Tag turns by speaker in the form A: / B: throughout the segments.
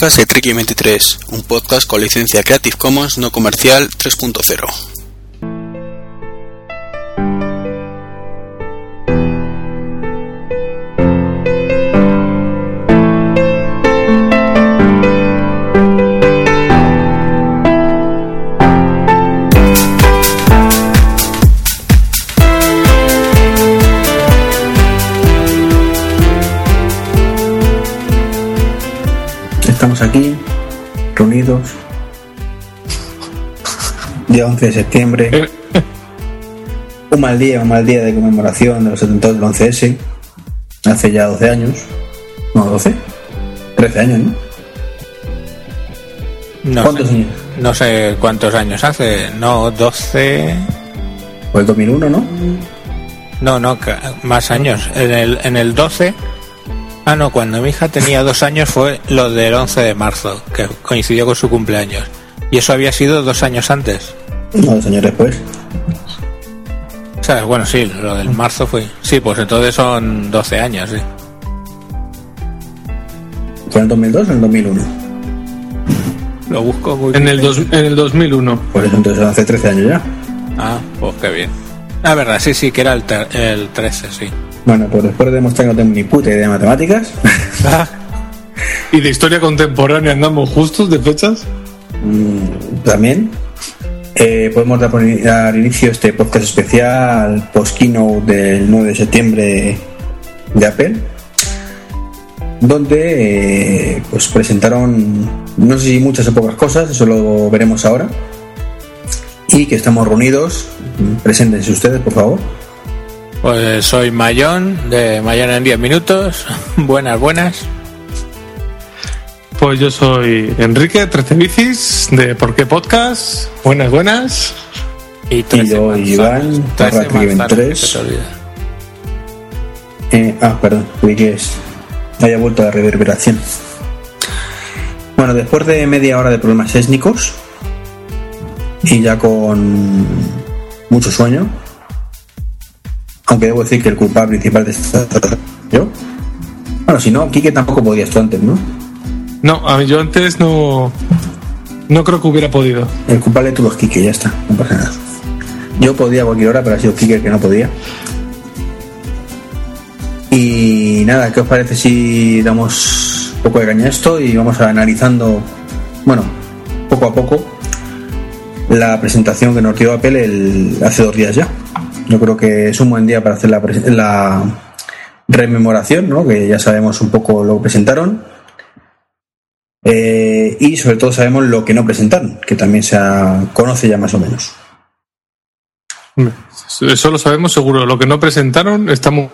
A: podcast de Treki 23, un podcast con licencia Creative Commons no comercial 3.0.
B: 11 de septiembre, un mal día, un mal día de conmemoración de los atentados del 11S, hace ya 12 años, no, 12, 13 años, ¿no?
C: No
B: ¿Cuántos
C: sé,
B: años?
C: no sé cuántos años hace. No, 12.
B: Pues el 2001, ¿no?
C: No, no, más años. En el, en el 12. Ah, no, cuando mi hija tenía dos años fue lo del 11 de marzo, que coincidió con su cumpleaños. Y eso había sido dos años antes.
B: No, dos años después.
C: O sea, bueno, sí, lo del marzo fue. Sí, pues entonces son 12 años, sí.
B: ¿Fue en el 2002 o en el 2001?
C: Lo busco muy
D: En el, dos- en el 2001.
B: Pues eso entonces hace 13 años ya.
C: Ah, pues qué bien. La verdad, sí, sí, que era el, ter- el 13, sí.
B: Bueno, pues después de demostrar que no tengo ni puta idea de matemáticas,
D: ¿Y de historia contemporánea andamos justos de fechas?
B: mm, también eh, podemos dar, dar inicio a este podcast especial post-keynote del 9 de septiembre de Apple, donde eh, pues presentaron, no sé si muchas o pocas cosas, eso lo veremos ahora, y que estamos reunidos. Preséntense ustedes, por favor.
C: Pues soy Mayón, de Mayón en 10 minutos. buenas, buenas.
D: Pues yo soy Enrique, 13 bicis, de ¿Por qué Podcast? Buenas, buenas.
C: Y, 13
B: yo,
C: manzanas,
B: Iván,
C: 13
B: Tarra
C: que
B: 3.
C: se te olvida.
B: Eh, ah, perdón, creí que es, haya vuelto la reverberación. Bueno, después de media hora de problemas étnicos y ya con mucho sueño, aunque debo decir que el culpable principal de esta yo. Bueno, si no, Kike tampoco podías tú antes, ¿no?
D: No, yo antes no. No creo que hubiera podido.
B: El culpable los Kike, ya está, no pasa nada. Yo podía a cualquier hora, pero ha sido Kike que no podía. Y nada, ¿qué os parece si damos un poco de caña a esto y vamos analizando, bueno, poco a poco, la presentación que nos dio Apple el, hace dos días ya? Yo creo que es un buen día para hacer la, la rememoración, ¿no? que ya sabemos un poco lo que presentaron. Eh, y sobre todo sabemos lo que no presentaron, que también se ha- conoce ya más o menos.
D: Eso lo sabemos seguro. Lo que no presentaron estamos.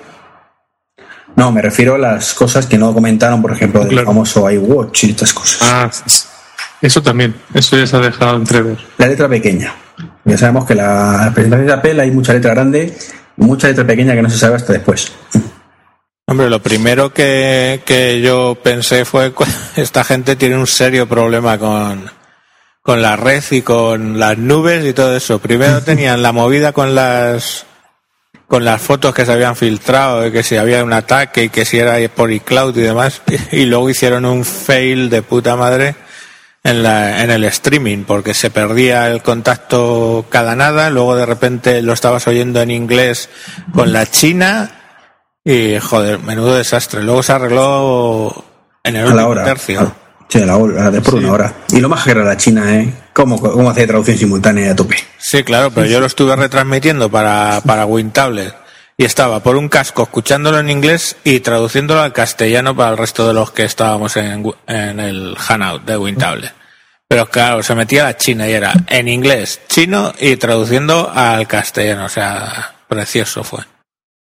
B: No, me refiero a las cosas que no comentaron, por ejemplo, del
D: Claro.
B: famoso iWatch y estas cosas.
D: Ah, eso también. Eso ya se ha dejado entrever.
B: La letra pequeña. Ya sabemos que la presentación de Apple hay mucha letra grande y mucha letra pequeña que no se sabe hasta después.
C: Hombre, lo primero que, que yo pensé fue esta gente tiene un serio problema con, con la red y con las nubes y todo eso. Primero tenían la movida con las con las fotos que se habían filtrado, de que si había un ataque y que si era por iCloud y demás, y, luego hicieron un fail de puta madre en, la, en el streaming, porque se perdía el contacto cada nada, luego de repente lo estabas oyendo en inglés con la China, y joder, menudo desastre. Luego se arregló en el
B: A la hora.
C: tercio.
B: Ah, Sí, a la hora, de por una hora. Y lo más que era la China, ¿eh? ¿Cómo, cómo hace traducción simultánea a tope?
C: Sí, claro, pero yo lo estuve retransmitiendo para, para WinTablet y estaba por un casco escuchándolo en inglés y traduciéndolo al castellano para el resto de los que estábamos en, en el Hanout de WinTablet. Pero claro, se metía la China y era en inglés, chino y traduciendo al castellano, o sea, precioso fue.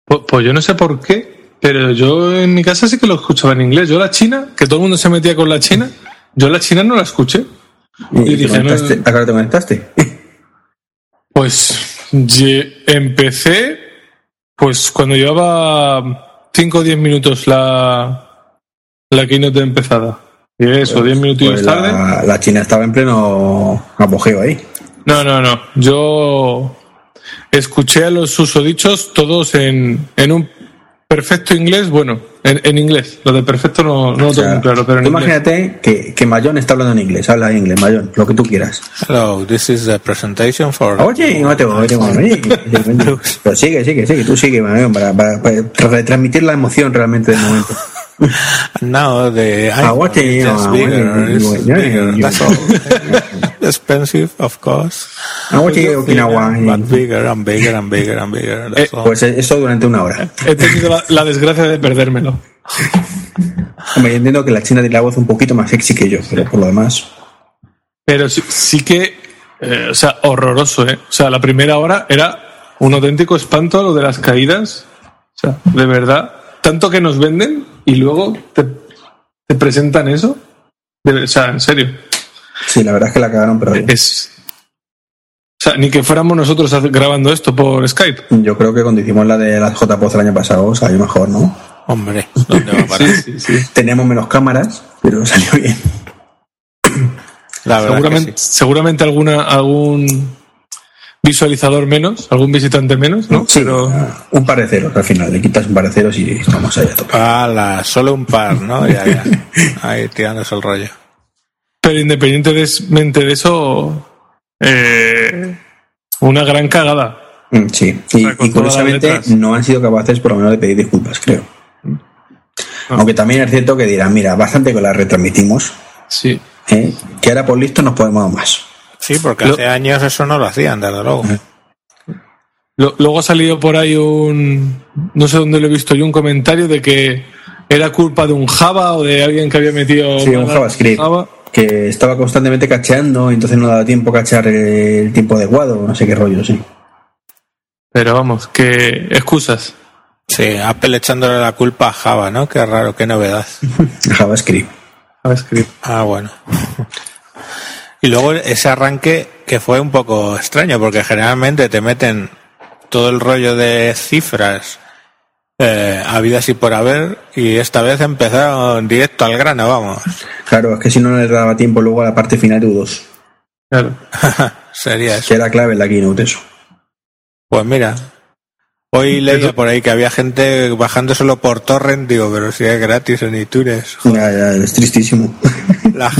D: Pues, pues yo no sé por qué, pero yo en mi casa sí que lo escuchaba en inglés. Yo la china, que todo el mundo se metía con la china, yo la china no la escuché.
B: ¿Y te
D: dije, no?
B: ¿A qué te conectaste?
D: Pues empecé, pues cuando llevaba 5 o 10 minutos la, la keynote empezada. Y eso, 10 minutillos
B: Pues
D: tarde.
B: la, la China estaba en pleno apogeo ahí.
D: No, no, no. Yo escuché a los susodichos todos en, en un perfecto inglés, bueno, En, en inglés. Lo de perfecto no, no lo
B: O
D: tengo muy claro, pero en
B: tú
D: inglés.
B: imagínate que, que Mayón está hablando en inglés, habla en inglés, Mayón, lo que tú quieras.
C: Hello, this is the presentation for.
B: Oye, Mateo, oye, oye, oye, oye. Pero sigue, sigue, sigue, tú sigue, Mayón, para, para, para retransmitir la emoción realmente del momento.
C: Now the
B: Ah,
C: iPhone is just
B: ah,
C: bigger, it's
B: what the-
C: bigger, that's all. Expensive, of course.
B: Ah, oye, Okinawa.
C: But bigger and bigger and bigger and bigger. All.
B: Pues eso durante una hora.
D: He tenido la, la desgracia de perdérmelo.
B: Hombre, yo entiendo que la china tiene la voz un poquito más sexy que yo, pero por lo demás.
D: Pero sí, sí que, eh, o sea, horroroso, ¿eh? O sea, la primera hora era un auténtico espanto lo de las caídas. O sea, de verdad, tanto que nos venden y luego te, te presentan eso. De- o sea, en serio.
B: Sí, la verdad es que la cagaron, pero
D: Es. O sea, ni que fuéramos nosotros grabando esto por Skype.
B: yo creo que cuando hicimos la de las JPOZ el año pasado salió mejor, ¿no?
C: Hombre, ¿dónde va a parar?
D: Sí, sí.
B: Teníamos menos cámaras, pero salió bien.
C: La verdad
D: Seguramente,
C: que sí.
D: seguramente alguna, algún visualizador menos, algún visitante menos, ¿no?
B: Sí,
D: Pero
B: un par de ceros al final, le quitas un par de ceros y estamos ahí a tope.
C: Ala, solo un par, ¿no? Ya, ya. Ahí tirándose el rollo.
D: Pero independientemente de eso, eh, una gran cagada.
B: Mm, Sí, y,
D: sea, con
B: y
D: todas las
B: curiosamente no han sido capaces por lo menos de pedir disculpas, creo. Aunque también es cierto que dirán, mira, bastante que la retransmitimos,
D: Sí.
B: ¿eh? que ahora por listo nos podemos más.
C: Sí, porque
D: Lo-
C: hace años eso no lo hacían, desde luego.
D: Lo- luego ha salido por ahí un, no sé dónde lo he visto yo, un comentario de que era culpa de un Java o de alguien que había metido
B: Sí, un JavaScript
D: Java.
B: Que estaba constantemente cacheando, entonces no daba tiempo a cachear el tiempo adecuado, no sé qué rollo, sí.
D: Pero vamos, que excusas.
C: Sí, Apple echándole la culpa a Java, ¿no? Qué raro, qué novedad.
B: JavaScript.
D: JavaScript.
C: Ah, bueno. Y luego ese arranque que fue un poco extraño, porque generalmente te meten todo el rollo de cifras eh, habidas y por haber, y esta vez empezaron directo al grano, vamos.
B: Claro, es que si no no le daba tiempo luego a la parte final de U2,
D: Claro.
C: Sería eso.
B: que era clave en la keynote eso.
C: Pues mira, hoy leía por ahí que había gente bajándoselo por torrent, digo, pero si es gratis en iTunes.
B: Ya, ya, es tristísimo.
C: La,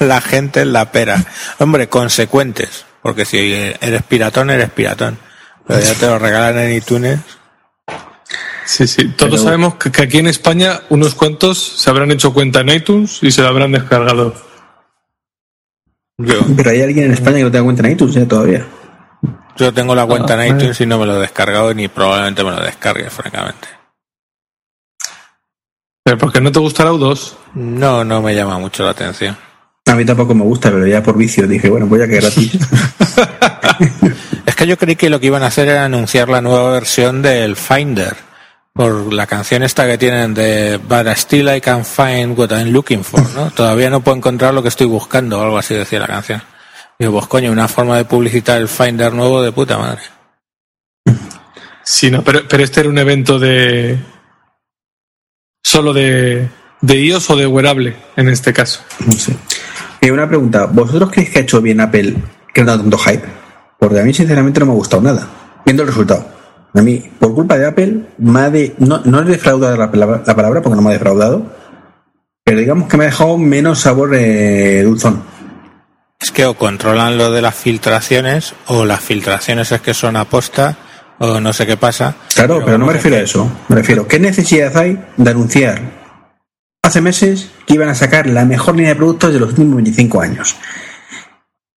C: la gente es la pera. Hombre, consecuentes, porque si eres piratón, eres piratón. Pero ya te lo regalan en iTunes.
D: Sí, sí. Todos
B: Pero-
D: sabemos que, que aquí en España unos cuantos se habrán hecho cuenta en iTunes y se la habrán descargado.
C: Yo,
B: Pero hay alguien en España que no tenga cuenta en iTunes ¿eh? todavía.
C: yo tengo la cuenta
D: Ah,
C: en iTunes y no me lo he descargado ni probablemente me lo descargue, francamente.
D: Pero porque no te gustará U2.
C: No, no me llama mucho la atención.
B: A mí tampoco me gusta, pero ya por vicio dije, bueno, voy a que gratis.
C: Es que yo creí que lo que iban a hacer era anunciar la nueva versión del Finder. Por la canción esta que tienen de But still I can find what I'm looking for, ¿no? Todavía no puedo encontrar lo que estoy buscando, o algo así decía la canción. Digo, pues coño, una forma de publicitar el Finder nuevo de puta madre.
D: Sí, no, pero, pero este era un evento de. solo de, de iOS o de wearable, en este caso.
B: No sé. Y una pregunta, ¿vosotros creéis que ha hecho bien Apple creando tanto hype? Porque a mí sinceramente no me ha gustado nada, viendo el resultado. A mí, por culpa de Apple, me ha de, no, no he defraudado la palabra, la palabra porque no me ha defraudado, pero digamos que me ha dejado menos sabor eh, dulzón.
C: Es que o controlan lo de las filtraciones, o las filtraciones es que son aposta, o no sé qué pasa.
B: Claro, pero, no me refiero a eso. Me refiero, ¿qué necesidad hay de anunciar hace meses que iban a sacar la mejor línea de productos de los últimos 25 años?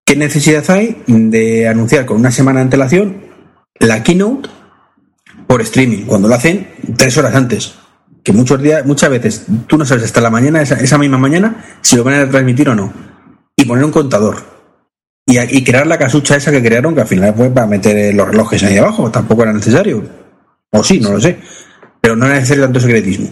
B: ¿Qué necesidad hay de anunciar con una semana de antelación la keynote por streaming, cuando lo hacen tres horas antes? Que muchos días, muchas veces tú no sabes hasta la mañana, esa, esa misma mañana, si lo van a transmitir o no. Y poner un contador. Y, y crear la casucha esa que crearon, que al final fue para meter los relojes ahí abajo, tampoco era necesario. O sí, no lo sé. Pero no era necesario tanto secretismo.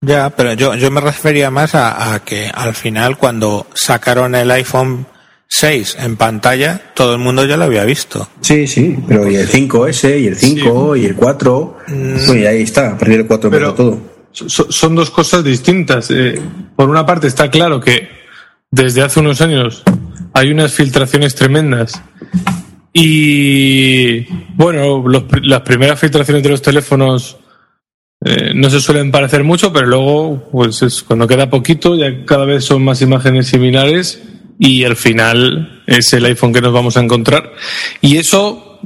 C: Ya, pero yo, yo me refería más a, a que al final cuando sacaron el iPhone 6 en pantalla, todo el mundo ya lo había visto.
B: Sí, sí, pero y el 5S, y el 5, y el 4. Y ahí está, a partir del 4
D: Pero-
B: todo.
D: So- son dos cosas distintas. Eh, por una parte, está claro que desde hace unos años hay unas filtraciones tremendas. Y bueno, los las primeras filtraciones de los teléfonos eh, no se suelen parecer mucho, pero luego, pues es, cuando queda poquito, ya cada vez son más imágenes similares y al final es el iPhone que nos vamos a encontrar. Y eso,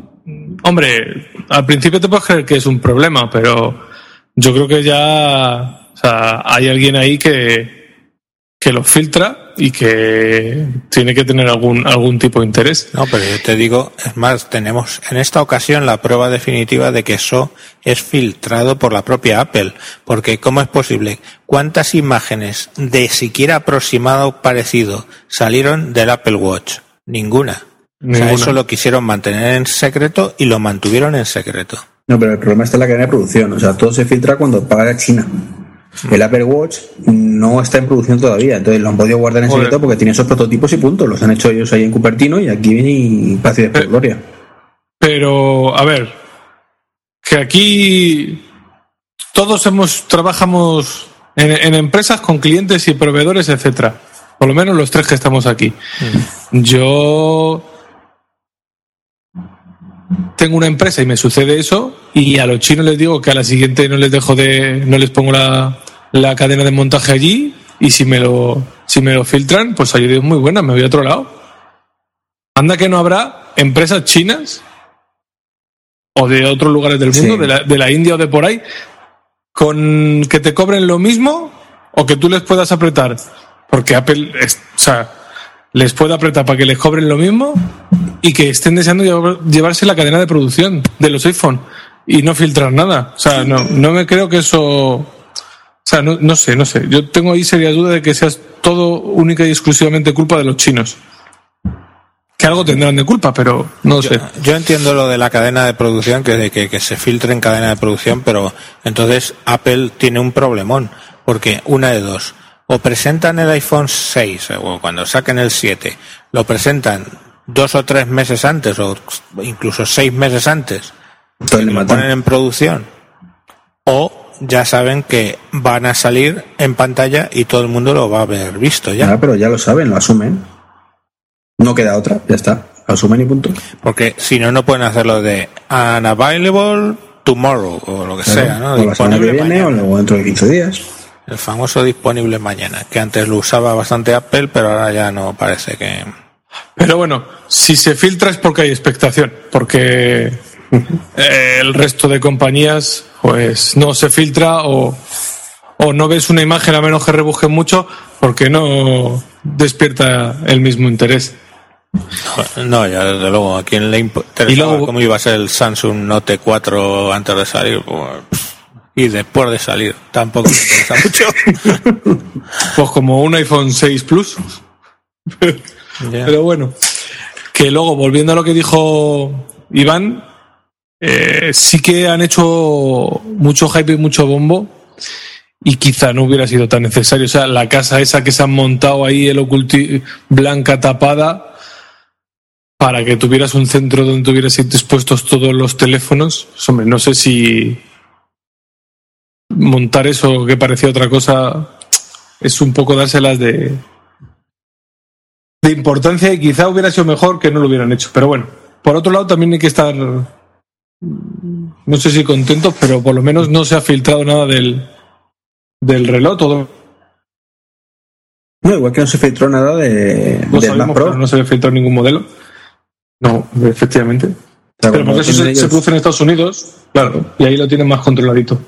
D: hombre, al principio te puedes creer que es un problema, pero yo creo que ya o sea, hay alguien ahí que, que lo filtra y que tiene que tener algún, algún tipo de interés.
C: No, pero yo te digo, es más, tenemos en esta ocasión la prueba definitiva de que eso es filtrado por la propia Apple. Porque, ¿cómo es posible? ¿Cuántas imágenes de siquiera aproximado parecido salieron del Apple Watch? Ninguna. O sea, eso lo quisieron mantener en secreto y lo mantuvieron en secreto.
B: No, pero el problema está en la cadena de producción. O sea, todo se filtra cuando paga China. El Apple Watch no está en producción todavía, entonces lo han podido guardar en secreto porque tiene esos prototipos y punto. Los han hecho ellos ahí en Cupertino y aquí viene paz y de gloria.
D: Pero, a ver, que aquí todos hemos trabajamos en, empresas con clientes y proveedores, etcétera. Por lo menos los tres que estamos aquí. Yo tengo una empresa y me sucede eso y a los chinos les digo que a la siguiente no les dejo de no les pongo la, la cadena de montaje allí y si me lo si me lo filtran pues ayuda es muy buena me voy a otro lado anda que no habrá empresas chinas o de otros lugares del mundo de, la, de la India o de por ahí con que te cobren lo mismo o que tú les puedas apretar porque Apple es, o sea les puede apretar para que les cobren lo mismo y que estén deseando llevarse la cadena de producción de los iPhone y no filtrar nada. O sea, no, no me creo que eso. O sea, no, no sé, no sé. Yo tengo ahí seria duda de que sea todo única y exclusivamente culpa de los chinos. Que algo tendrán de culpa, pero no
C: yo,
D: sé.
C: Yo entiendo lo de la cadena de producción, que, de que, que se filtre en cadena de producción, pero entonces Apple tiene un problemón, porque una de dos o presentan el iPhone 6 o cuando saquen el 7, lo presentan dos o tres meses antes o incluso seis meses antes,
B: Entonces,
C: lo ponen en producción, o ya saben que van a salir en pantalla y todo el mundo lo va a haber visto ya.
B: Ah, pero ya lo saben, lo asumen. No queda otra, ya está. Lo asumen y punto.
C: Porque si no, no pueden hacerlo de unavailable tomorrow o lo que
B: Claro,
C: sea, ¿no?
B: o la semana que
C: Disponible
B: viene o
C: mañana.
B: luego dentro de 15 días.
C: El famoso disponible mañana, que antes lo usaba bastante Apple, pero ahora ya no parece que...
D: Pero bueno, si se filtra es porque hay expectación, porque el resto de compañías pues no se filtra o, o no ves una imagen a menos que rebujen mucho porque no despierta el mismo interés.
C: No, ya desde luego, ¿a quién le interesaba
D: Y luego-
C: cómo iba a ser el Samsung Note 4 antes de salir? Pues, y después de salir, tampoco me interesa mucho.
D: Pues como un iPhone 6 Plus. Pero bueno, que luego, volviendo a lo que dijo Iván, eh, sí que han hecho mucho hype y mucho bombo y quizá no hubiera sido tan necesario. O sea, la casa esa que se han montado ahí, el oculti blanca tapada, para que tuvieras un centro donde tuvieras dispuestos todos los teléfonos. Hombre, no sé si montar eso que parecía otra cosa es un poco dárselas de, de importancia y quizá hubiera sido mejor que no lo hubieran hecho. Pero bueno, por otro lado también hay que estar, no sé si contentos, pero por lo menos no se ha filtrado nada del, del reloj. Todo
B: No, igual que no se filtró nada de, Mac
D: sabemos,
B: Pro.
D: pero no se ha filtrado ningún modelo. No, efectivamente.
B: O sea,
D: Pero porque eso se,
B: ellos-
D: se produce en Estados Unidos, claro, y ahí lo tienen más controladito.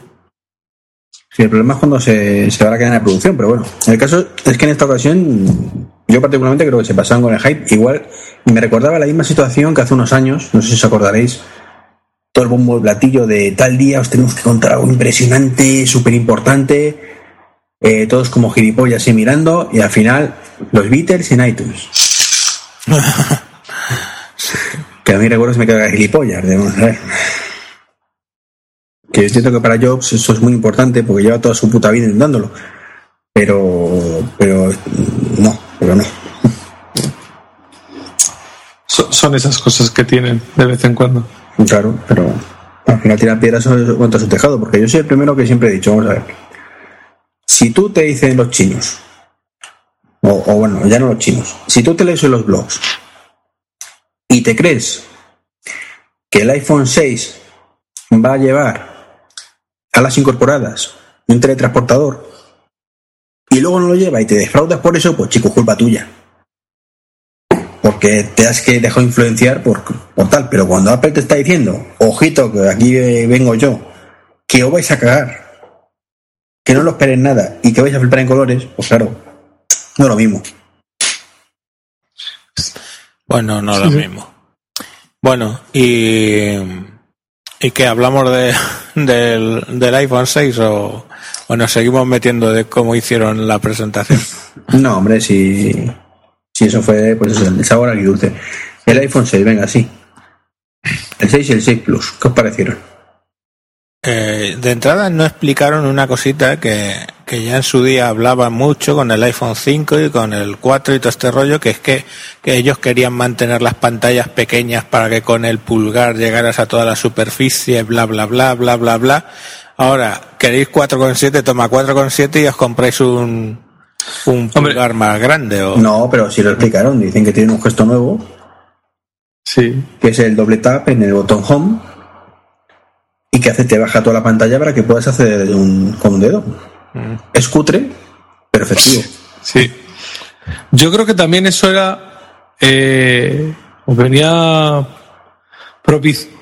B: Sí, el problema es cuando se, se va la cadena de producción, pero bueno, el caso es que en esta ocasión, yo particularmente creo que se pasaron con el hype. Igual me recordaba la misma situación que hace unos años, no sé si os acordaréis, todo el bombo de platillo de tal día os tenemos que contar algo impresionante, súper importante, eh, todos como gilipollas y mirando, y al final los Beatles en iTunes. que a mí recuerdo se me queda gilipollas. Que yo entiendo que para Jobs eso es muy importante porque lleva toda su puta vida intentándolo. Pero, pero no, pero no.
D: So- son esas cosas que tienen de vez en cuando.
B: Claro, pero al final tiran piedras contra su tejado, porque yo soy el primero que siempre he dicho, vamos a ver. Si tú te dicen los chinos, o, bueno, ya no los chinos, si tú te lees en los blogs y te crees que el iPhone 6 va a llevar alas incorporadas, un teletransportador, y luego no lo lleva y te defraudas por eso, pues chico, culpa tuya. Porque te has que dejado influenciar por, por tal. Pero cuando Apple te está diciendo, ojito, que aquí vengo yo, que os vais a cagar, que no lo esperen nada y que vais a flipar en colores, pues claro, no es lo mismo.
C: Bueno, no lo mismo. Bueno, y, y que hablamos de, del, del iPhone 6 o, o nos seguimos metiendo de cómo hicieron la presentación.
B: No, hombre, si, si eso fue, pues eso, el sabor agridulce. El iPhone 6, venga, sí. El 6 y el 6 Plus, ¿qué os parecieron?
C: Eh, de entrada no explicaron una cosita que, que ya en su día hablaban mucho con el iPhone 5 y con el 4 y todo este rollo, que es que, que ellos querían mantener las pantallas pequeñas para que con el pulgar llegaras a toda la superficie, bla, bla, bla, bla, bla, bla. Ahora, queréis 4,7, toma 4,7 y os compráis un, un
D: Hombre.
C: pulgar más grande. O...
B: No, pero si lo explicaron, dicen que tienen un gesto nuevo,
D: Sí.
B: que es el doble tap en el botón home y que hace te baja toda la pantalla para que puedas hacer de un, con un dedo. Es cutre, pero efectivo.
D: Sí. Yo creo que también eso era. Eh, venía propiciado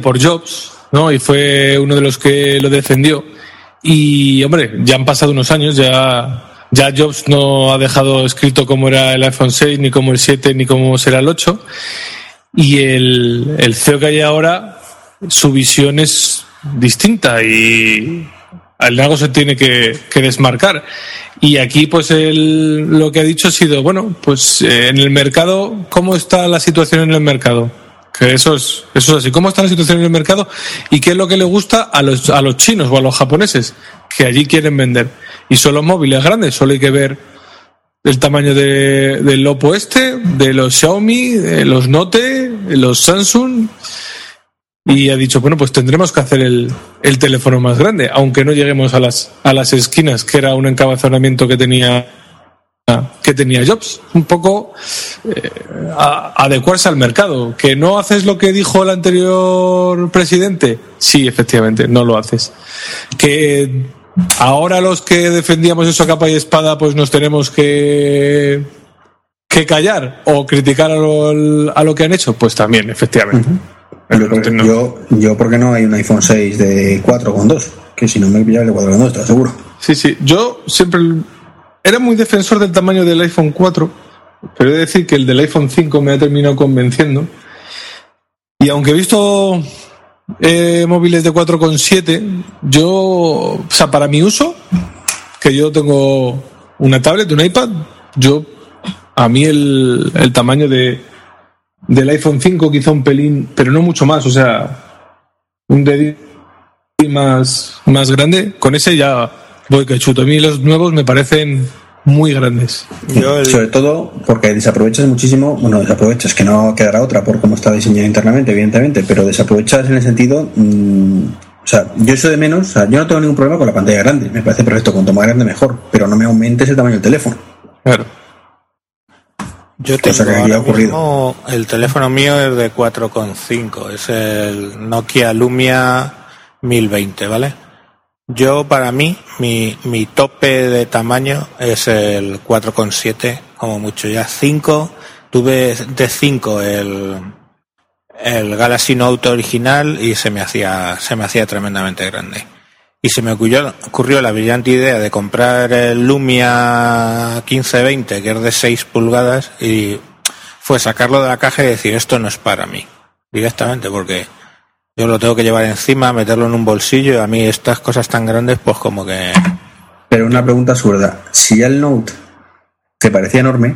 D: por Jobs, ¿no? Y fue uno de los que lo defendió. Y, hombre, ya han pasado unos años, ya. Jobs no ha dejado escrito cómo era el iPhone 6, ni cómo el 7, ni cómo será el 8. Y el, CEO que hay ahora, su visión es distinta y algo se tiene que, que desmarcar. Y aquí, pues, él, lo que ha dicho ha sido, bueno, pues eh, en el mercado, ¿cómo está la situación en el mercado? Que eso es, eso es así. ¿Cómo está la situación en el mercado? ¿Y qué es lo que le gusta a los, a los chinos o a los japoneses? Que allí quieren vender. Y son los móviles grandes, solo hay que ver el tamaño de, del Oppo este, de los Xiaomi, de los Note, de los Samsung. Y ha dicho, bueno, pues tendremos que hacer el, el teléfono más grande, aunque no lleguemos a las, a las esquinas, que era un encabezonamiento que tenía que tenía Jobs. Un poco eh, a- adecuarse al mercado. ¿Que no haces lo que dijo el anterior presidente? Sí, efectivamente, no lo haces. ¿Que ahora los que defendíamos eso a capa y espada, pues nos tenemos que, que callar o criticar a lo, a lo que han hecho? Pues también, efectivamente.
B: Yo,
D: No.
B: yo, yo, ¿por qué no hay un iPhone 6 de 4,2? Que si no me pillaba el de 4,2, te lo aseguro.
D: Sí, sí. Yo siempre era muy defensor del tamaño del iPhone 4, pero he de decir que el del iPhone 5 me ha terminado convenciendo. Y aunque he visto eh, móviles de 4,7, yo, o sea, para mi uso, que yo tengo una tablet, un iPad, yo, a mí el, el tamaño de, del iPhone 5 quizá un pelín, pero no mucho más, o sea, un dedito más, más grande, con ese ya voy que chuto. A mí los nuevos me parecen muy grandes.
C: Yo el-
B: Sobre todo porque desaprovechas muchísimo, bueno, desaprovechas, que no quedará otra por cómo está diseñado internamente, evidentemente, pero desaprovechas en el sentido, mm, o sea, yo eso de menos, o sea, yo no tengo ningún problema con la pantalla grande, me parece perfecto, cuanto más grande mejor, pero no me aumentes el tamaño del teléfono.
D: Claro.
C: Yo tengo
B: Cosa que
C: ahora
B: ocurrido.
C: mismo- el teléfono mío es de 4,5, es el Nokia Lumia 1020, ¿vale? Yo, para mí, mi, mi tope de tamaño es el 4,7, como mucho ya 5. Tuve de 5 el, el Galaxy Note original y se me hacía, se me hacía tremendamente grande. Y se me ocurrió, ocurrió la brillante idea de comprar el Lumia 1520, que es de 6 pulgadas, y fue sacarlo de la caja y decir, esto no es para mí, directamente, porque yo lo tengo que llevar encima, meterlo en un bolsillo, y a mí estas cosas tan grandes, pues como que...
B: Pero una pregunta absurda, si ya el Note te parecía enorme,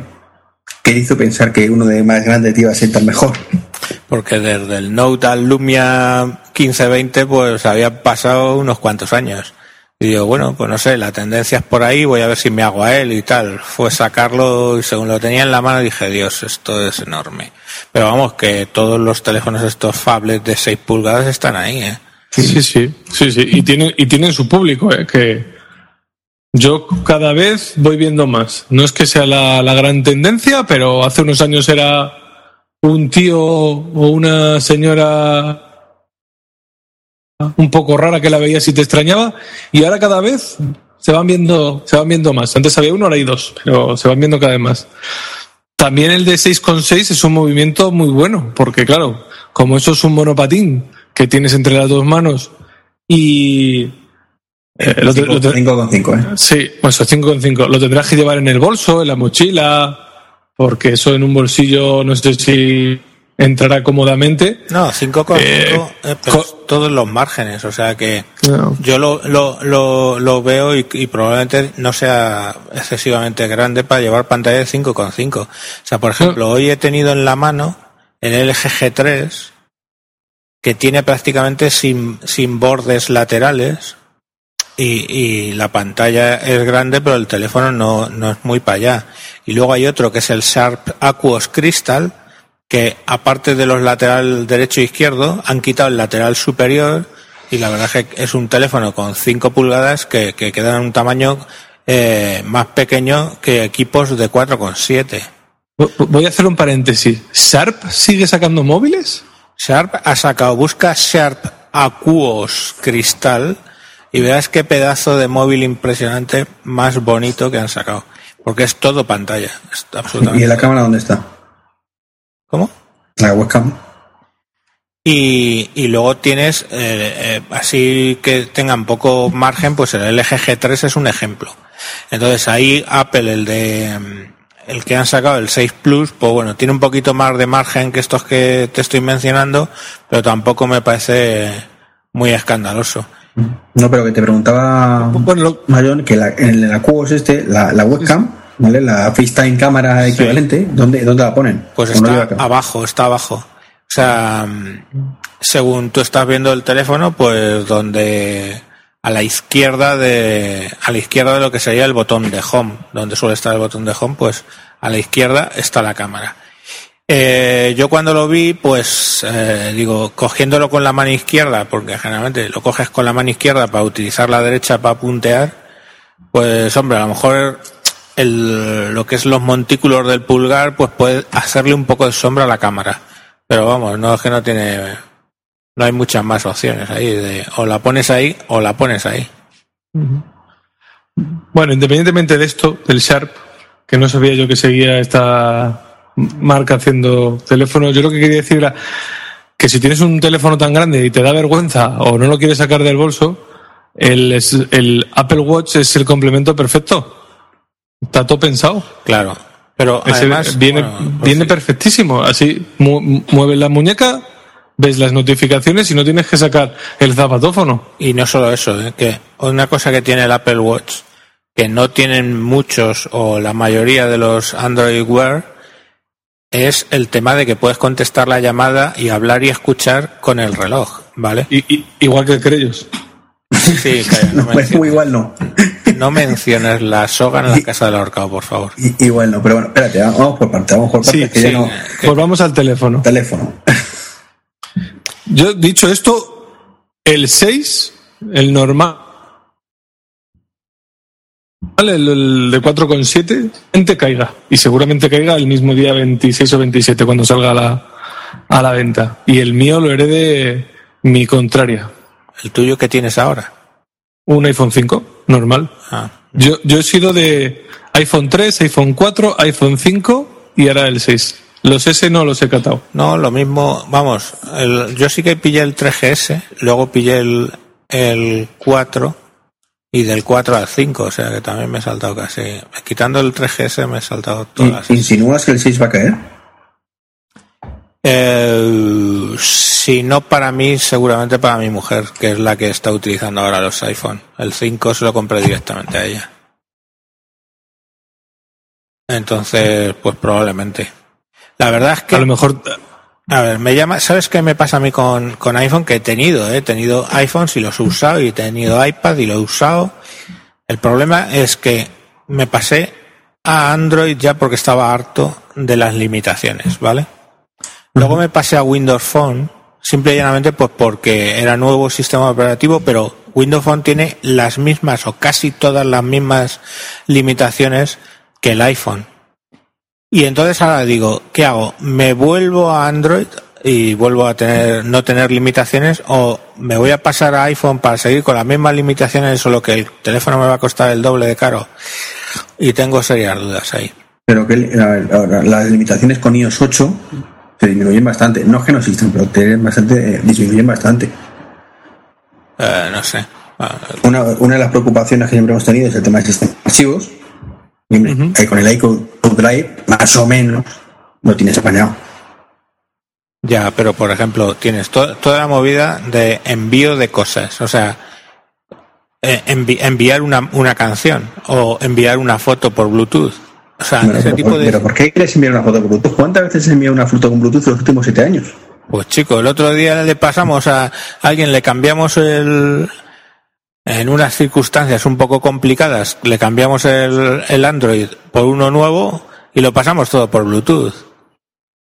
B: ¿qué hizo pensar que uno de más grande te iba a ser tan mejor?
C: Porque desde el Note al Lumia 1520, pues había pasado unos cuantos años. Y digo, bueno, pues no sé, la tendencia es por ahí, voy a ver si me hago a él y tal. Fue sacarlo y según lo tenía en la mano dije, Dios, esto es enorme. Pero vamos, que todos los teléfonos estos fables de 6 pulgadas están ahí, ¿eh?
D: Sí, sí, sí, sí. Y tienen, y tienen su público, ¿eh? que yo cada vez voy viendo más. No es que sea la, la gran tendencia, pero hace unos años era un tío o una señora un poco rara que la veías y te extrañaba, y ahora cada vez se van viendo, se van viendo más. Antes había uno, ahora hay dos, pero se van viendo cada vez más. También el de 6,6 es un movimiento muy bueno, porque claro, como eso es un monopatín que tienes entre las dos manos y...
B: Eh, lo, 5,5, ¿eh?
D: Sí, pues 5,5. Lo tendrás que llevar en el bolso, en la mochila, porque eso en un bolsillo no sé si entrará cómodamente.
C: No, 5,5 eh, eh, todos los márgenes, o sea que yo lo, lo, lo, lo veo y, probablemente no sea excesivamente grande para llevar pantalla de 5,5. O sea, por ejemplo, hoy he tenido en la mano el LG G3 que tiene prácticamente sin, sin bordes laterales y, y, la pantalla es grande, pero el teléfono no, no es muy para allá. Y luego hay otro que es el Sharp Aquos Crystal, que aparte de los lateral derecho e izquierdo, han quitado el lateral superior y la verdad es que es un teléfono con 5 pulgadas que, que queda en un tamaño eh, más pequeño que equipos de 4,7.
D: Voy a hacer un paréntesis. ¿Sharp sigue sacando móviles?
C: Sharp ha sacado, busca Sharp Aquos Cristal y verás qué pedazo de móvil impresionante más bonito que han sacado. Porque es todo pantalla.
B: ¿Y la cámara dónde está?
C: ¿Cómo?
B: La webcam.
C: Y, y luego tienes, eh, eh, así que tengan poco margen, pues el LG G3 es un ejemplo. Entonces ahí Apple, el de mm, el que han sacado, el 6 Plus, pues bueno, tiene un poquito más de margen que estos que te estoy mencionando, pero tampoco me parece muy escandaloso.
B: No, pero que te preguntaba, bueno, que en el Aquos este, la, la webcam ¿vale? La FaceTime cámara equivalente, ¿dónde, ¿dónde la ponen?
C: Pues está abajo, está abajo. O sea, según tú estás viendo el teléfono, pues donde a la izquierda de a la izquierda de lo que sería el botón de home, donde suele estar el botón de home, pues a la izquierda está la cámara. Eh, yo cuando lo vi, pues eh, digo, cogiéndolo con la mano izquierda, porque generalmente lo coges con la mano izquierda para utilizar la derecha para puntear, pues hombre, a lo mejor el, lo que es los montículos del pulgar, pues puede hacerle un poco de sombra a la cámara. Pero vamos, no es que no tiene, no hay muchas más opciones ahí. De, o la pones ahí o la pones ahí.
D: Bueno, independientemente de esto, del Sharp, que no sabía yo que seguía esta marca haciendo teléfonos, yo lo que quería decir era que si tienes un teléfono tan grande y te da vergüenza o no lo quieres sacar del bolso, el, el Apple Watch es el complemento perfecto. Está todo pensado.
C: Claro. Pero además
D: viene, pues viene perfectísimo. Así mueves la muñeca, ves las notificaciones y no tienes que sacar el zapatófono.
C: Y no solo eso, ¿eh? que una cosa que tiene el Apple Watch que no tienen muchos o la mayoría de los Android Wear es el tema de que puedes contestar la llamada y hablar y escuchar con el reloj, ¿vale?
D: Y, igual que el ellos.
C: Sí,
B: no, pues igual no.
C: No menciones la soga en la casa del ahorcado, por favor.
B: Y, bueno, pero bueno, espérate, vamos por parte, vamos por parte. que no...
D: Pues vamos al teléfono.
B: Teléfono.
D: Yo, dicho esto, el 6, el normal, el, el de 4,7, caiga. Y seguramente caiga el mismo día 26 o 27 cuando salga a la, a la venta. Y el mío lo herede mi contraria.
C: ¿El tuyo que tienes ahora?
D: Un iPhone 5, normal. Ah. Yo, yo he sido de iPhone 3, iPhone 4, iPhone 5 y ahora el 6. Los S no los he catado.
C: No, lo mismo, vamos, yo sí que pillé el 3GS, luego pillé el, el 4 y del 4 al 5, o sea que también me he saltado casi. Quitando el 3GS me he saltado todas.
B: ¿Insinúas que el 6 va a caer?
C: Eh, si no para mí, seguramente para mi mujer, que es la que está utilizando ahora los iPhone. El 5 se lo compré directamente a ella. Entonces, pues probablemente. La verdad es que.
D: A lo mejor.
C: A ver, me llama. ¿Sabes qué me pasa a mí con, con iPhone? Que he tenido, ¿eh? he tenido iPhones y los he usado, y he tenido iPad y lo he usado. El problema es que me pasé a Android ya porque estaba harto de las limitaciones, ¿vale? Luego me pasé a Windows Phone, simple y llanamente pues porque era nuevo sistema operativo, pero Windows Phone tiene las mismas o casi todas las mismas limitaciones que el iPhone. Y entonces ahora digo, ¿qué hago? ¿Me vuelvo a Android? y vuelvo a tener no tener limitaciones o me voy a pasar a iPhone para seguir con las mismas limitaciones solo que el teléfono me va a costar el doble de caro y tengo serias dudas ahí
B: pero que a ver, ahora, las limitaciones con iOS 8 se disminuyen bastante no es que no existan pero te bastante, eh, disminuyen bastante
C: Eh, no sé Ah,
B: una, una de las preocupaciones que siempre hemos tenido es el tema de sistemas hombre,
D: Ujú.
B: ahí con el iCloud Drive más o menos lo tienes apañado
C: Ya, pero por ejemplo, tienes to- toda la movida de envío de cosas. O sea, eh, envi- enviar una, una canción o enviar una foto por Bluetooth. O sea,
B: Bueno,
C: ese
B: pero,
C: tipo de.
B: pero ¿por qué quieres enviar una foto con Bluetooth? ¿Cuántas veces he enviado una foto con Bluetooth en los últimos siete años?
C: Pues chico, el otro día le pasamos a alguien, le cambiamos el. En unas circunstancias un poco complicadas, le cambiamos el, el Android por uno nuevo y lo pasamos todo por Bluetooth.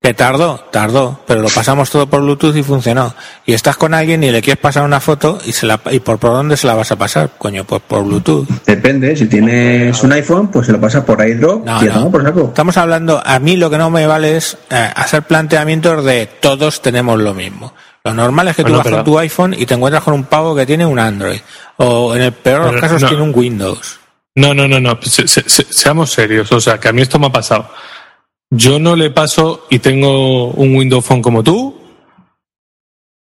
C: Que tardó, tardó, pero lo pasamos todo por Bluetooth y funcionó. Y estás con alguien y le quieres pasar una foto y se la y por, por dónde se la vas a pasar, coño, pues por Bluetooth.
B: Depende, si tienes un iPhone, pues se lo pasas por iDrop
C: No,
B: y
C: no.
B: por saco.
C: Estamos hablando, a mí lo que no me vale es eh, hacer planteamientos de todos tenemos lo mismo. Lo normal es que tú
D: Bueno,
C: vas
D: pero-
C: con tu iPhone y te encuentras con un pavo que tiene un Android. O en el peor de los casos
D: no.
C: tiene un Windows.
D: No, no, no, no. Se- se- se- seamos serios. O sea, que a mí esto me ha pasado. Yo no le paso y tengo un Windows Phone como tú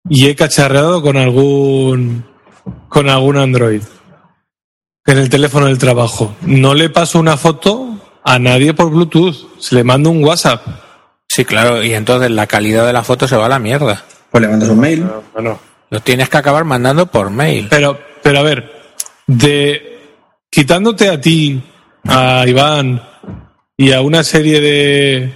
D: y he cacharreado con algún con algún Android en el teléfono del trabajo. No le paso una foto a nadie por Bluetooth. Se le mando un WhatsApp.
C: Sí, claro, y entonces la calidad de la foto se va a la mierda.
B: Pues le mandas un mail.
D: Bueno,
C: Lo tienes que acabar mandando por mail.
D: Pero, pero a ver, de quitándote a ti, a Iván y a una serie de,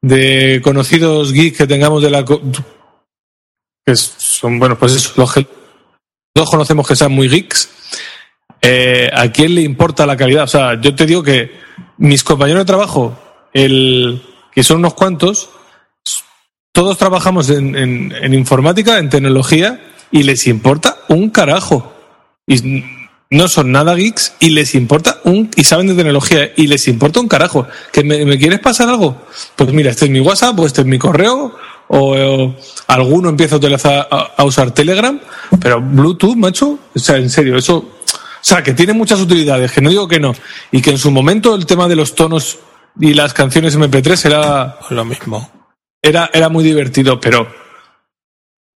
D: de conocidos geeks que tengamos de la que son bueno pues eso, los que conocemos que sean muy geeks eh, a quién le importa la calidad o sea yo te digo que mis compañeros de trabajo el que son unos cuantos todos trabajamos en, en- en informática, en tecnología, y les importa un carajo. Y no son nada geeks y les importa un. y saben de tecnología y les importa un carajo. ¿Que me, me quieres pasar algo? Pues mira, este es mi WhatsApp, o este es mi correo, o, o alguno empieza a, utilizar, a, a usar Telegram, pero Bluetooth, macho, o sea, en serio, eso. O sea, que tiene muchas utilidades, que no digo que no. Y que en su momento el tema de los tonos y las canciones MP3 era
C: lo mismo.
D: era, era muy divertido, pero.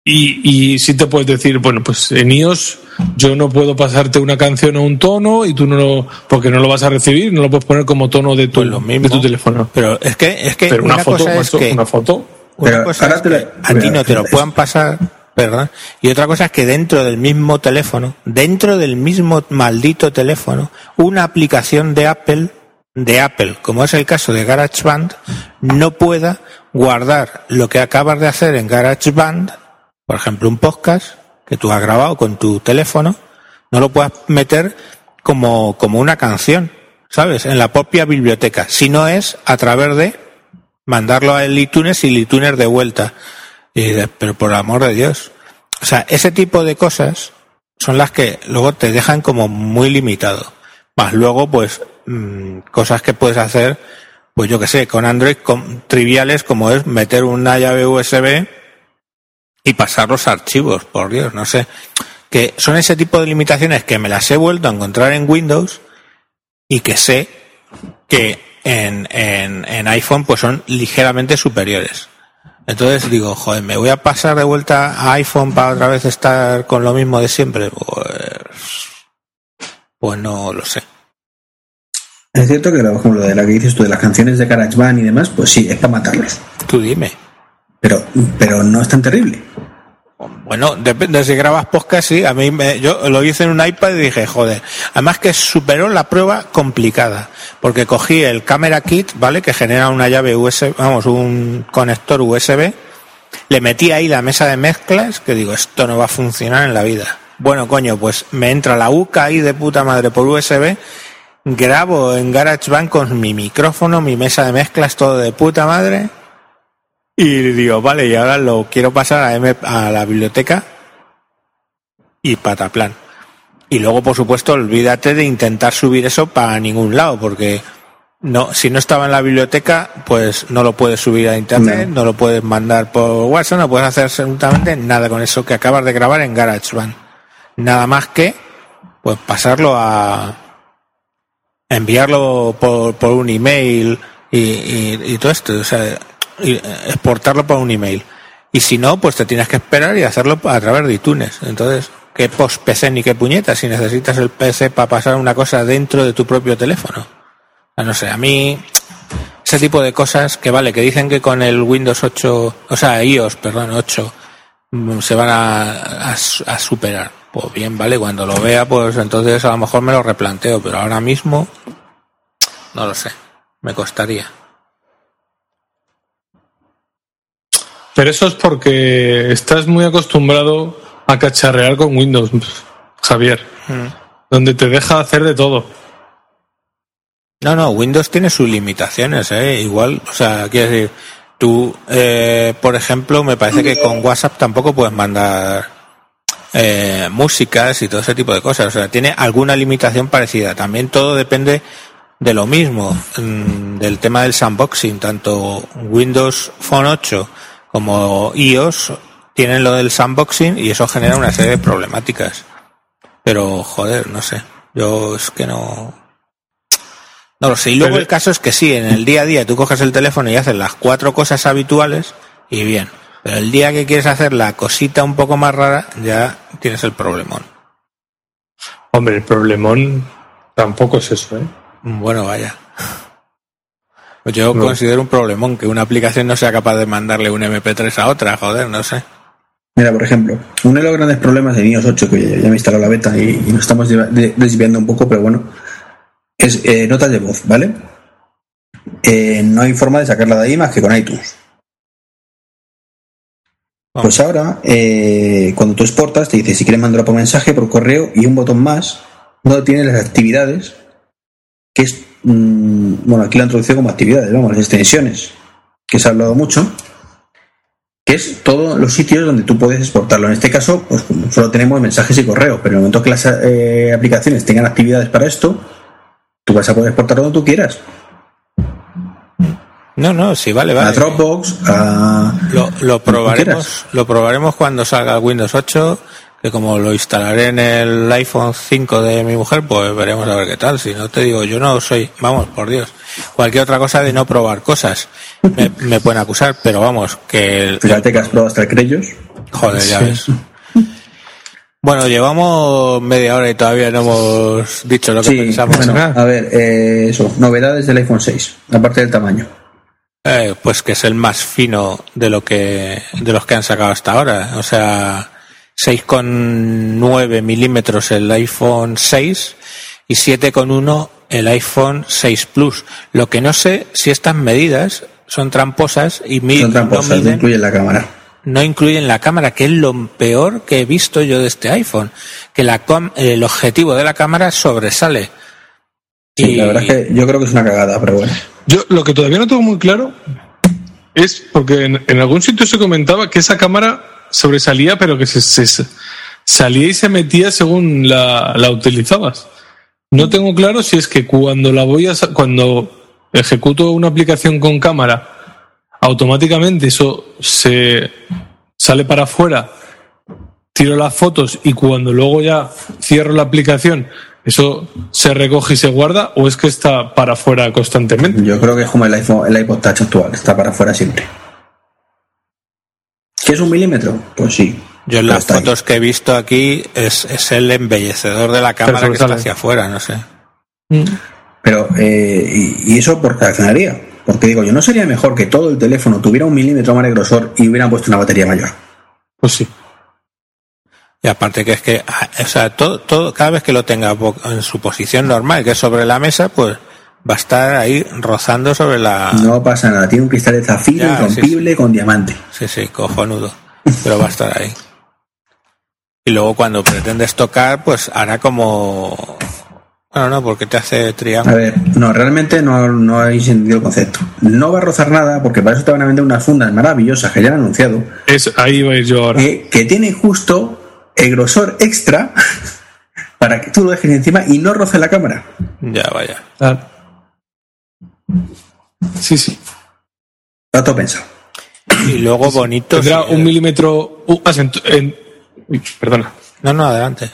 D: Y, y sí te puedes decir, bueno, pues en iOS yo no puedo pasarte una canción a un tono y tú no lo. porque no lo vas a recibir, no lo puedes poner como tono de tu,
C: Pues lo mismo.
D: de tu teléfono.
C: Pero es que, es que
D: Pero una, foto,
C: cosa es que
D: una foto.
C: Una cosa
B: ahora
C: es
B: te
C: que
B: la-
C: a ti no te lo puedan pasar, ¿verdad? Y otra cosa es que dentro del mismo teléfono, dentro del mismo maldito teléfono, una aplicación de Apple, de Apple, como es el caso de GarageBand, no pueda guardar lo que acabas de hacer en GarageBand, por ejemplo, un podcast que tú has grabado con tu teléfono, no lo puedas meter como, como una canción, ¿sabes? En la propia biblioteca, si no es a través de mandarlo al iTunes y el iTunes de vuelta. Y pero por amor de Dios. O sea, ese tipo de cosas son las que luego te dejan como muy limitado. Más luego, pues, mm, cosas que puedes hacer, pues yo que sé, con Android con, triviales como es meter una llave USB y pasar los archivos, por Dios, no sé. Que son ese tipo de limitaciones que me las he vuelto a encontrar en Windows y que sé que en, en, en iPhone pues son ligeramente superiores. Entonces digo, joder, ¿me voy a pasar de vuelta a iPhone para otra vez estar con lo mismo de siempre? Pues, pues no lo sé.
B: Es cierto que, por ejemplo, de la que dices tú, de las canciones de GarageBand y demás, pues sí, es para matarlos.
C: Tú dime.
B: Pero, pero no es tan terrible.
C: Bueno, depende, si grabas podcast, sí. A mí me- yo lo hice en un iPad y dije, joder. Además que superó la prueba complicada. Porque cogí el Camera Kit, ¿vale? Que genera una llave USB, vamos, un conector USB. Le metí ahí la mesa de mezclas, que digo, esto no va a funcionar en la vida. Bueno, coño, pues me entra la UCA ahí de puta madre por USB. Grabo en GarageBand con mi micrófono, mi mesa de mezclas, todo de puta madre. Y digo, vale, y ahora lo quiero pasar a, M- a la biblioteca y pataplan. Y luego, por supuesto, olvídate de intentar subir eso para ningún lado, porque no, si no estaba en la biblioteca, pues no lo puedes subir a internet, no, lo puedes mandar por WhatsApp, no puedes hacer absolutamente nada con eso que acabas de grabar en GarageBand. Nada más que, pues pasarlo a enviarlo por, por un email y, y, todo esto, o sea, exportarlo por un email. Y si no, pues te tienes que esperar y hacerlo a través de iTunes. Entonces, ¿qué post PC ni qué puñeta si necesitas el PC para pasar una cosa dentro de tu propio teléfono? No sé, a mí ese tipo de cosas que vale, que dicen que con el Windows 8, o sea, iOS, perdón, 8, mm, se van a, a, superar. Pues bien, vale, cuando lo vea, pues entonces a lo mejor me lo replanteo, pero ahora mismo no lo sé, me costaría.
D: Pero eso es porque estás muy acostumbrado a cacharrear con Windows, Javier, mm. donde te deja hacer de todo.
C: No, no, Windows tiene sus limitaciones, ¿eh? Igual, o sea, quiero decir, tú, eh, por ejemplo, me parece que con WhatsApp tampoco puedes mandar eh, músicas y todo ese tipo de cosas. O sea, tiene alguna limitación parecida. También todo depende de lo mismo, mm, del tema del sandboxing. Tanto Windows Phone 8 como iOS tienen lo del sandboxing y eso genera una serie de problemáticas. Pero, joder, no sé. Yo es que no, no lo sé. Y luego el caso es que sí, en el día a día tú coges el teléfono y haces las cuatro cosas habituales y bien. Pero el día que quieres hacer la cosita un poco más rara, ya tienes el problemón.
D: Hombre, el problemón tampoco es eso, ¿eh?
C: Bueno, vaya. Yo considero un problemón que una aplicación no sea capaz de mandarle un MP3 a otra, joder, no sé.
B: Mira, por ejemplo, uno de los grandes problemas de iOS 8, que ya me instaló la beta y, y nos estamos desviando un poco, pero bueno, es eh, notas de voz, ¿vale? Eh, no hay forma de sacarla de ahí más que con iTunes. Pues ahora, eh, cuando tú exportas, te dice si quieres mandarlo por mensaje, por correo y un botón más, donde tienes las actividades, que es, mm, bueno, aquí la introducción como actividades, vamos, las extensiones, que se ha hablado mucho, que es todos los sitios donde tú puedes exportarlo. En este caso, pues solo tenemos mensajes y correo, pero en el momento que las aplicaciones tengan actividades para esto, Tú vas a poder exportar donde tú quieras.
C: No, no, sí, vale, vale.
B: A Dropbox, a...
C: Lo, probaremos, lo probaremos cuando salga Windows 8, que como lo instalaré en el iPhone 5 de mi mujer, pues veremos a ver qué tal. Si no te digo, yo no soy, vamos, por Dios, cualquier otra cosa de no probar cosas me, pueden acusar, pero vamos, que...
B: Fíjate que has probado hasta el Creyos.
C: Joder, ya ves. Bueno, llevamos media hora y todavía no hemos dicho lo que pensamos.
B: a ver, eh, eso, novedades del iPhone 6, aparte del tamaño.
C: Eh, pues que es el más fino de lo que de los que han sacado hasta ahora. O sea, 6,9 milímetros el iPhone 6 y 7,1 el iPhone 6 Plus. Lo que no sé si estas medidas son tramposas y
B: son tramposas, no, incluyen la cámara
C: no incluyen la cámara, que es lo peor que he visto yo de este iPhone, que la, el objetivo de la cámara sobresale.
B: Sí, la verdad es que yo creo que es una cagada, pero bueno.
D: Yo lo que todavía no tengo muy claro es porque en, algún sitio se comentaba que esa cámara sobresalía, pero que se, salía y se metía según la, la, utilizabas. No tengo claro si es que cuando la voy a cuando ejecuto una aplicación con cámara automáticamente eso se sale para afuera, tiro las fotos y cuando luego ya cierro la aplicación, eso se recoge y se guarda o es que está para afuera constantemente.
B: Yo creo que es como el iPhone, el iPod Touch actual, está para afuera siempre. ¿Qué es un milímetro? Pues sí.
C: Yo en las fotos que he visto aquí es, es, el embellecedor de la cámara que está hacia afuera, no sé.
B: Pero, eh, ¿y, ¿y, eso por qué accionaría? Porque digo, yo no sería mejor que todo el teléfono tuviera un milímetro más de grosor y hubieran puesto una batería mayor.
D: Pues sí.
C: Y aparte que es que, ah, o sea, todo, todo, cada vez que lo tenga en su posición normal, que es sobre la mesa, pues va a estar ahí rozando sobre la.
B: No pasa nada, tiene un cristal de zafiro irrompible con diamante.
C: Sí, sí, cojonudo. Pero va a estar ahí. Y luego cuando pretendes tocar, pues hará como bueno, no, porque te hace triángulo.
B: A ver, no, realmente no, no habéis entendido el concepto. No va a rozar nada porque para eso te van a vender unas fundas maravillosas que ya han anunciado.
D: Es, ahí voy yo ahora.
B: Que, que tiene justo el grosor extra para que tú lo dejes encima y no roce la cámara.
C: Ya, vaya.
D: Sí, sí.
B: Está todo pensado.
C: Y luego bonito.
D: Tendrá
C: sí,
D: un
C: eh,
D: milímetro uh, más en, en- uy, perdona.
C: No, no, adelante.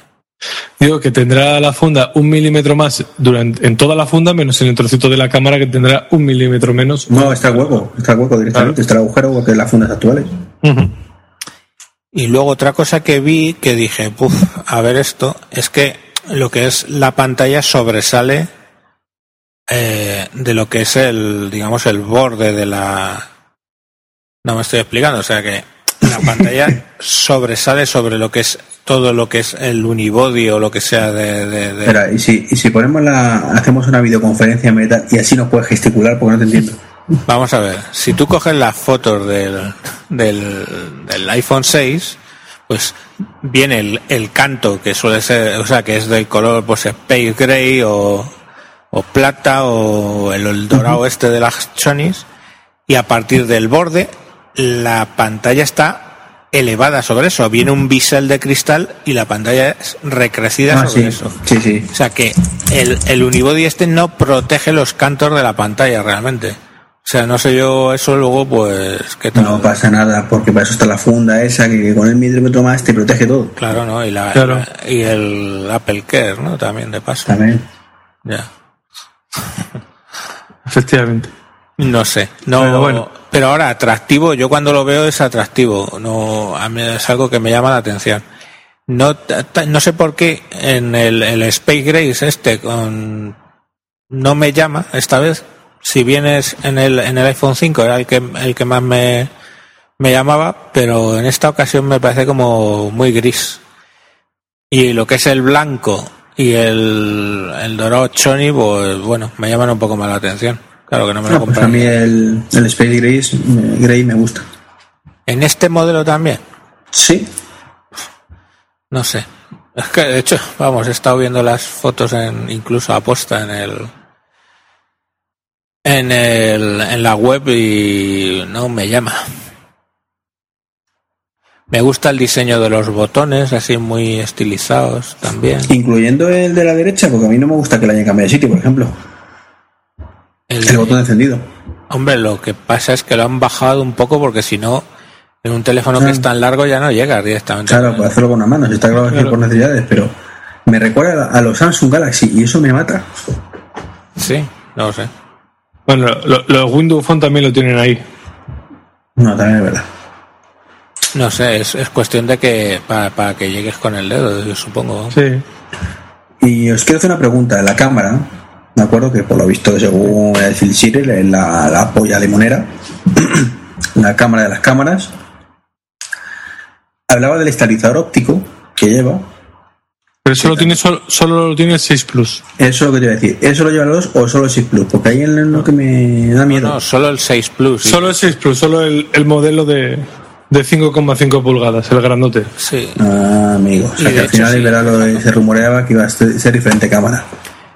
D: Digo que tendrá la funda un milímetro más durante, en toda la funda, menos en el trocito de la cámara que tendrá un milímetro menos.
B: No, está el hueco, está hueco directamente, está el agujero que las fundas actuales.
C: Y luego otra cosa que vi que dije, puf, a ver esto, es que lo que es la pantalla sobresale eh, de lo que es el, digamos, el borde de la... No me estoy explicando, o sea que la pantalla sobresale sobre lo que es todo lo que es el unibody o lo que sea de... de- de-
B: y si, y si ponemos la, hacemos una videoconferencia y así nos puedes gesticular porque no te entiendo.
C: Vamos a ver, si tú coges las fotos del, del, del iPhone 6, pues viene el, el canto que suele ser, o sea, que es del color pues space gray o, o plata o el, el dorado este de las chonis y a partir del borde la pantalla está elevada sobre eso, viene un bisel de cristal y la pantalla es recrecida
B: Ah,
C: sobre
B: sí,
C: eso.
B: sí, sí.
C: O sea que el, el unibody este no protege los cantos de la pantalla realmente. O sea, no sé yo eso luego pues qué tal.
B: No pasa nada porque para eso está la funda esa que con el milímetro más te protege todo.
C: Claro, ¿no? Y, la,
D: Claro.
C: y el Apple Care, ¿no? También de paso.
B: También.
C: Ya.
D: Efectivamente.
C: No sé. No,
D: Pero bueno.
C: pero ahora atractivo, yo cuando lo veo es atractivo. No, a mí es algo que me llama la atención. No, no sé por qué en el, el Space Grace este con no me llama esta vez. Si vienes en el, en el iPhone 5 era el que, el que más me, me llamaba, pero en esta ocasión me parece como muy gris. Y lo que es el blanco y el, el dorado choni, pues bueno, me llaman un poco más la atención. Claro que no me lo
B: No, pues a mí el, el Space Gray, me- Gray me gusta.
C: En este modelo también,
B: Sí,
C: no sé. Es que de hecho, vamos, he estado viendo las fotos en, incluso aposta en el, en el, en la web y no me llama. Me gusta el diseño de los botones, así muy estilizados también.
B: incluyendo el de la derecha, porque a mí no me gusta que le hayan cambiado de sitio, por ejemplo.
C: El-
B: El botón encendido.
C: Hombre, lo que pasa es que lo han bajado un poco porque si no, en un teléfono que
B: Ah.
C: es tan largo ya no llegas directamente.
B: Claro, puedo hacerlo con una mano, si está claro que por necesidades, pero me recuerda a los Samsung Galaxy y eso me mata.
C: Sí, no lo sé.
D: Bueno, lo- los Windows Phone también lo tienen ahí.
B: No, también es verdad.
C: No sé, es, es cuestión de que para, para que llegues con el dedo, yo supongo.
D: Sí.
B: Y os quiero hacer una pregunta. La cámara, me acuerdo que por lo visto, según el Phil Sire, la, la polla limonera, la cámara de las cámaras, hablaba del estabilizador óptico que lleva.
D: Pero eso lo tiene solo, solo lo tiene el 6 Plus.
B: Eso es lo que te iba a decir. ¿Eso lo lleva el 2 o solo el 6 Plus? Porque ahí es lo que me da miedo.
C: No, solo el 6 Plus. sí.
D: Solo el 6 Plus, solo el, el modelo de, de 5,5 pulgadas, el grandote.
C: Sí.
B: Ah, amigo. O sea
C: Y
B: que
C: de
B: al
C: hecho,
B: final
C: sí.
B: verano lo- se rumoreaba que iba a ser diferente cámara.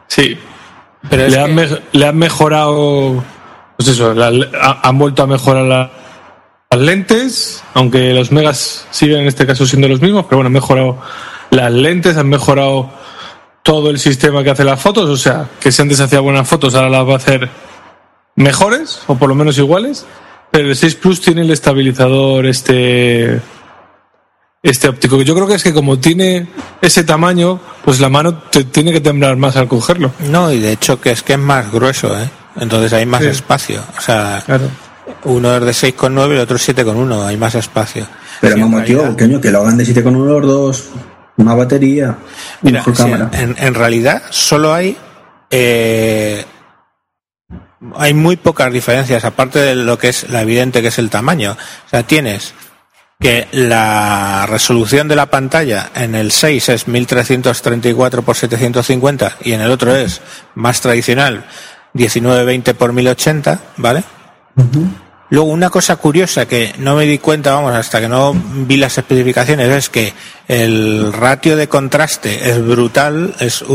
D: Sí.
C: Pero
D: Le han,
C: que-
D: me- le han mejorado. Pues eso, la- ha- han vuelto a mejorar la- las lentes, aunque los megas siguen en este caso siendo los mismos, pero bueno, han mejorado las lentes, han mejorado todo el sistema que hace las fotos, o sea, que si antes hacía buenas fotos, ahora las va a hacer mejores, o por lo menos iguales, pero el 6 Plus tiene el estabilizador este este óptico, que yo creo que es que como tiene ese tamaño, pues la mano te tiene que temblar más al cogerlo.
C: No, y de hecho que es que es más grueso, ¿eh? Entonces hay más
D: Sí.
C: espacio. O sea,
D: Claro.
C: uno es de 6,9 y el otro 7,1. Hay más espacio.
B: Pero
C: Sí,
B: mamá, tío, que lo hagan de 7,1 los dos, más batería,
C: Mira,
B: mejor
C: sí,
B: cámara.
C: en, en realidad solo hay eh, hay muy pocas diferencias aparte de lo que es la evidente que es el tamaño. O sea tienes que la resolución de la pantalla en el 6 es 1334 x 750 y en el otro es más tradicional 1920 x 1080 vale Luego, una cosa curiosa que no me di cuenta, vamos, hasta que no vi las especificaciones, es que el ratio de contraste es brutal, es,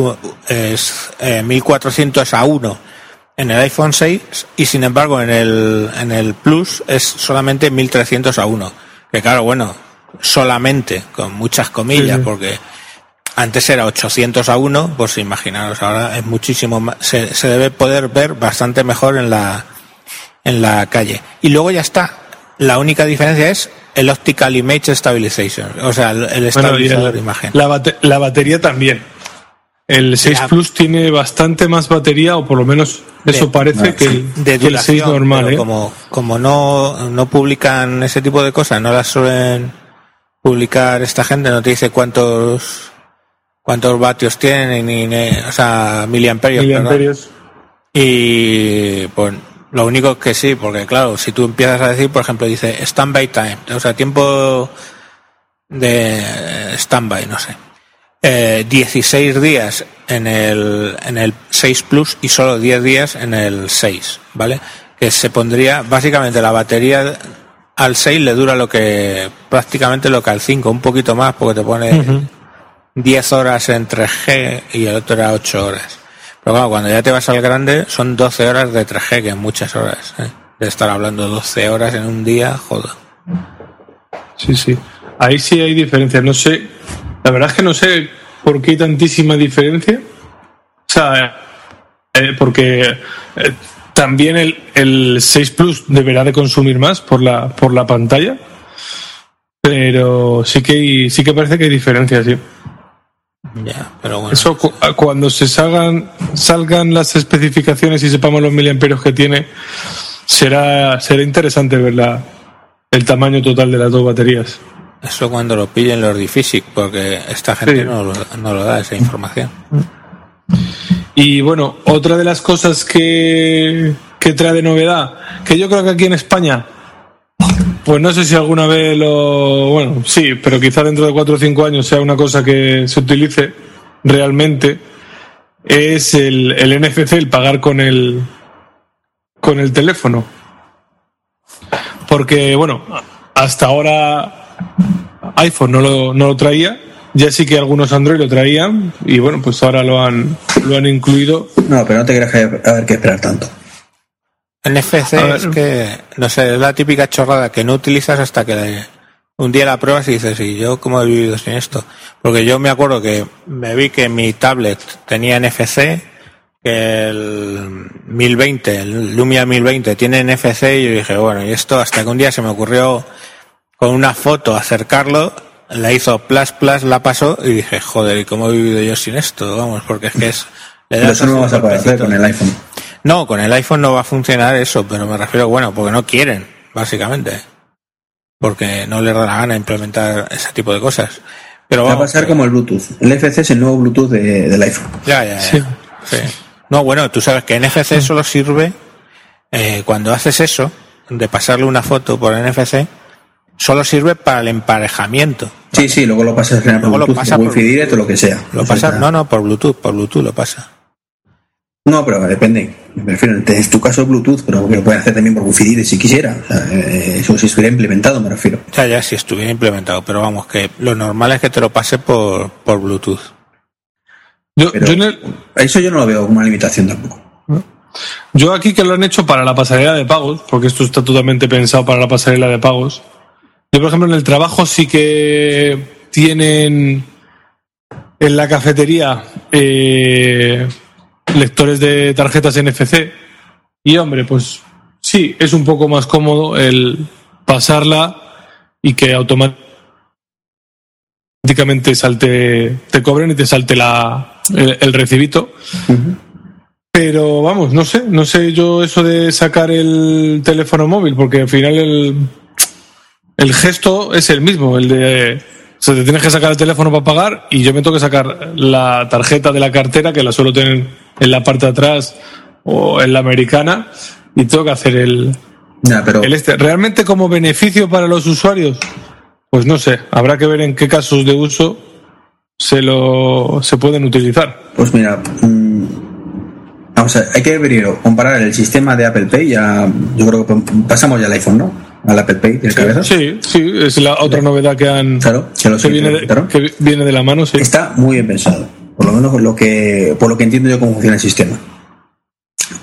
C: es eh, 1400 a 1 en el iPhone 6 y sin embargo en el, en el Plus es solamente 1300 a 1. Que claro, bueno, solamente, con muchas comillas,
D: sí.
C: porque antes era 800 a 1, pues imaginaros, ahora es muchísimo más, se, se debe poder ver bastante mejor en la, en la calle. Y luego ya está. La única diferencia es el Optical Image Stabilization, o sea, el, estabilizador de imagen.
D: La, bate- la batería también. El 6
C: La-
D: Plus tiene bastante más batería, o por lo menos eso
C: De-
D: parece que el,
C: de
D: que el 6
C: duración,
D: normal. ¿eh?
C: como, como no, no publican ese tipo de cosas, no las suelen publicar esta gente, no te dice cuántos cuántos vatios tienen, ni, ni- o sea, miliamperios.
D: Miliamperios.
C: Y pues lo único que sí, porque claro, si tú empiezas a decir, por ejemplo, dice standby time, o sea, tiempo de standby, no sé. Eh, 16 días en el, en el 6 Plus y solo 10 días en el 6, ¿vale? Que se pondría, básicamente la batería al 6 le dura lo que, prácticamente lo que al 5, un poquito más, porque te pone 10 horas en 3G y el otro era 8 horas. Pero cuando ya te vas al grande son 12 horas de 3G, que es muchas horas. ¿eh? De estar hablando 12 horas en un día, joder.
D: Sí, sí. Ahí sí hay diferencias. No sé. La verdad es que no sé por qué hay tantísima diferencia. O sea, eh, porque eh, también el, el 6 Plus deberá de consumir más por la, por la pantalla. Pero sí que sí que parece que hay diferencias, sí.
C: Ya, pero bueno.
D: Eso cu- cuando se salgan, salgan las especificaciones y sepamos los miliamperios que tiene, será, será interesante ver la- el tamaño total de las dos baterías.
C: Eso cuando lo pillen los Difisic, porque esta gente
D: Sí.
C: no, lo, no lo da esa información.
D: Y bueno, otra de las cosas que, que trae de novedad, que yo creo que aquí en España, pues no sé si alguna vez lo. Bueno, sí, pero quizá dentro de cuatro o cinco años sea una cosa que se utilice realmente, es el, NFC, el pagar con el, con el teléfono. Porque, bueno, hasta ahora iPhone no lo, no lo traía, ya sí que algunos Android lo traían, y bueno, pues ahora lo han, lo han incluido.
B: No, pero no te creas que haber que esperar tanto.
C: NFC es que, no sé, es la típica chorrada que no utilizas hasta que un día la pruebas y dices, ¿y yo cómo he vivido sin esto? Porque yo me acuerdo que me vi que mi tablet tenía NFC, que el 1020, el Lumia 1020 tiene NFC y yo dije, bueno, y esto hasta que un día se me ocurrió con una foto acercarlo, la hizo plus plus, la pasó y dije, joder, ¿y cómo he vivido yo sin esto? Vamos, porque es que es... le
B: Pero
C: das
B: eso no vas a
C: un
B: poder hacer
C: golpecito.
B: con el iPhone.
C: No, con el iPhone no va a funcionar eso, pero me refiero, bueno, porque no quieren, básicamente. Porque no les da la gana implementar ese tipo de cosas. Pero
B: Va a pasar como el Bluetooth. El NFC es el nuevo Bluetooth de- del iPhone.
C: Ya, ya, ya.
D: Sí.
C: Sí. No, bueno, tú sabes que NFC solo sirve eh, cuando haces eso, de pasarle una foto por NFC, solo sirve para el emparejamiento.
B: Sí, sí, luego lo pasas por
C: Luego lo pasa
B: por Wi-Fi Direct o lo que sea.
C: Lo pasa, no, no, por Bluetooth, por Bluetooth lo pasa.
B: No, pero depende. Me refiero, en tu caso Bluetooth, pero que lo puede hacer también por Wi-Fi Direct si quisiera. O sea, eh, eso si estuviera implementado, me refiero.
C: Ya, ya, si estuviera implementado, pero vamos, que lo normal es que te lo pase por, por Bluetooth.
D: Yo, yo en el-
B: eso yo no lo veo como una limitación tampoco.
D: Yo aquí que lo han hecho para la pasarela de pagos, porque esto está totalmente pensado para la pasarela de pagos. Yo, por ejemplo, en el trabajo sí que tienen en la cafetería eh, lectores de tarjetas NFC. Y, hombre, pues sí, es un poco más cómodo el pasarla y que automáticamente salte, te cobren y te salte la, el, el recibito. Pero vamos, no sé, no sé yo eso de sacar el teléfono móvil, porque al final el, el gesto es el mismo, el de o sea, te tienes que sacar el teléfono para pagar y yo me tengo que sacar la tarjeta de la cartera, que la suelo tener en la parte de atrás o en la americana, y tengo que hacer el,
B: pero
D: el este. ¿Realmente como beneficio para los usuarios? Pues no sé, habrá que ver en qué casos de uso se lo se pueden utilizar.
B: Pues mira, mm, vamos a ver, hay que primero comparar el sistema de Apple Pay. Ya, yo creo que pasamos ya al iPhone, ¿no? Al Apple Pay de cabeza.
D: Sí, sí, es la otra novedad que han
B: Claro, que lo
D: que viene, de,
B: implementaron.
D: que viene de la mano, sí.
B: Está muy bien pensado. Por lo menos lo que, por lo que entiendo yo cómo funciona el sistema.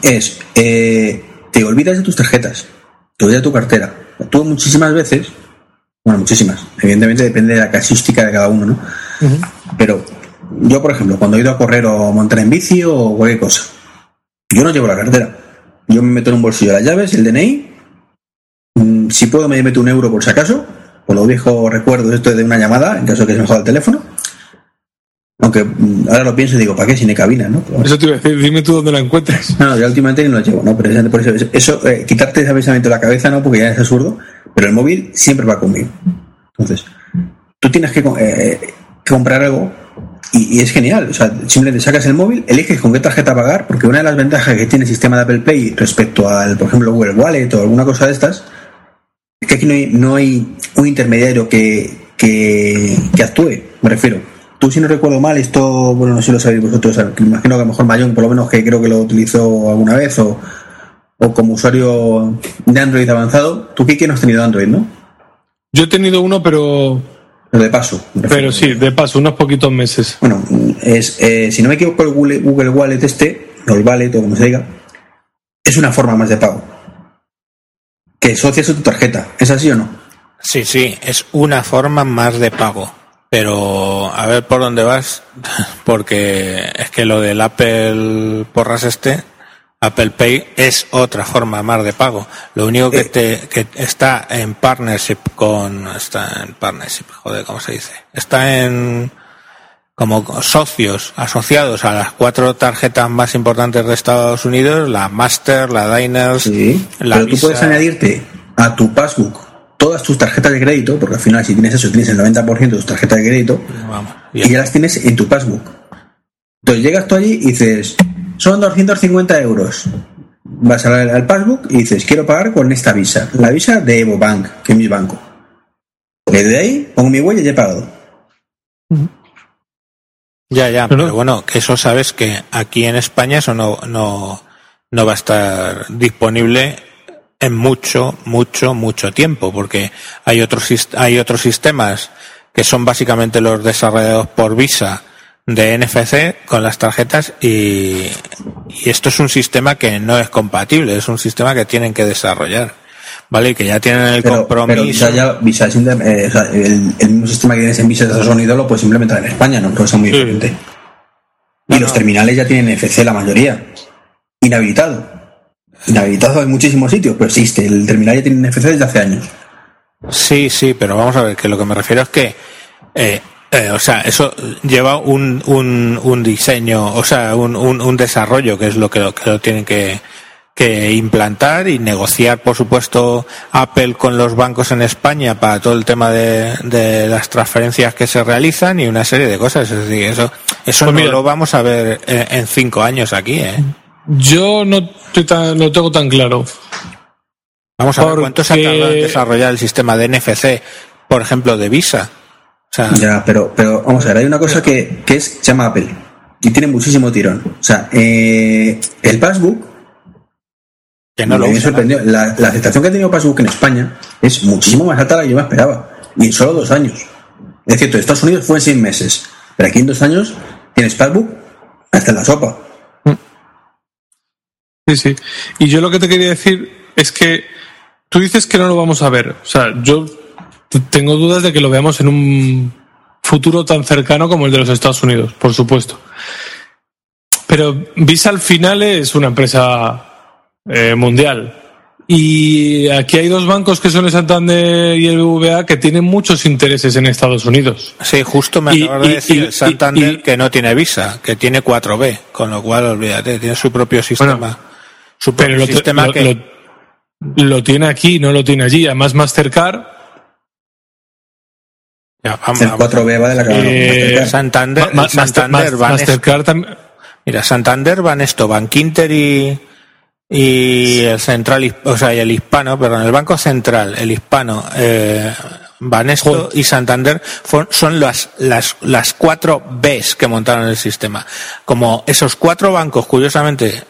B: Es, eh, te olvidas de tus tarjetas, te olvidas de tu cartera. Tú muchísimas veces, bueno, muchísimas, evidentemente depende de la casuística de cada uno, ¿no? Pero yo, por ejemplo, cuando he ido a correr o montar en bici o cualquier cosa, yo no llevo la cartera. Yo me meto en un bolsillo las llaves, el DNI. Mm, Si puedo, me meto un euro por si acaso. Por los viejos recuerdos, esto de una llamada, en caso de que se me joda el teléfono. Aunque mm, ahora lo pienso y digo, ¿para qué? Si no hay cabina, ¿no? Pero.
D: Eso te iba a decir, dime tú dónde la encuentres.
B: No, yo últimamente ni lo llevo, ¿no? Precisamente por eso, eso eh, quitarte ese pensamiento de la cabeza, ¿no? Porque ya es absurdo, pero el móvil siempre va conmigo. Entonces, tú tienes que, eh, que comprar algo y, y es genial. O sea, simplemente sacas el móvil, eliges con qué tarjeta pagar, porque una de las ventajas que tiene el sistema de Apple Pay respecto al, por ejemplo, Google Wallet o alguna cosa de estas, es que aquí no hay, no hay un intermediario que, que, que actúe, me refiero. Tú, si no recuerdo mal, esto, bueno, no sé si lo sabéis vosotros, imagino que a lo mejor Mayón, por lo menos que creo que lo utilizó alguna vez, o, o como usuario de Android avanzado, tú, Kiki, no has tenido Android, ¿no?
D: Yo he tenido uno, pero,
B: Pero de paso.
D: pero sí, de paso, unos poquitos meses.
B: Bueno, es, eh, si no me equivoco, el Google, Google Wallet este, o el Wallet, o como se diga, es una forma más de pago. Que asocias a tu tarjeta. ¿Es así o no?
C: Sí, sí, es una forma más de pago. Pero a ver por dónde vas, porque es que lo del Apple Porras este, Apple Pay es otra forma más de pago. Lo único que
B: Eh.
C: te que está en partnership con está en partnership, joder, ¿cómo se dice? Está en como socios asociados a las cuatro tarjetas más importantes de Estados Unidos, la Master, la Diners,
B: Sí.
C: la
B: Pero tú puedes añadirte a tu passbook todas tus tarjetas de crédito, porque al final, si tienes eso, tienes el 90% de tus tarjetas de crédito,
C: Vamos,
B: y ya las tienes en tu passbook. Entonces llegas tú allí y dices, son 250 euros. Vas al, al passbook y dices, quiero pagar con esta visa. La visa de Evo Bank, que es mi banco. Desde ahí pongo mi huella y ya he pagado.
C: Ya, ya,
D: Pero-
C: pero bueno, que eso sabes que aquí en España eso no, no, no va a estar disponible en mucho, mucho, mucho tiempo, porque hay otros, hay otros sistemas que son básicamente los desarrollados por Visa de NFC con las tarjetas y, y esto es un sistema que no es compatible, es un sistema que tienen que desarrollar, ¿vale? Y que ya tienen el
B: Pero, pero
C: compromiso.
B: Visa ya, Visa es inter- eh, o sea, el, el mismo sistema que tienes en Visa de Estados Unidos lo puedes implementar en España, ¿no? Son muy
D: Sí.
B: diferentes. Y
C: No,
B: los
C: no.
B: terminales ya tienen NFC la mayoría. Inhabilitado. Inhabilitado en muchísimos sitios, pero existe. El terminal ya tiene NFC desde hace años.
C: Sí, sí, pero vamos a ver, que lo que me refiero es que, eh, eh, o sea, eso lleva un, un, un diseño, o sea, un, un, un desarrollo, que es lo que lo, que lo tienen que, que implantar y negociar, por supuesto, Apple con los bancos en España para todo el tema de, de las transferencias que se realizan y una serie de cosas. Es decir, eso, eso
D: Pues
C: no
D: mira.
C: lo vamos a ver en, en cinco años aquí, ¿eh?
D: Yo no, no tengo tan claro.
C: Vamos a ver cuánto se ha tardado en desarrollar el sistema de NFC, por ejemplo, de Visa. O sea,
B: Ya, pero, pero vamos a ver, hay una cosa que, que es, se llama Apple. Y tiene muchísimo tirón. O sea, eh, el Passbook
C: que no lo
B: me sorprendió. La, la aceptación que ha tenido Passbook en España es muchísimo más alta de la que yo me esperaba. Y en solo dos años. Es cierto, en Estados Unidos fue en seis meses. Pero aquí en dos años tienes Passbook hasta en la sopa.
D: Sí, sí. Y yo lo que te quería decir es que tú dices que no lo vamos a ver. O sea, yo tengo dudas de que lo veamos en un futuro tan cercano como el de los Estados Unidos, por supuesto. Pero Visa al final es una empresa eh, mundial. Y aquí hay dos bancos que son el Santander y el BBVA que tienen muchos intereses en Estados Unidos.
C: Sí, justo me acabas de decir
D: y-
C: el Santander
D: y-
C: que no tiene Visa, que tiene 4B, con lo cual olvídate, tiene su propio sistema. Propio
D: Pero lo,
C: sistema
D: lo-
C: que
D: lo- lo tiene aquí, no lo tiene allí. Además, Mastercard
C: Ya, vamos,
B: El
C: vamos.
B: 4B va de la
D: Eh.
C: Santander,
D: Ma-
C: Santander
D: Master-
C: van
D: Mastercard también.
C: Mira, Santander van esto, Bankinter y, y el central, o sea, y el hispano, perdón, el Banco Central, el hispano, eh, Banesto y Santander son las, las, las cuatro Bs que montaron el sistema. Como esos cuatro bancos, curiosamente,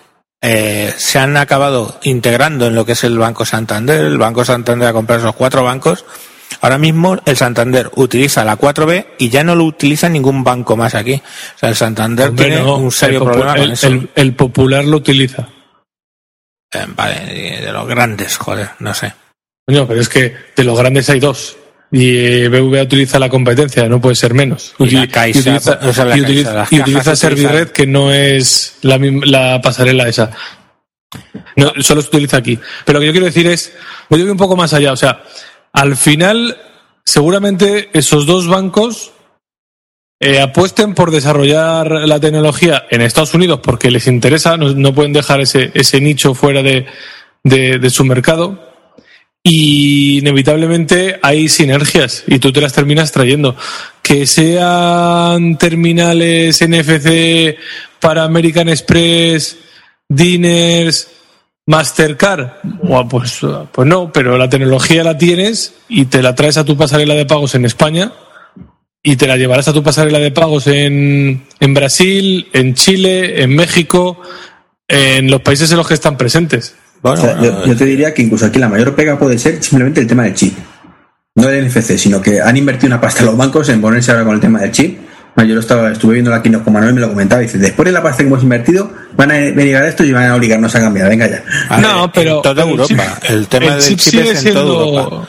C: eh, se han acabado integrando en lo que es el Banco Santander, el Banco Santander ha comprado esos cuatro bancos, Ahora mismo el Santander utiliza la 4B y ya no lo utiliza ningún banco más aquí. O sea, el Santander
D: Hombre,
C: tiene
D: no,
C: un serio
D: el,
C: problema con
D: el-
C: eso.
D: el- el popular lo utiliza.
C: Eh, vale, de los grandes, joder, no sé.
D: Coño, pero es que de los grandes hay dos. Y eh, BVA utiliza la competencia, no puede ser menos.
C: Y la Caixa,
D: utiliza,
C: o sea,
D: y utiliza- y utiliza que no es la, la pasarela esa. No, solo se utiliza aquí. Pero lo que yo quiero decir es, voy un poco más allá. O sea, al final, seguramente esos dos bancos eh, apuesten por desarrollar la tecnología en Estados Unidos porque les interesa, no, no pueden dejar ese, ese nicho fuera de, de- de su mercado. Y inevitablemente hay sinergias y tú te las terminas trayendo. Que sean terminales NFC para American Express, Diners, Mastercard, pues, pues no, pero la tecnología la tienes y te la traes a tu pasarela de pagos en España y te la llevarás a tu pasarela de pagos en, en Brasil, en Chile, en México, en los países en los que están presentes.
C: Bueno,
B: O sea,
C: bueno,
B: yo, yo te diría que incluso aquí la mayor pega puede ser simplemente el tema del chip. No del NFC, sino que han invertido una pasta los bancos en ponerse ahora con el tema del chip. Bueno, Yo lo estaba, estuve viendo aquí con Manuel me lo comentaba. Dice, después de la pasta que hemos invertido, van a venir a esto y van a obligarnos a cambiar. Venga ya.
C: a ver,
D: no, pero-
C: en toda
D: el
C: Europa.
D: chip-
C: el tema
D: el
C: del
D: chip
C: es en toda
D: siendo-
C: Europa.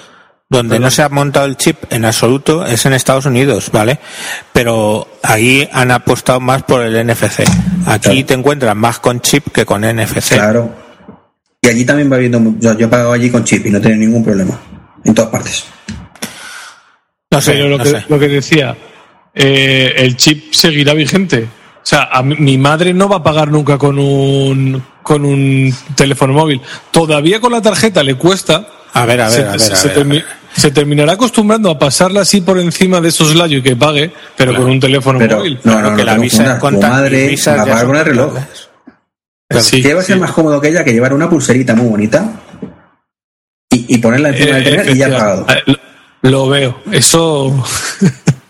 C: Donde no se ha montado el chip en absoluto es en Estados Unidos, ¿vale? Pero ahí han apostado más por el NFC. Aquí
B: Claro.
C: te encuentras más con chip que con NFC.
B: Claro. Y allí también va viendo. mu- Yo, yo he pagado allí con chip y no tiene ningún problema. En todas partes.
C: No sé,
D: Pero lo,
C: no
D: que,
C: sé.
D: lo que decía, eh, el chip seguirá vigente. O sea, a mi madre no va a pagar nunca con un, con un teléfono móvil. Todavía con la tarjeta le cuesta.
C: A ver, a ver,
D: se,
C: a ver,
D: se-
C: a
D: se
C: ver, a
D: termi-
C: ver.
D: se terminará acostumbrando a pasarla así por encima de esos layos y que pague, pero con un teléfono
B: Pero
D: móvil.
B: no,
C: Claro
B: no,
C: que
B: no
C: la visa conta-
B: madre va a pagar con el reloj.
D: Sí,
B: ¿Qué va a ser
D: sí.
B: más cómodo que ella que llevar una pulserita muy bonita y, y ponerla encima del
D: Eh,
B: terminal y ya pagado?
D: Eh, Lo, lo veo. Eso.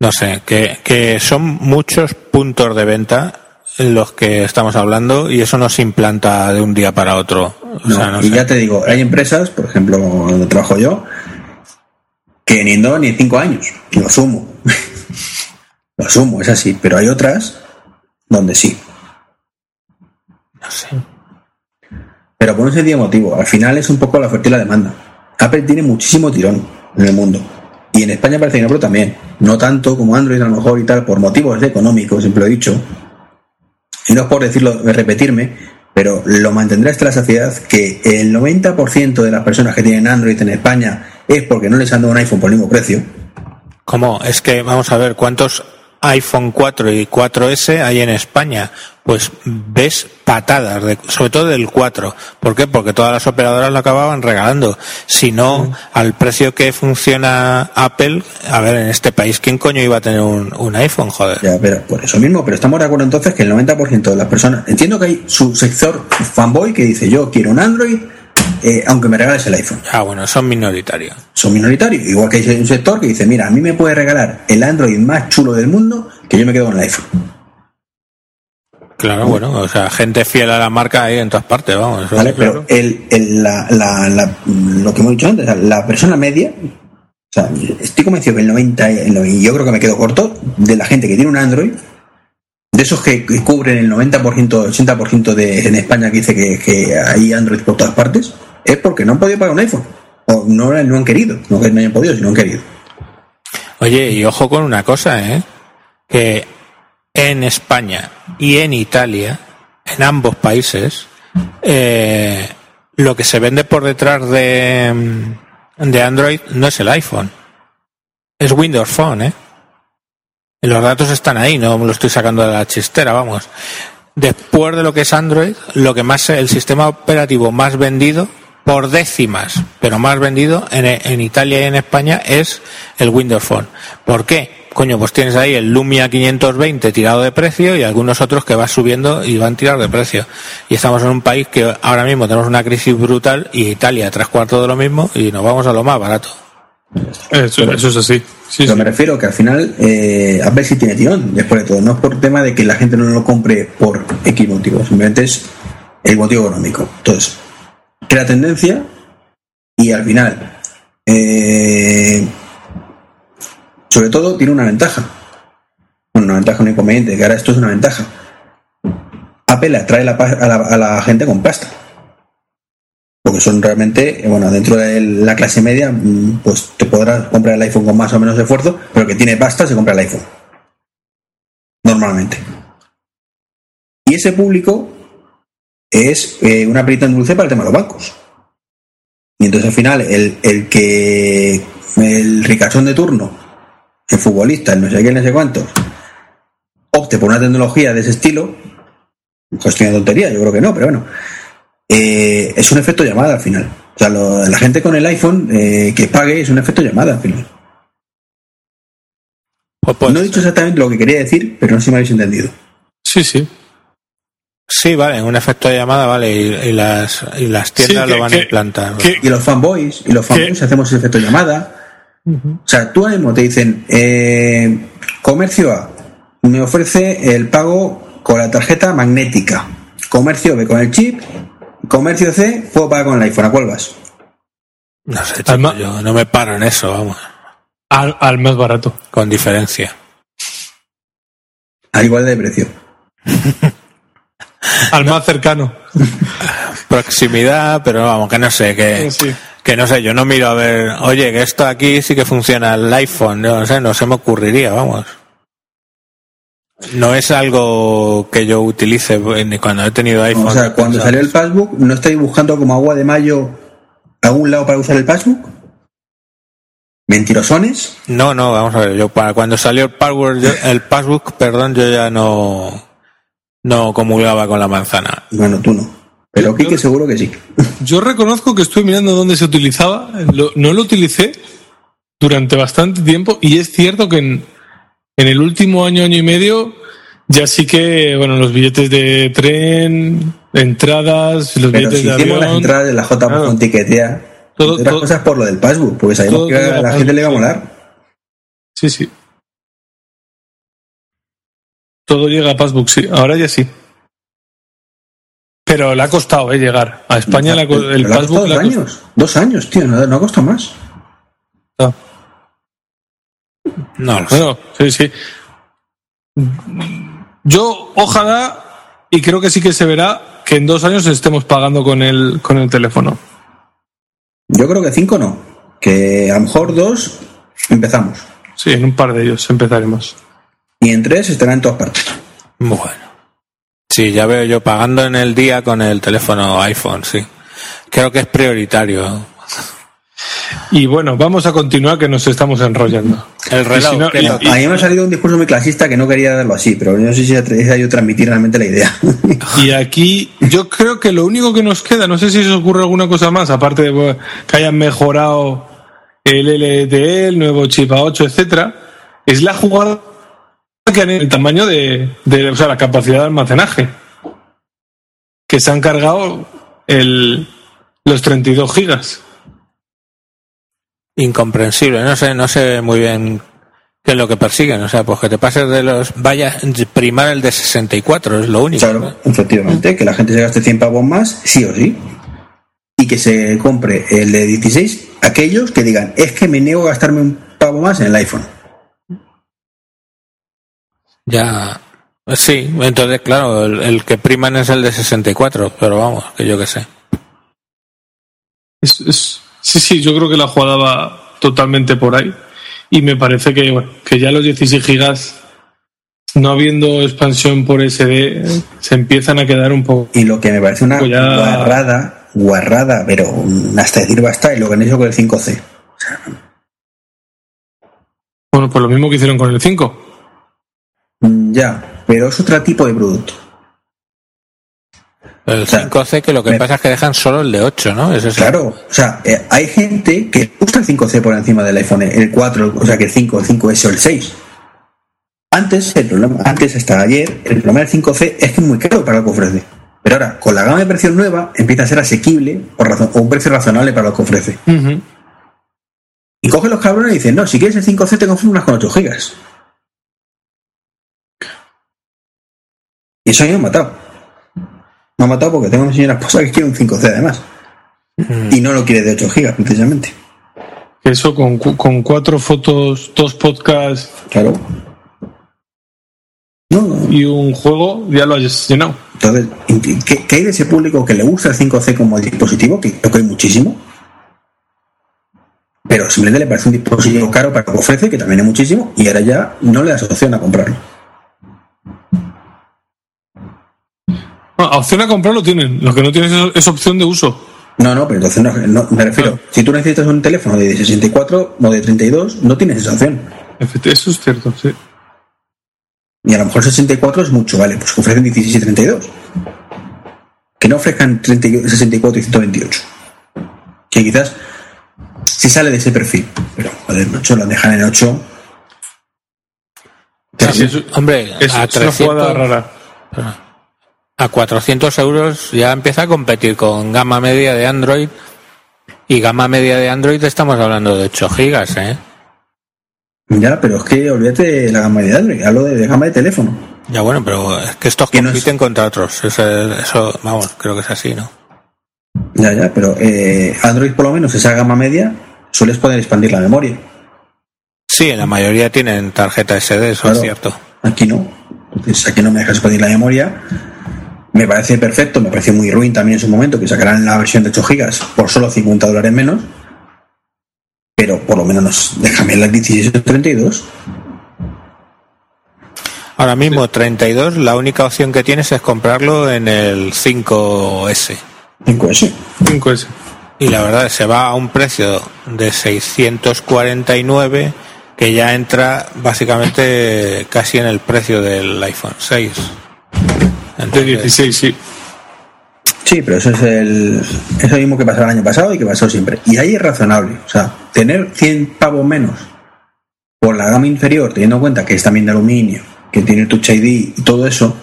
C: No sé, que, que son muchos puntos de venta en los que estamos hablando y eso no se implanta de un día para otro. O
B: No,
C: sea, no
B: y
C: sé.
B: ya te digo, hay empresas, por ejemplo, donde trabajo yo, que ni en dos ni en cinco años, lo asumo. lo asumo, es así, pero hay otras donde sí.
C: Sé.
B: Pero por un sencillo motivo, al final es un poco la oferta y la demanda. Apple tiene muchísimo tirón en el mundo. Y en España parece que no, pero también. No tanto como Android a lo mejor y tal, por motivos económicos, siempre lo he dicho. Y no es por decirlo, de repetirme, pero lo mantendré hasta la saciedad que el 90% de las personas que tienen Android en España es porque no les han dado un iPhone por el mismo precio.
C: ¿Cómo? Es que vamos a ver cuántos iPhone 4 y 4S hay en España. Pues ves patadas, de- sobre todo del 4. ¿Por qué? Porque todas las operadoras lo acababan regalando. Si no, al precio que funciona Apple, a ver, en este país, ¿quién coño iba a tener un, un iPhone? Joder.
B: Ya, pero por eso mismo, pero estamos de acuerdo entonces que el 90% de las personas, entiendo que hay su sector fanboy que dice yo quiero un Android, eh, aunque me regales el iPhone.
C: Ah, bueno, son minoritarios.
B: Son minoritarios, igual que hay un sector que dice, mira, a mí me puede regalar el Android más chulo del mundo, que yo me quedo con el iPhone.
C: Claro, bueno, o sea, gente fiel a la marca hay en todas partes, vamos.
B: Pero el, el- la, la- la- lo que hemos dicho antes, la persona media, o sea, estoy convencido que el 90, el 90, y yo creo que me quedo corto, de la gente que tiene un Android, de esos que, que cubren el 90%, 80% de, en España que dice que, que hay Android por todas partes, es porque no han podido pagar un iPhone. O no, no han querido, no que no hayan podido, sino han querido.
C: Oye, y ojo con una cosa, ¿eh? Que en España y en Italia, en ambos países, eh, lo que se vende por detrás de, mm, de Android no es el iPhone, es Windows Phone, ¿eh? Los datos están ahí, no lo estoy sacando de la chistera, vamos. Después de lo que es Android, lo que más el sistema operativo más vendido por décimas, pero más vendido en, en Italia y en España es el Windows Phone. ¿Por qué? Coño, pues tienes ahí el Lumia 520 tirado de precio y algunos otros que van subiendo y van tirados de precio. Y estamos en un país que ahora mismo tenemos una crisis brutal y Italia tres cuartos de lo mismo y nos vamos a lo más barato.
D: Eso, eso es así. Sí,
B: Pero
D: sí.
B: me refiero que al final eh, Apple sí tiene tirón, después de todo. No es por tema de que la gente no lo compre por X motivo, simplemente es el motivo económico. Entonces, crea tendencia y al final, eh, sobre todo, tiene una ventaja. Bueno, una ventaja, un inconveniente, que ahora esto es una ventaja. Apple atrae la a, la, a la gente con pasta. Porque son realmente, eh, bueno, dentro de la clase media, mm, pues te podrás comprar el iPhone con más o menos esfuerzo, pero que tiene pasta se compra el iPhone. Normalmente. Y ese público es eh, una perita en dulce para el tema de los bancos. Y entonces al final el, el que el ricachón de turno, el futbolista, el no sé qué, no sé cuántos, opte por una tecnología de ese estilo, cuestión de tontería, yo creo que no, pero bueno, eh, es un efecto llamada al final. O sea, lo, la gente con el iPhone eh, que pague es un efecto llamada al final.
C: Pues, pues,
B: No he dicho exactamente lo que quería decir, pero no sé si me habéis entendido.
D: Sí, sí.
C: Sí, vale, un efecto de llamada, vale, y, y las, y las tiendas
D: Sí,
C: lo van
D: que-
C: a implantar.
D: que-
B: Y los fanboys, y los fanboys hacemos ese efecto llamada. O sea, tú ahora mismo te dicen, eh, comercio A me ofrece el pago con la tarjeta magnética. Comercio B con el chip. Comercio C puedo pagar con el iPhone. ¿A cuál vas?
C: No sé, chico,
D: Además-
C: yo no me paro en eso, vamos,
D: Al, al más barato.
C: con diferencia.
B: Al igual de precio.
D: Al más cercano.
C: Proximidad, pero vamos, que no sé, que,
D: Sí.
C: que no sé, yo no miro a ver, oye, que esto aquí sí que funciona el iPhone, no sé, no se me ocurriría, vamos. No es algo que yo utilice ni cuando he tenido iPhone.
B: O sea, cuando salió el passbook, ¿no estáis buscando como agua de mayo algún lado para usar el passbook? ¿Mentirosones?
C: No, no, vamos a ver, yo para cuando salió el password, yo- el passbook, perdón, yo ya no, no comulgaba con la manzana.
B: Bueno, tú no. Pero Kike seguro que sí.
D: Yo reconozco que estuve mirando dónde se utilizaba. lo- no lo utilicé durante bastante tiempo y es cierto que en, en el último año, año y medio, ya sí que, bueno, los billetes de tren, entradas, los
B: Pero
D: billetes
B: si
D: de
B: hicimos las
D: avión.
B: entradas de la J
D: Claro.
B: con tiquetea,
D: Todo-
B: otras
D: todo-
B: cosas por lo del passbook, porque sabemos
D: todo
B: que
D: tiene
B: a la gente le va a
D: sí.
B: molar.
D: Sí, sí. Todo llega a Passbook, sí. Ahora ya sí. Pero le ha costado eh, llegar. A España el
B: ha
D: Passbook
B: costado dos
D: costado.
B: años. Dos años, tío, no, no ha costado más.
C: No lo sé.
D: Bueno, sí, sí. Yo, ojalá, y creo que sí que se verá, que en dos años estemos pagando con el, con el teléfono.
B: Yo creo que cinco no. Que a lo mejor dos empezamos.
D: Sí, en un par de ellos empezaremos.
B: Y en tres estará en todas partes.
C: Bueno. Sí, ya veo yo pagando en el día con el teléfono iPhone, sí. Creo que es prioritario.
D: Y bueno, vamos a continuar que nos estamos enrollando.
C: El reloj,
D: si no-.
B: A mí me ha salido un discurso muy clasista que no quería darlo así, pero yo no sé si he yo transmitir realmente la idea.
D: Y aquí yo creo que lo único que nos queda, no sé si se os ocurre alguna cosa más, aparte de que hayan mejorado el LTE, el nuevo chip A8, etcétera, es la jugada que han el tamaño de, de- o sea, la capacidad de almacenaje. Que se han cargado el, los 32 gigas.
C: Incomprensible, no sé, no sé muy bien qué es lo que persiguen. O sea, pues que te pases de los. Vaya, primar el de 64, es lo único.
B: Claro, efectivamente, que la gente se gaste 100 pavos más, sí o sí. Y que se compre el de 16, aquellos que digan, es que me niego a gastarme un pavo más en el iPhone.
C: Ya. Sí, entonces, claro, el, el que priman es el de 64, pero vamos, que yo qué sé.
D: Es- es- sí, sí, yo creo que la jugada va totalmente por ahí. Y me parece que, bueno, que ya los 16 gigas, no habiendo expansión por SD, se empiezan a quedar un poco.
B: Y lo que me parece una
D: Pues ya-
B: guarrada, guarrada, pero hasta decir basta, y lo que han hecho con el 5C.
D: Bueno, pues lo mismo que hicieron con el 5.
B: Mm, Ya, pero es otro tipo de producto.
C: El
B: sea,
C: 5C, que lo que
B: me-
C: pasa es que dejan solo el de 8, ¿no? Es
B: Claro, o sea, eh, hay gente que usa el 5C por encima del iPhone, el 4, o sea, que el 5, el 5S o el 6. Antes, el problema, antes hasta ayer, el problema del 5C es que es muy caro para lo que ofrece. Pero ahora, con la gama de precios nueva, empieza a ser asequible o, razon- o un precio razonable para lo que ofrece. Y cogen los cabrones y dicen, no, si quieres el 5C te unas con 8 gigas. Y eso a mí me ha matado. Me ha matado porque tengo una señora esposa que quiere un 5C además. Y no lo quiere de 8 gigas, precisamente.
D: Eso con, con cuatro fotos, dos podcasts
B: Claro. No, no.
D: y un juego, ya lo has llenado.
B: Entonces, ¿qué, qué hay de ese público que le gusta el 5C como dispositivo? Que creo que hay muchísimo. Pero simplemente le parece un dispositivo caro para lo que ofrece, que también es muchísimo, y ahora ya no le das opción a comprarlo.
D: Ah, opción a comprarlo tienen. Lo que no tienes es, es opción de uso.
B: No, no, pero entonces no, no- me refiero. Si tú necesitas un teléfono de 64 o de 32, no tienes esa opción.
D: Eso es cierto, sí.
B: Y a lo mejor 64 es mucho, vale, pues que ofrecen 16 y 32. Que no ofrezcan 30 y- 64 y 128. Que quizás si sale de ese perfil. Pero, joder, macho, lo dejan en 8.
D: Sí, sí, eso-
C: Hombre,
D: es,
C: a
D: es una
C: 300,
D: jugada rara.
C: A 400 euros ya empieza a competir con gama media de Android. Y gama media de Android estamos hablando de 8 gigas, ¿eh?
B: Ya, pero es que olvídate de la gama de Android, hablo de, de gama de teléfono.
C: Ya bueno, pero es que estos
B: Que no
C: compiten contra otros. Eso, eso, vamos, creo que es así, ¿no?
B: Ya, ya, pero eh, Android por lo menos, esa gama media, sueles poder expandir la memoria.
C: Sí, la mayoría tienen tarjeta SD, eso
B: Claro.
C: es cierto.
B: Aquí no. Entonces aquí no me dejas expandir la memoria. Me parece perfecto, me pareció muy ruin también en su momento que sacaran la versión de 8 gigas por solo 50 dólares menos. Pero por lo menos déjame las 16 o 32.
C: Ahora mismo 32, la única opción que tienes es comprarlo en el 5S.
B: 5S.
D: 5S.
C: Y la verdad se va a un precio de 649 que ya entra básicamente casi en el precio del iPhone 6. Entonces,
D: 16, sí.
B: Sí, pero eso es el eso mismo que pasó el año pasado y que pasó siempre. Y ahí es razonable. O sea, tener 100 pavos menos por la gama inferior, teniendo en cuenta que es también de aluminio, que tiene Touch ID y todo eso,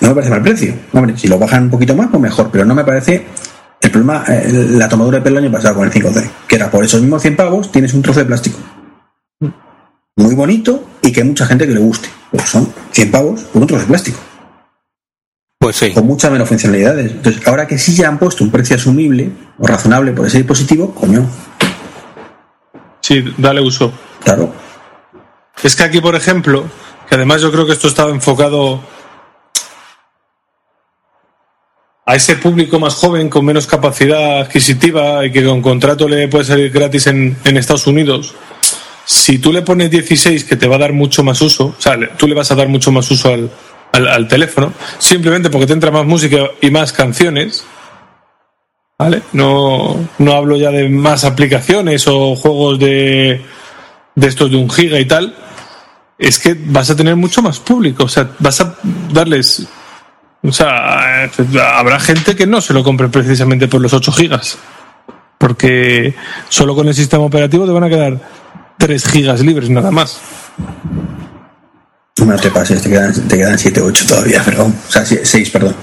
B: no me parece mal precio. Hombre, si lo bajan un poquito más, pues mejor, pero no me parece el problema, eh, la tomadura de pelo el año pasado con el 5C, que era por esos mismos 100 pavos tienes un trozo de plástico. Muy bonito y que hay mucha gente que le guste. Pues son 100 pavos por un trozo de plástico
C: pues sí.
B: con muchas menos funcionalidades. Entonces, ahora que sí ya han puesto un precio asumible o razonable por ese dispositivo, coño,
D: Sí, dale uso.
B: claro.
D: Es que aquí, por ejemplo, que además yo creo que esto estaba enfocado a ese público más joven con menos capacidad adquisitiva y que con contrato le puede salir gratis en, en Estados Unidos. Si tú le pones 16 que te va a dar mucho más uso, o sea, tú le vas a dar mucho más uso al, al, al teléfono, simplemente porque te entra más música y más canciones, ¿vale? No, no hablo ya de más aplicaciones o juegos de, de estos de un giga y tal, es que vas a tener mucho más público. O sea, vas a darles. O sea, habrá gente que no se lo compre precisamente por los 8 gigas. Porque solo con el sistema operativo te van a quedar 3 gigas libres nada más.
B: No te pases, te quedan, te quedan 7 o 8 todavía, perdón. O sea, 6, perdón.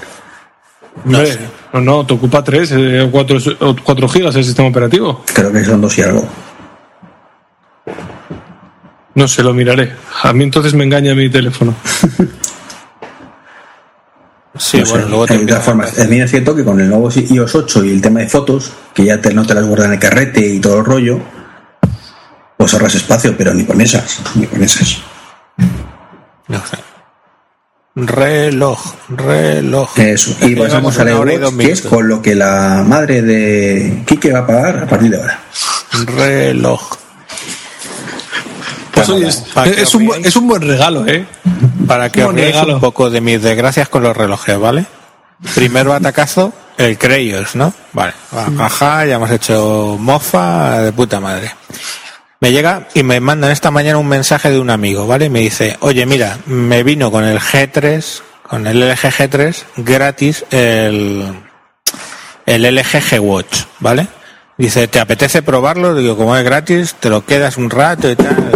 C: No
D: Hombre,
C: sé.
D: no, no, te ocupa 3 o 4, o 4 gigas el sistema operativo.
B: Creo que son 2 y algo.
D: No se lo miraré. A mí entonces me engaña mi teléfono.
C: Sí,
B: No sé.
C: bueno, luego te
B: de todas formas, también es cierto que con el nuevo iOS 8 y el tema de fotos, que ya te, no te las guardan en el carrete y todo el rollo, pues ahorras espacio, pero ni con esas, ni con esas.
C: No sé. Reloj, reloj.
B: Eso. Y pasamos
C: y dos
B: iWatch, que es con lo que la madre de Quique va a pagar a partir de ahora.
C: Reloj.
D: Pues oye, es, un, es un buen regalo, ¿eh?
C: Para que os
D: regalo.
C: un poco de mis desgracias con los relojes, ¿vale? Primero atacazo, el Creyos, ¿no? Vale, ajá, ya hemos hecho mofa de puta madre. Me llega y me mandan esta mañana un mensaje de un amigo, ¿vale? Y me dice, oye, mira, me vino con el G3, con el LG G3, gratis el, el LG G Watch, ¿vale? Dice, ¿te apetece probarlo? Digo, como es gratis, te lo quedas un rato y tal.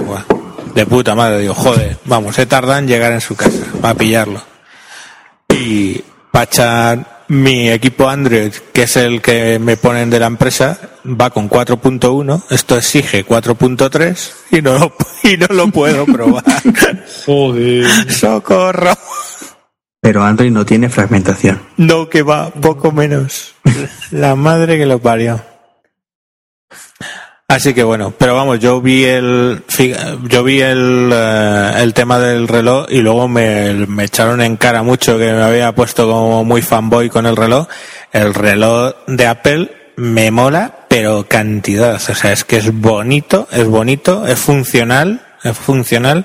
C: De puta madre, digo, joder, vamos, se tarda en llegar en su casa, para pillarlo. Y para echar mi equipo Android, que es el que me ponen de la empresa, va con 4.1, esto exige 4.3 y no lo, y no lo puedo probar.
D: Joder.
C: ¡Socorro!
B: Pero Android no tiene fragmentación.
C: No, que va, poco menos. La madre que lo parió. Así que bueno, pero vamos, yo vi el yo vi el, eh, el tema del reloj y luego me, me echaron en cara mucho que me había puesto como muy fanboy con el reloj. El reloj de Apple me mola, pero cantidad. O sea, es que es bonito, es bonito, es funcional, es funcional.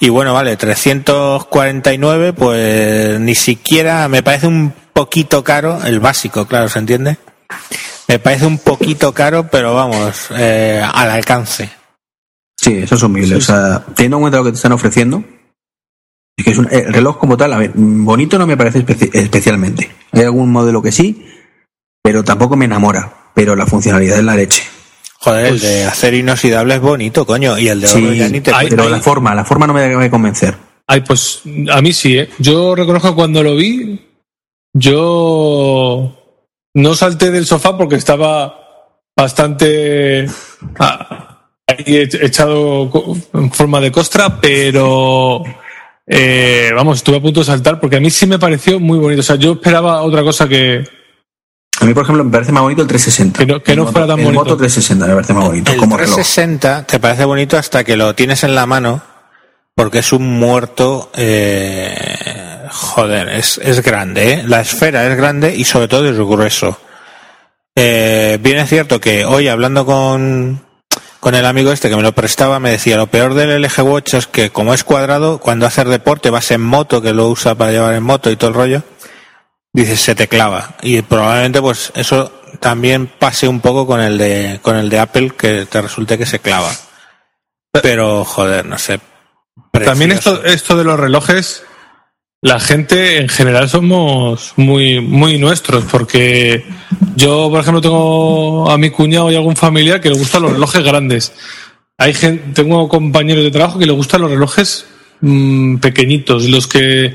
C: Y bueno, vale, 349, pues ni siquiera me parece un poquito caro, el básico, claro, ¿se entiende? Me parece un poquito caro, pero vamos, eh, al alcance.
B: Sí, eso es humilde. O sea, teniendo en cuenta lo que te están ofreciendo, es que es un, el reloj como tal, a ver, bonito no me parece especi- especialmente. Hay algún modelo que sí, pero tampoco me enamora. Pero la funcionalidad es la leche.
C: Joder, el de acero inoxidable es bonito, coño, y el de oro
B: Sí,
C: ya ni te
B: pero la forma, la forma no me debe convencer.
D: Ay, pues a mí sí, ¿eh? Yo reconozco cuando lo vi, yo no salté del sofá porque estaba bastante ah, echado en forma de costra, pero eh, vamos, estuve a punto de saltar porque a mí sí me pareció muy bonito. O sea, yo esperaba otra cosa que,
B: A mí, por ejemplo, me parece más bonito el 360.
D: Que no- que
B: El
D: no
B: Moto-
D: fuera tan
B: el
D: bonito.
B: Moto 360 me parece más bonito,
C: El
B: como reloj.
C: 360 te parece bonito hasta que lo tienes en la mano, porque es un muerto, eh, joder, es, es grande, ¿eh? La esfera es grande y sobre todo es grueso. Eh, bien es cierto que hoy hablando con, con el amigo este que me lo prestaba, me decía, lo peor del LG Watch es que como es cuadrado, cuando haces deporte vas en moto, que lo usa para llevar en moto y todo el rollo, dices, se te clava. Y probablemente pues eso también pase un poco con el de, con el de Apple, que te resulte que se clava. Pero, joder, no sé.
D: También esto, esto de los relojes, la gente en general somos muy, muy nuestros, porque yo, por ejemplo, tengo a mi cuñado y algún familiar que le gustan los relojes grandes. Hay gente, tengo compañeros de trabajo que le gustan los relojes mm, pequeñitos, los que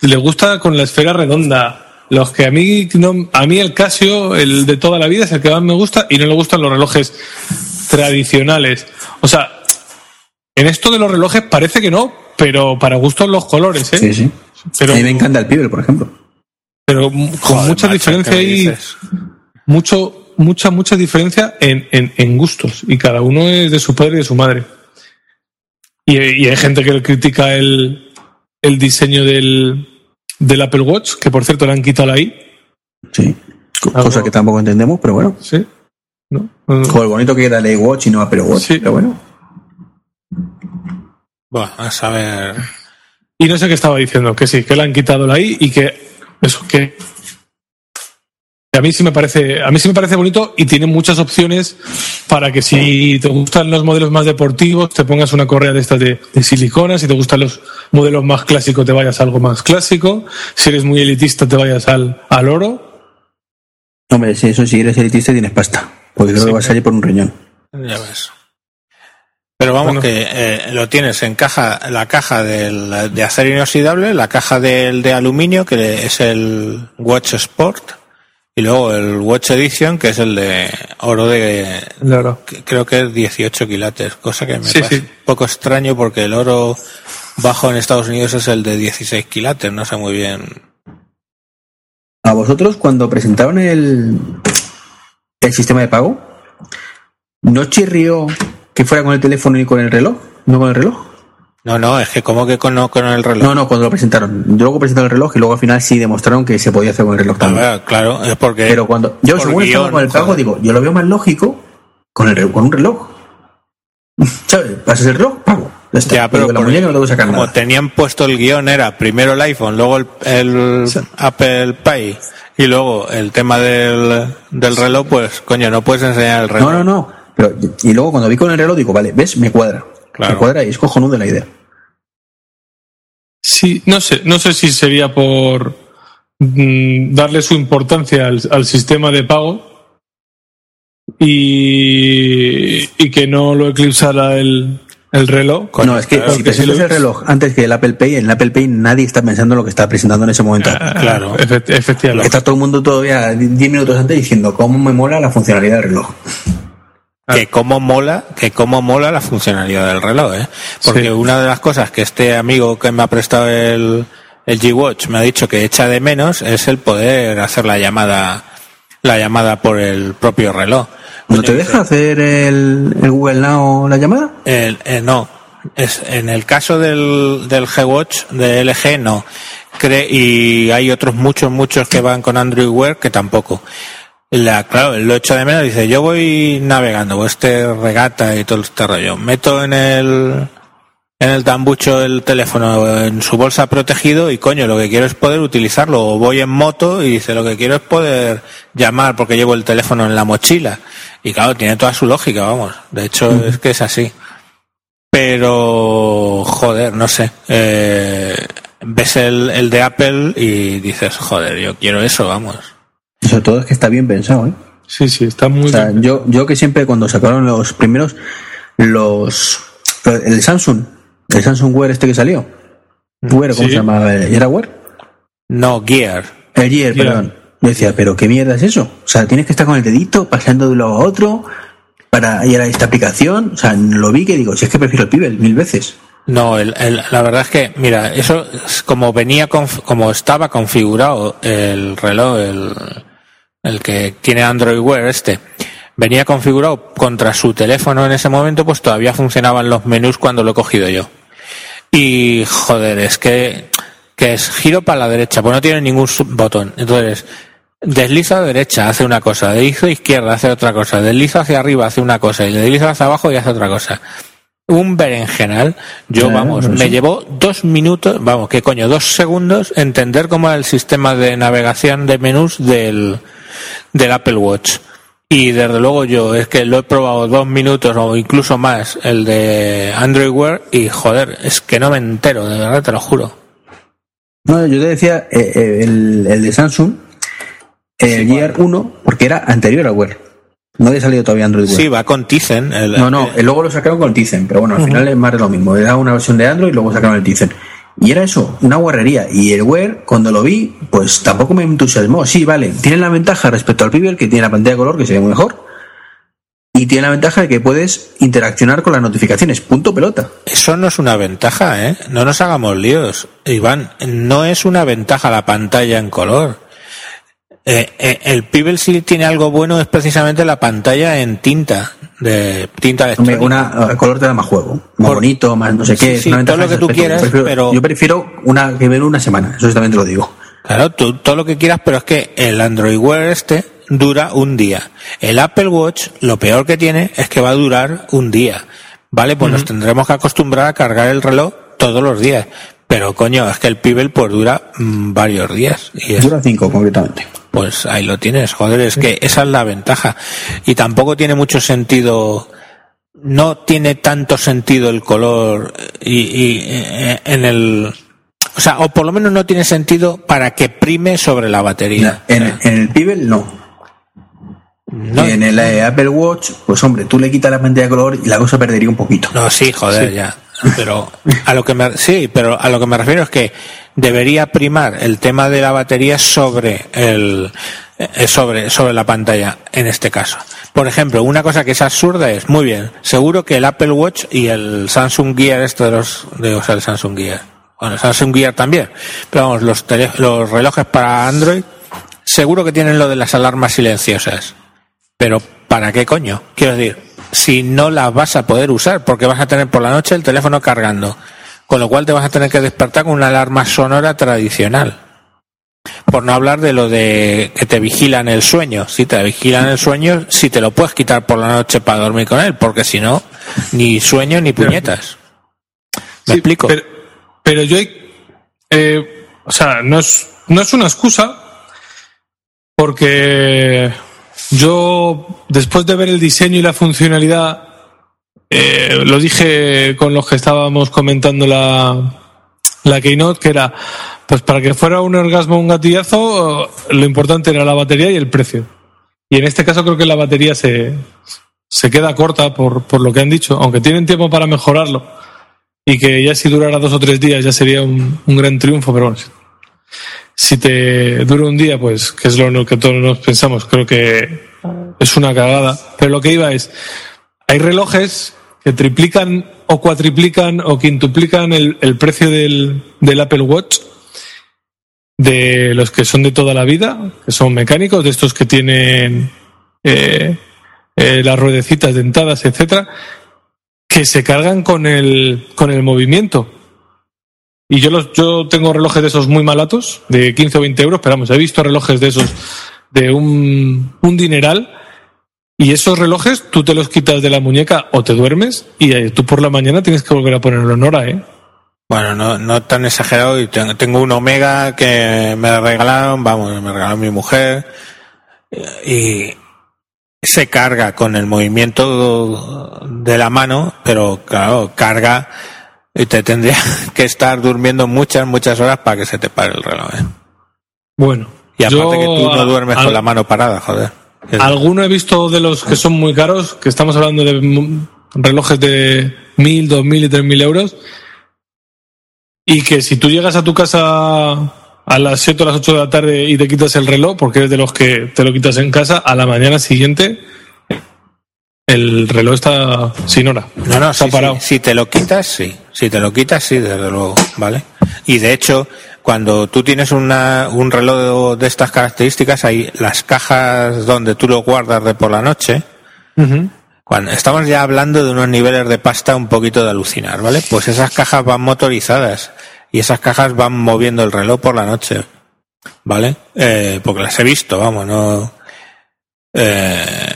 D: le gusta con la esfera redonda. Los que a mí no, a mí el Casio, el de toda la vida, es el que más me gusta y no le gustan los relojes tradicionales. O sea, en esto de los relojes parece que no, pero para gustos los colores, ¿eh?
B: Sí, sí.
D: Pero,
B: a mí me encanta el Pibel, por ejemplo.
D: pero con
C: Joder,
D: mucha
C: macho,
D: diferencia
C: ¿qué me
D: ahí, mucho, mucha, mucha diferencia en, en, en gustos. Y cada uno es de su padre y de su madre. Y, y hay gente que critica el, el diseño del, del Apple Watch, que por cierto le han quitado la I.
B: Sí.
D: Algo-
B: Cosa que tampoco entendemos, pero bueno.
D: ¿Sí? ¿No? No.
B: Joder, bonito que era el Watch y no Apple Watch.
D: Sí.
B: Pero bueno.
C: Buah, a saber.
D: Y no sé qué estaba diciendo, que sí, que le han quitado la I y que eso, que a mí sí me parece, a mí sí me parece bonito y tiene muchas opciones para que si te gustan los modelos más deportivos, te pongas una correa de estas de, de silicona, si te gustan los modelos más clásicos, te vayas a algo más clásico, si eres muy elitista, te vayas al, al oro.
B: Hombre, si eso si eres elitista tienes pasta. Porque creo
D: Sí,
B: que vas a salir por un riñón.
C: Ya ves. Pero vamos,
D: Bueno.
C: que eh, lo tienes en caja, la caja del, de acero inoxidable, la caja del de aluminio, que es el Watch Sport, y luego el Watch Edition, que es el de oro de,
D: El oro.
C: que creo que es 18 quilates, cosa que me
D: Sí,
C: parece
D: sí.
C: un poco extraño porque el oro bajo en Estados Unidos es el de 16 quilates, no sé muy bien.
B: A vosotros, cuando presentaron el, el sistema de pago, ¿no chirrió que fuera con el teléfono y con el reloj? ¿No con el reloj?
C: No, no, es que como que con, el reloj.
B: No, no, cuando lo presentaron. Luego presentaron el reloj y luego al final sí demostraron que se podía hacer con el reloj también.
C: ver, claro, es porque...
B: Pero cuando yo según estaba con el pago digo, yo lo veo más lógico con el con un reloj. ¿Sabes? Pasas el reloj, pago. Ya está.
C: Ya, pero por-
B: no tengo
C: como
B: nada.
C: tenían puesto el guion era primero el iPhone, luego el, el Apple Pay y luego el tema del, del reloj, pues coño, no puedes enseñar el reloj.
B: No, no, no. Pero, y luego cuando vi con el reloj digo, vale, ¿ves? Me cuadra.
C: Claro.
B: Me cuadra y es cojonudo la idea.
D: Sí, no sé, no sé si sería por mm, darle su importancia al, al sistema de pago y, y que no lo eclipsara el, el reloj.
B: No, es que
C: claro,
B: si presentas el reloj antes que el Apple Pay, en el Apple Pay nadie está pensando en lo que está presentando en ese momento.
C: Claro.
D: Efect- efectivamente.
B: Está todo el mundo todavía 10 minutos antes diciendo cómo me mola la funcionalidad del reloj.
C: Que cómo mola, que cómo mola la funcionalidad del reloj, ¿eh? Porque
D: Sí.
C: una de las cosas que este amigo que me ha prestado el, el G-Watch me ha dicho que echa de menos es el poder hacer la llamada, la llamada por el propio reloj.
B: ¿No te deja hacer el, el Google Now la llamada?
C: El, eh, no. Es, en el caso del, del G-Watch de LG, no. Cre y hay otros muchos, muchos que van con Android Wear que tampoco. La, claro, lo echo de menos, dice, yo voy navegando, o este regata y todo este rollo. Meto en el, en el tambucho el teléfono en su bolsa protegido y coño, lo que quiero es poder utilizarlo. O voy en moto y dice, lo que quiero es poder llamar porque llevo el teléfono en la mochila. Y claro, tiene toda su lógica, vamos. De hecho, es que es así. Pero, joder, no sé. Eh, ves el, el de Apple y dices, joder, yo quiero eso, vamos.
B: Sobre todo es que está bien pensado, ¿eh?
D: Sí, sí, está muy
B: O sea,
D: bien.
B: yo, yo que siempre cuando sacaron los primeros, los. El Samsung, el Samsung Wear este que salió. Wear, ¿cómo
D: Sí.
B: se llama? ¿Era Wear?
C: No, Gear.
B: El Gear,
D: Gear.
B: perdón. Yo decía, pero ¿qué mierda es eso? O sea, tienes que estar con el dedito pasando de un lado a otro para ir a esta aplicación. O sea, lo vi que digo, si es que prefiero el Pibel mil veces.
C: No, el, el- la verdad es que, mira, eso es como venía, conf- como estaba configurado el reloj, el, el que tiene Android Wear este, venía configurado contra su teléfono en ese momento, pues todavía funcionaban los menús cuando lo he cogido yo. Y joder, es que, que es giro para la derecha, pues no tiene ningún botón. Entonces, desliza a derecha, hace una cosa, desliza a izquierda, hace otra cosa, desliza hacia arriba, hace una cosa, y desliza hacia abajo y hace otra cosa. Un berenjenal, yo
B: Claro,
C: vamos, me
B: sí.
C: llevó dos minutos, vamos, qué coño, dos segundos entender cómo era el sistema de navegación de menús del, del Apple Watch. Y desde luego yo es que lo he probado dos minutos o incluso más el de Android Wear y joder, es que no me entero, de verdad te lo juro.
B: No, yo te decía eh, eh, el, el de Samsung, el Gear 1, porque era anterior al Wear. No había salido todavía Android Wear.
C: Sí, va con Tizen. el-
B: No, no, eh, luego lo sacaron con el Tizen, pero bueno, al final es más de lo mismo. Era una versión de Android y luego sacaron el Tizen. Y era eso, una guarrería. Y el Wear, cuando lo vi, pues tampoco me entusiasmó. Sí, vale, tiene la ventaja respecto al Pibel, que tiene la pantalla de color, que se ve muy mejor. Y tiene la ventaja de que puedes interaccionar con las notificaciones. Punto pelota.
C: Eso no es una ventaja, ¿eh? No nos hagamos líos. Iván, no es una ventaja la pantalla en color. Eh, eh, el Pibel si tiene algo bueno es precisamente la pantalla en tinta, de tinta electrónica.
B: una, el color te da más juego, más
C: Por-
B: bonito, más no sé
C: Sí,
B: qué.
C: sí, todo lo que tú quieras,
B: Yo prefiero,
C: pero-
B: Yo prefiero una que ver una semana, eso también te lo digo.
C: Claro, tú, todo lo que quieras, pero es que el Android Wear este dura un día. El Apple Watch, lo peor que tiene es que va a durar un día. Vale, pues nos tendremos que acostumbrar a cargar el reloj todos los días. Pero coño, es que el Pibel pues dura mm, varios días. Y es-
B: Dura cinco, concretamente.
C: pues ahí lo tienes, joder, es que esa es la ventaja. Y tampoco tiene mucho sentido, no tiene tanto sentido el color y, y, eh, en el, o sea, o por lo menos no tiene sentido para que prime sobre la batería.
B: En, en el Pibel no.
C: No,
B: Y en el Apple Watch, pues hombre, tú le quitas la pantalla de color y la cosa perdería un poquito.
C: no, sí, joder, ya. Pero a lo que me, sí, pero a lo que me refiero es que debería primar el tema de la batería sobre el, eh, sobre, sobre la pantalla en este caso. Por ejemplo, una cosa que es absurda es, muy bien, seguro que el Apple Watch y el Samsung Gear, esto de los, de, o sea, el Samsung Gear, bueno, el Samsung Gear también, pero vamos, los, tele- los relojes para Android, seguro que tienen lo de las alarmas silenciosas. Pero, ¿para qué coño? Quiero decir, si no las vas a poder usar, porque vas a tener por la noche el teléfono cargando, con lo cual te vas a tener que despertar con una alarma sonora tradicional. Por no hablar de lo de que te vigilan el sueño. Si te vigilan el sueño, si te lo puedes quitar por la noche para dormir con él, porque si no, ni sueño ni puñetas. ¿Me
D: Sí,
C: explico?
D: Pero, pero yo, eh, o sea, no es, no es una excusa, porque yo, después de ver el diseño y la funcionalidad, eh, lo dije con los que estábamos comentando la, la Keynote, que era, pues para que fuera un orgasmo un gatillazo, lo importante era la batería y el precio. Y en este caso creo que la batería se, se queda corta por, por lo que han dicho, aunque tienen tiempo para mejorarlo y que ya si durara dos o tres días ya sería un, un gran triunfo, pero bueno, si- te dura un día, pues que es lo que todos nos pensamos, creo que es una cagada. Pero lo que iba es, hay relojes que triplican o cuatriplican o quintuplican el, el precio del, del Apple Watch de los que son de toda la vida, que son mecánicos, de estos que tienen eh, eh, las ruedecitas dentadas, etcétera, que se cargan con el, con el movimiento. Y yo, los, yo tengo relojes de esos muy malatos, de 15 o 20 euros, pero vamos, he visto relojes de esos de un, un dineral. Y esos relojes tú te los quitas de la muñeca o te duermes y eh, tú por la mañana tienes que volver a ponerlo en hora, ¿eh?
C: Bueno, no, no tan exagerado. y Tengo, tengo un Omega que me regalaron, vamos, me regaló mi mujer. Y se carga con el movimiento de la mano, pero claro, carga y te tendría que estar durmiendo muchas, muchas horas para que se te pare el reloj. ¿eh?
D: Bueno.
C: Y aparte
D: yo,
C: que tú no duermes
D: al-
C: con la mano parada, joder.
D: Alguno he visto de los que son muy caros, que estamos hablando de relojes de mil, dos mil y tres mil euros, y que si tú llegas a tu casa a las 7 o las 8 de la tarde y te quitas el reloj, porque eres de los que te lo quitas en casa, a la mañana siguiente el reloj está sin hora.
C: No, no,
D: está
C: sí,
D: parado.
C: sí. Si te lo quitas, sí. Si te lo quitas, sí, desde luego, ¿vale? Y de hecho, cuando tú tienes una, un reloj de estas características, hay las cajas donde tú lo guardas de por la noche. Cuando estamos ya hablando de unos niveles de pasta un poquito de alucinar, ¿vale? Pues esas cajas van motorizadas y esas cajas van moviendo el reloj por la noche, ¿vale? Eh, porque las he visto, vamos, no. Eh,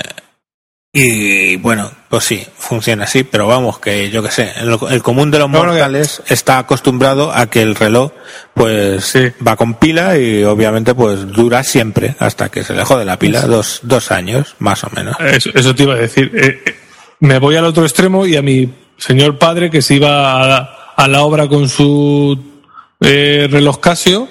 C: y bueno, pues sí, funciona así, pero vamos, que yo que sé, el, el común de los
D: No, no, que-
C: mortales está acostumbrado a que el reloj, pues,
D: Sí.
C: va con pila y obviamente, pues, dura siempre hasta que se le jode la pila, dos, dos años, más o menos.
D: Eso, eso te iba a decir. Eh, eh, me voy al otro extremo y a mi señor padre que se iba a, a la obra con su eh, reloj Casio,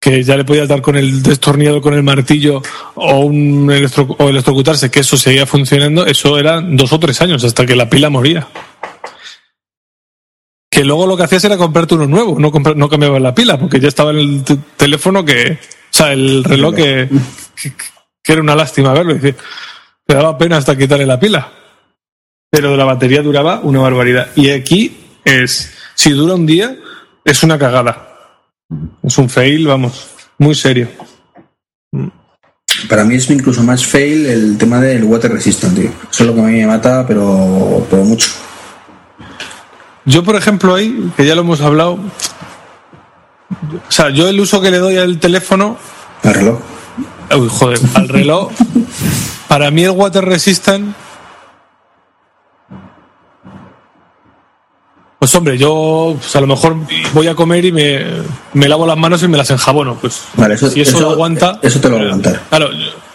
D: que ya le podía dar con el destornillador con el martillo o un electro, o electrocutarse, que eso seguía funcionando, eso eran dos o tres años hasta que la pila moría. Que luego lo que hacías era comprarte uno nuevo, no, compra- no cambiabas la pila, porque ya estaba en el teléfono que, o sea, el reloj que, era una lástima verlo. te daba pena hasta quitarle la pila. Pero la batería duraba una barbaridad. Y aquí es, si dura un día, es una cagada. Es un fail, vamos, muy serio.
B: Para mí es incluso más fail el tema del water resistant, tío. Eso es lo que a mí me mata, pero, pero mucho.
D: Yo, por ejemplo, ahí, que ya lo hemos hablado, o sea, yo el uso que le doy al teléfono,
B: El reloj.
D: uy, joder, al reloj, para mí el water resistant, pues hombre, yo pues, a lo mejor voy a comer y me, me lavo las manos y me las enjabono, pues
B: Vale, eso,
D: si eso, lo aguanta,
B: Eso te lo va a aguantar.
D: Claro,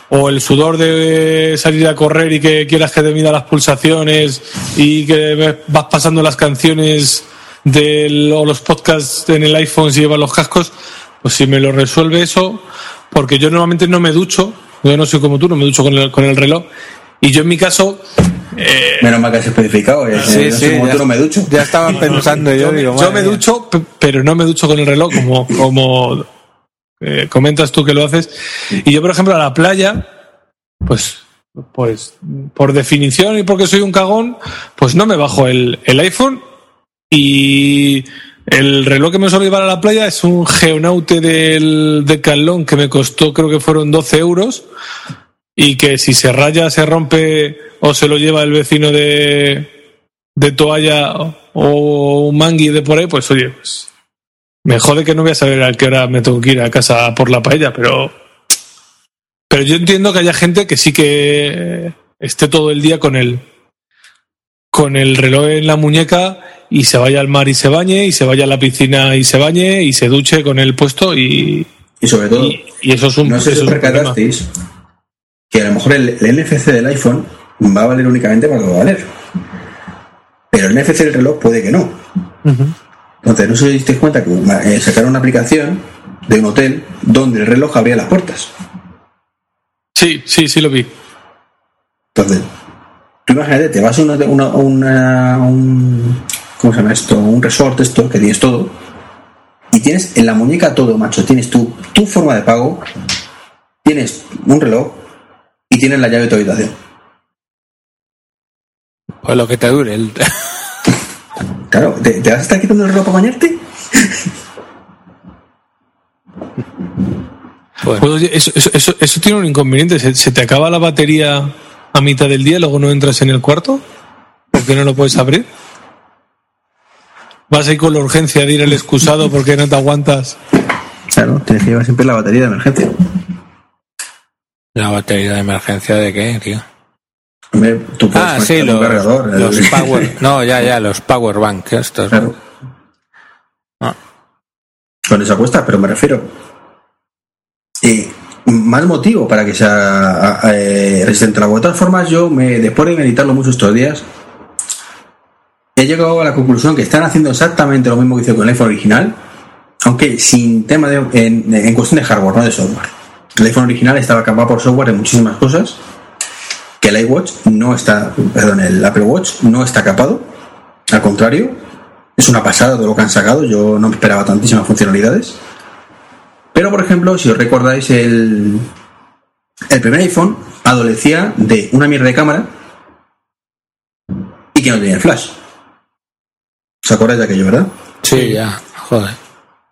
D: o el sudor de salir a correr y que quieras que te mida las pulsaciones y que vas pasando las canciones del, o los podcasts en el iPhone si llevas los cascos, pues si me lo resuelve eso, porque yo normalmente no me ducho, yo no soy como tú, no me ducho con el, con el reloj, y yo en mi caso, eh,
B: Menos mal que has especificado. eh,
C: Sí,
B: cómo
C: ya-
B: no me ducho.
C: Ya estaba pensando yo,
D: yo,
C: digo,
D: yo me ducho, pero no me ducho con el reloj, como, como eh, comentas tú que lo haces. Y yo, por ejemplo, a la playa, pues, pues, por definición y porque soy un cagón, pues no me bajo el, el iPhone y el reloj que me suelo llevar a la playa es un Geonaute del Decathlon que me costó, creo que fueron 12 euros y que si se raya, se rompe o se lo lleva el vecino de, de toalla o un mangui de por ahí, pues oye, pues me jode que no voy a saber a qué hora me tengo que ir a casa por la paella, pero pero yo entiendo que haya gente que sí que esté todo el día con el con el reloj en la muñeca y se vaya al mar y se bañe y se vaya a la piscina y se bañe y se duche con el puesto y,
B: Y sobre todo,
D: y, y eso es un,
B: no sé si
D: problema.
B: Que a lo mejor el, el NFC del iPhone va a valer únicamente para lo que va a valer. Pero el NFC del reloj puede que no. Entonces, no sé si disteis cuenta que eh, sacaron una aplicación de un hotel donde el reloj abría las puertas.
D: Sí, sí, sí lo vi.
B: Entonces, tú imagínate, te vas a una, una, una- un, ¿cómo se llama esto? Un resort esto, que tienes todo, y tienes en la muñeca todo, macho. Tienes tu, tu forma de pago, tienes un reloj y tienes la llave de tu habitación.
C: Pues lo que te dure. el-
B: Claro, ¿te, te vas a estar quitando el reloj para bañarte?
C: Pues,
D: Pues, oye, eso, eso, eso, eso tiene un inconveniente. ¿Se, se te acaba la batería a mitad del día y luego no entras en el cuarto? ¿Por qué no lo puedes abrir? Vas ahí con la urgencia de ir al excusado porque no te aguantas.
B: Claro, tienes que llevar siempre la batería de emergencia.
C: ¿La batería de emergencia de qué, tío?
B: Tú
C: Ah, sí,
B: un
C: los,
B: cargador, el-
C: los power... No, ya, ya, los power bank estos.
B: Claro,
C: Ah.
B: con esa cuesta, pero me refiero. eh, más motivo para que sea eh, resistente al agua. De todas formas, yo, me, después de meditarlo mucho estos días, he llegado a la conclusión que están haciendo exactamente lo mismo que hizo con el iPhone original, aunque sin tema de, en, en cuestión de hardware, no de software. El iPhone original estaba capaz por software de muchísimas cosas que el iWatch no está, perdón, el Apple Watch no está capado. Al contrario, es una pasada todo lo que han sacado. Yo no me esperaba tantísimas funcionalidades. Pero, por ejemplo, si os recordáis, el, el primer iPhone adolecía de una mierda de cámara y que no tenía el flash. ¿Os acordáis de aquello, verdad?
C: Sí, ya, joder.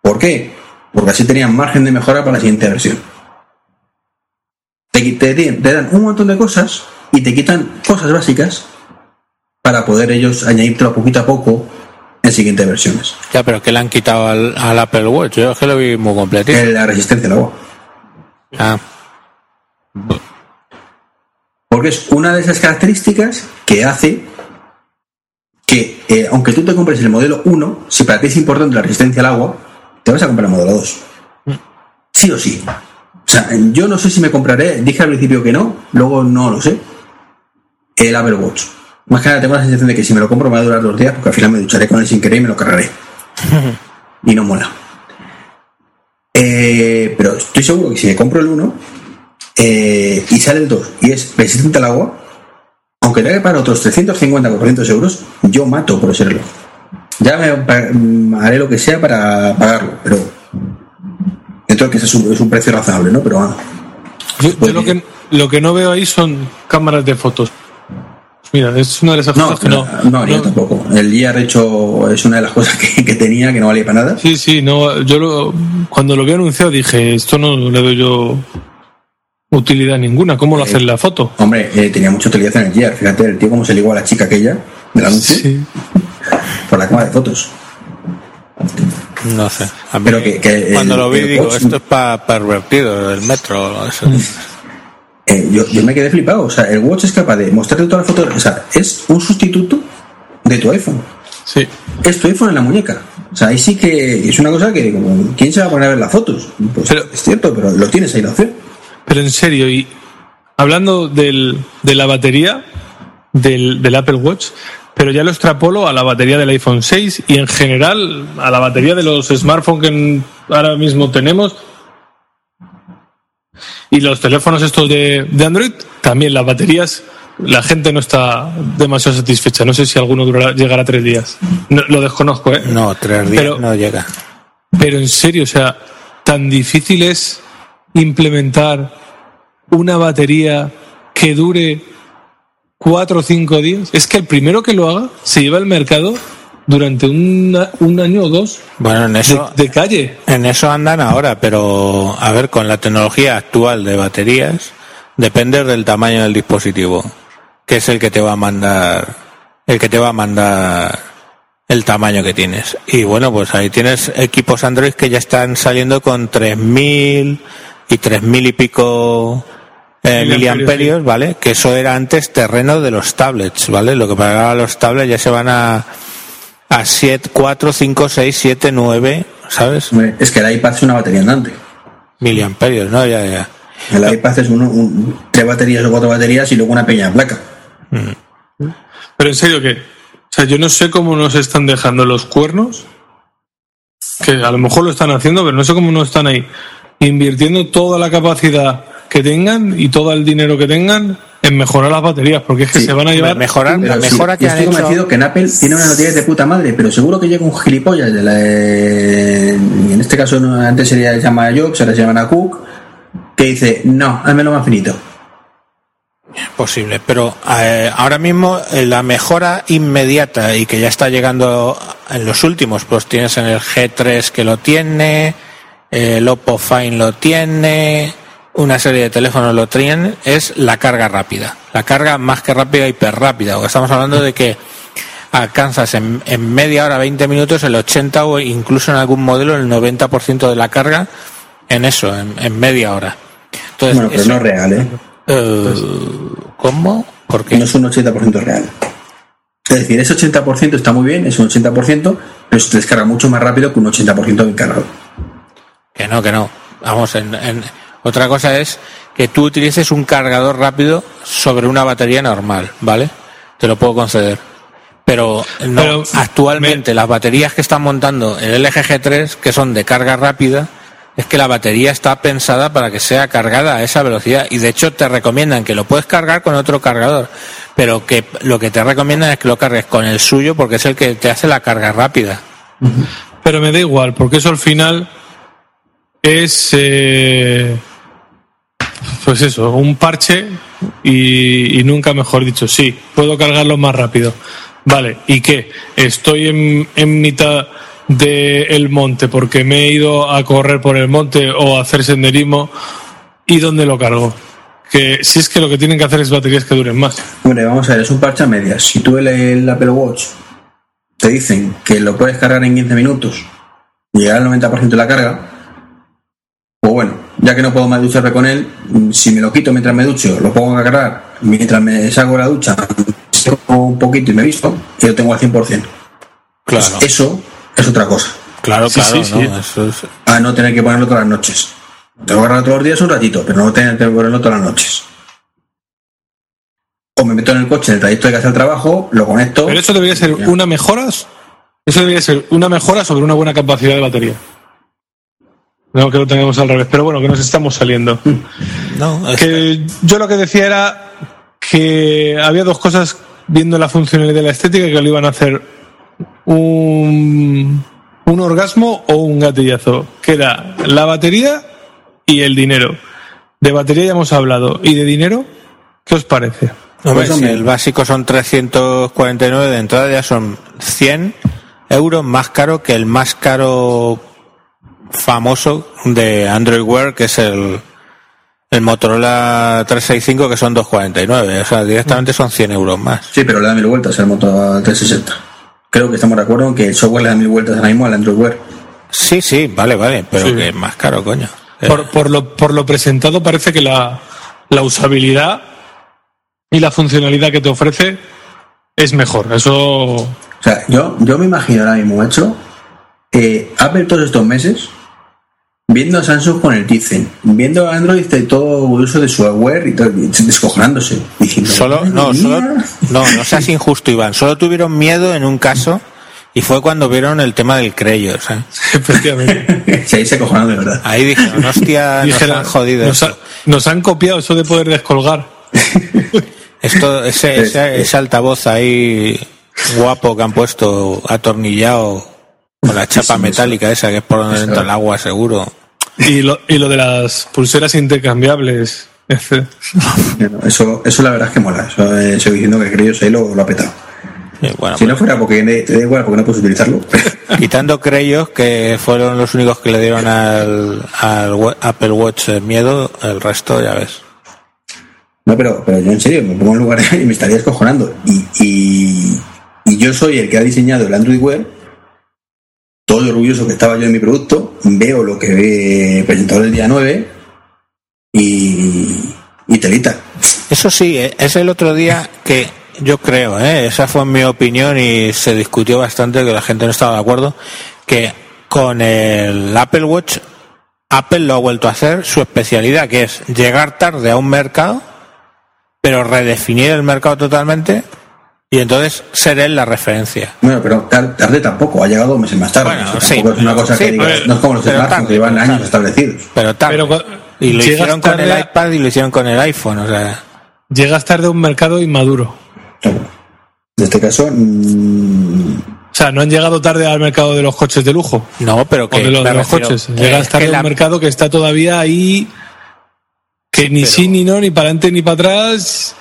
B: ¿Por qué? Porque así tenían margen de mejora para la siguiente versión. Te, te- te dan un montón de cosas y te quitan cosas básicas para poder ellos añadírtelo poquito a poco en siguientes versiones.
C: Ya, pero que le han quitado al, al Apple Watch. Yo es que lo vi muy completito.
B: La resistencia al agua.
C: Ah,
B: Porque es una de esas características que hace que, eh, aunque tú te compres el modelo 1, si para ti es importante la resistencia al agua, te vas a comprar el modelo 2. Sí o sí. O sea, yo no sé si me compraré, dije al principio que no, luego no lo sé, el Apple Watch. Más que nada tengo la sensación de que si me lo compro me va a durar dos días, porque al final me ducharé con él sin querer y me lo cargaré. y no mola. Eh, pero estoy seguro que si me compro el 1 eh, y sale el 2 y es resistente al agua, aunque tenga que pagar otros 350 o 400 euros, yo mato por ese reloj. Ya me haré lo que sea para pagarlo, pero de que es un, es un precio razonable, ¿no? Pero ah,
D: Yo, yo lo, que, lo que no veo ahí son cámaras de fotos. Mira, es una de esas
B: no,
D: cosas que no.
B: no, yo tampoco. El Gear hecho es una de las cosas que, que tenía que no valía para nada.
D: Sí, sí, no, yo lo- cuando lo vi anunciado dije, esto no le doy yo utilidad ninguna. ¿Cómo lo hacen la foto?
B: Hombre, eh, tenía mucha utilidad en el Gear. Fíjate, el tío cómo se ligó a la chica aquella del anuncio
D: Sí.
B: por la cámara de fotos.
C: No sé. A mí,
B: Pero que- que
C: cuando
B: el-
C: lo vi digo, esto es para pervertido, el metro. Eso.
B: Eh, yo, yo me quedé flipado. O sea, el Watch es capaz de mostrarte todas las fotos. O sea, es un sustituto de tu iPhone.
D: Sí.
B: Es tu iPhone en la muñeca. O sea, ahí sí que es una cosa que, como, ¿quién se va a poner a ver las fotos? Pues
D: Pero-
B: es cierto, pero lo tienes ahí la opción.
D: Pero en serio, y hablando del, de la batería del, del Apple Watch, pero ya lo extrapolo a la batería del iPhone 6 y en general a la batería de los smartphones que ahora mismo tenemos. Y los teléfonos estos de, de Android, también las baterías, la gente no está demasiado satisfecha. No sé si alguno durará, llegará a tres días. No- lo desconozco, ¿eh?
C: No, tres días
D: Pero-
C: no llega.
D: Pero en serio, o sea, tan difícil es implementar una batería que dure cuatro o cinco días. Es que el primero que lo haga se lleva al mercado durante una- un año o dos
C: Bueno, en
D: de,
C: eso,
D: de calle.
C: en eso andan ahora, pero a ver, con la tecnología actual de baterías, depende del tamaño del dispositivo, que es el que te va a mandar, el que te va a mandar el tamaño que tienes. Y bueno, pues ahí tienes equipos Android que ya están saliendo con 3000 y 3000 y pico eh, Miliamperios, ¿vale? Que eso era antes terreno de los tablets, ¿vale? Lo que pagaba los tablets ya se van a a 7, 4, 5, 6, 7, 9, ¿sabes?
B: Es que el iPad es una batería andante.
C: Miliamperios, ¿no? Ya, ya.
B: El iPad es uno, un- tres baterías o cuatro baterías y luego una pequeña placa.
D: Pero en serio que, o sea, yo no sé cómo nos están dejando los cuernos, que a lo mejor lo están haciendo, pero no sé cómo no están ahí invirtiendo toda la capacidad que tengan y todo el dinero que tengan en mejorar las baterías, porque es que
B: Sí,
D: se van a llevar
C: mejorar la
B: Pero sí,
C: mejora que
B: yo
C: han
B: estoy
C: hecho.
B: convencido que en Apple tiene unas noticias de puta madre, pero seguro que llega un gilipollas de la. eh, en este caso antes sería se llama Jobs, ahora se llama Cook, que dice, no, házmelo más finito.
C: Posible, pero eh, ahora mismo eh, la mejora inmediata y que ya está llegando en los últimos, pues tienes en el G3 que lo tiene, el Oppo Fine lo tiene, una serie de teléfonos lo tienen, es la carga rápida. La carga más que rápida, hiper rápida. Porque estamos hablando de que alcanzas en, en media hora, 20 minutos, el 80 o incluso en algún modelo el 90% de la carga en eso, en, en media hora. Entonces,
B: Bueno, pero
C: eso-
B: no es real, ¿eh?
C: eh, ¿Cómo? ¿Por qué?
B: No es un 80% real. Es decir, ese 80% está muy bien, es un 80%, pero se descarga mucho más rápido que un 80% de cargado.
C: Que no, que no. Vamos, en, en- otra cosa es que tú utilices un cargador rápido sobre una batería normal, ¿vale? Te lo puedo conceder. Pero, no,
D: Pero
C: actualmente las baterías que están montando el LG G3, que son de carga rápida, es que la batería está pensada para que sea cargada a esa velocidad. Y de hecho te recomiendan que lo puedes cargar con otro cargador, pero que lo que te recomiendan es que lo cargues con el suyo porque es el que te hace la carga rápida.
D: Pero me da igual, porque eso al final es. eh, pues eso, un parche y, nunca mejor dicho. Sí, puedo cargarlo más rápido. Vale, ¿y qué? Estoy en, en mitad del monte porque me he ido a correr por el monte o a hacer senderismo. ¿Y dónde lo cargo? Que si es que lo que tienen que hacer es baterías que duren más.
B: Hombre, vamos a ver, es un parche a medias. Si tú el, el Apple Watch te dicen que lo puedes cargar en 15 minutos y llegar al 90% de la carga, pues bueno, ya que no puedo más ducharme con él, si me lo quito mientras me ducho, lo pongo a cargar, mientras me salgo de la ducha, seco un poquito y me visto, y lo tengo al 100%.
C: Claro,
B: Pues eso es otra cosa.
C: claro,
D: Sí,
C: claro.
D: sí,
C: ¿no?
D: sí.
C: Eso es-
B: A no tener que ponerlo todas las noches. Tengo que cargarlo todos los días un ratito, pero no tener que ponerlo todas las noches. O me meto en el coche en el trayecto de casa al trabajo, lo conecto.
D: Pero eso debería ser una mejora. Eso debería ser una mejora sobre una buena capacidad de batería. No que lo tengamos al revés, pero bueno, que nos estamos saliendo.
C: No, es-
D: Que yo lo que decía era que había dos cosas viendo la funcionalidad de la estética que lo iban a hacer un, un orgasmo o un gatillazo, que era la batería y el dinero. De batería ya hemos hablado. ¿Y de dinero? ¿Qué os parece?
C: Hombre,
B: Pues,
C: si el básico son 349 de entrada, ya son 100 euros más caro que el más caro famoso de Android Wear, que es el, el Motorola 365, que son 249. O sea, directamente son 100 euros más.
B: Sí, pero le da mil vueltas al Moto 360. Creo que estamos de acuerdo en que el software le da mil vueltas ahora mismo al Android Wear.
C: Sí, sí, vale, vale, pero
D: Sí.
C: que es más caro, coño. Eh,
D: Por, por lo, por lo presentado parece que la, la usabilidad y la funcionalidad que te ofrece es mejor. Eso
B: O sea, yo, yo me imagino ahora mismo, hecho, eh, Apple todos estos meses, viendo a Samsung con el Tizen, viendo a Android de todo uso de software y todo, y descojonándose. Diciendo,
C: Solo,
B: "Madre
C: no, solo,
B: mía".
C: no, no seas injusto, Iván. Solo tuvieron miedo en un caso y fue cuando vieron el tema del Creyo.
D: efectivamente.
B: Sí, ahí se cojonaron de verdad.
C: Ahí dijeron, hostia, nos
D: Dijera,
C: han jodido.
D: nos, ha-
C: esto.
D: nos han copiado eso de poder descolgar.
C: Esto, ese, ese, ese altavoz ahí guapo que han puesto atornillado con la chapa
B: sí,
C: metálica esa que es por donde entra el agua seguro.
D: Y lo, y lo de las pulseras intercambiables. etc.
B: Eso, eso la verdad es que mola. Eso, eh, sigo diciendo que creo ahí lo, lo ha petado.
C: Bueno,
B: Si no fuera porque te da igual, porque no puedes utilizarlo.
C: quitando Creyos, que fueron los únicos que le dieron al, al Apple Watch miedo, el resto ya ves.
B: No, pero, pero yo en serio, me pongo en lugar de y me estaría escojonando. Y, y, y yo soy el que ha diseñado el Android Wear. Todo orgulloso que estaba yo de mi producto. Veo lo que ve presentado el día 9 y, y telita.
C: Eso sí, eh, es el otro día que yo creo, eh, esa fue mi opinión y se discutió bastante, que la gente no estaba de acuerdo, que con el Apple Watch, Apple lo ha vuelto a hacer su especialidad, que es llegar tarde a un mercado, pero redefinir el mercado totalmente y entonces ser él la referencia.
B: Bueno, pero tar- tarde tampoco, ha llegado meses más tarde.
C: Bueno,
B: O sea,
C: sí,
B: es una cosa
C: sí,
B: que digas,
C: pero-
B: no es como los smartphones
C: tarde,
B: que llevan años
C: tarde.
B: establecidos.
C: Pero tarde.
D: Pero
C: y lo hicieron con el
D: a-
C: iPad y lo hicieron con el iPhone, o sea...
D: Llegas tarde a un mercado inmaduro.
B: En este caso, mm,
D: O sea, no han llegado tarde al mercado de los coches de lujo.
C: No, pero
D: O
C: que
D: de los, de los coches. Llegas tarde a
C: la-
D: un mercado que está todavía ahí. Que ni
C: pero-
D: sí, ni no, ni para adelante, ni para atrás.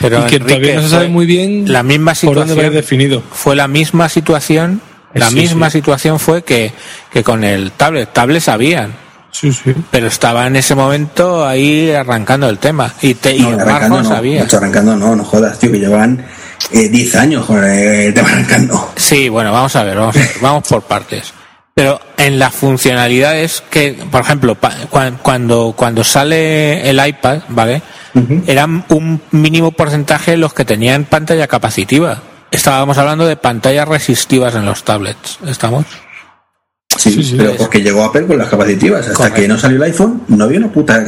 C: Pero
D: y que
C: Enrique,
D: todavía no se sabe muy bien
C: la misma
D: por dónde
C: situación
D: definido.
C: fue la misma situación la
D: Sí,
C: misma
D: sí.
C: situación fue que, que con el tablet tablet sabían
D: Sí, sí.
C: pero estaba en ese momento ahí arrancando el tema. Y, te, y
B: No,
C: el
B: arrancando no,
C: sabía.
B: arrancando no, no jodas, tío, que llevan eh, 10 años con el tema arrancando.
C: Sí, bueno, vamos a ver, vamos a ver, vamos por partes. Pero en las funcionalidades que, por ejemplo, cuando, cuando sale el iPad, ¿vale? Eran un mínimo porcentaje los que tenían pantalla capacitiva. Estábamos hablando de pantallas resistivas en los tablets. ¿Estamos?
B: Sí,
D: Sí, sí,
B: pero
C: es-
B: porque llegó Apple con las capacitivas. Hasta
C: Correcto.
B: que no salió el iPhone, no había una puta,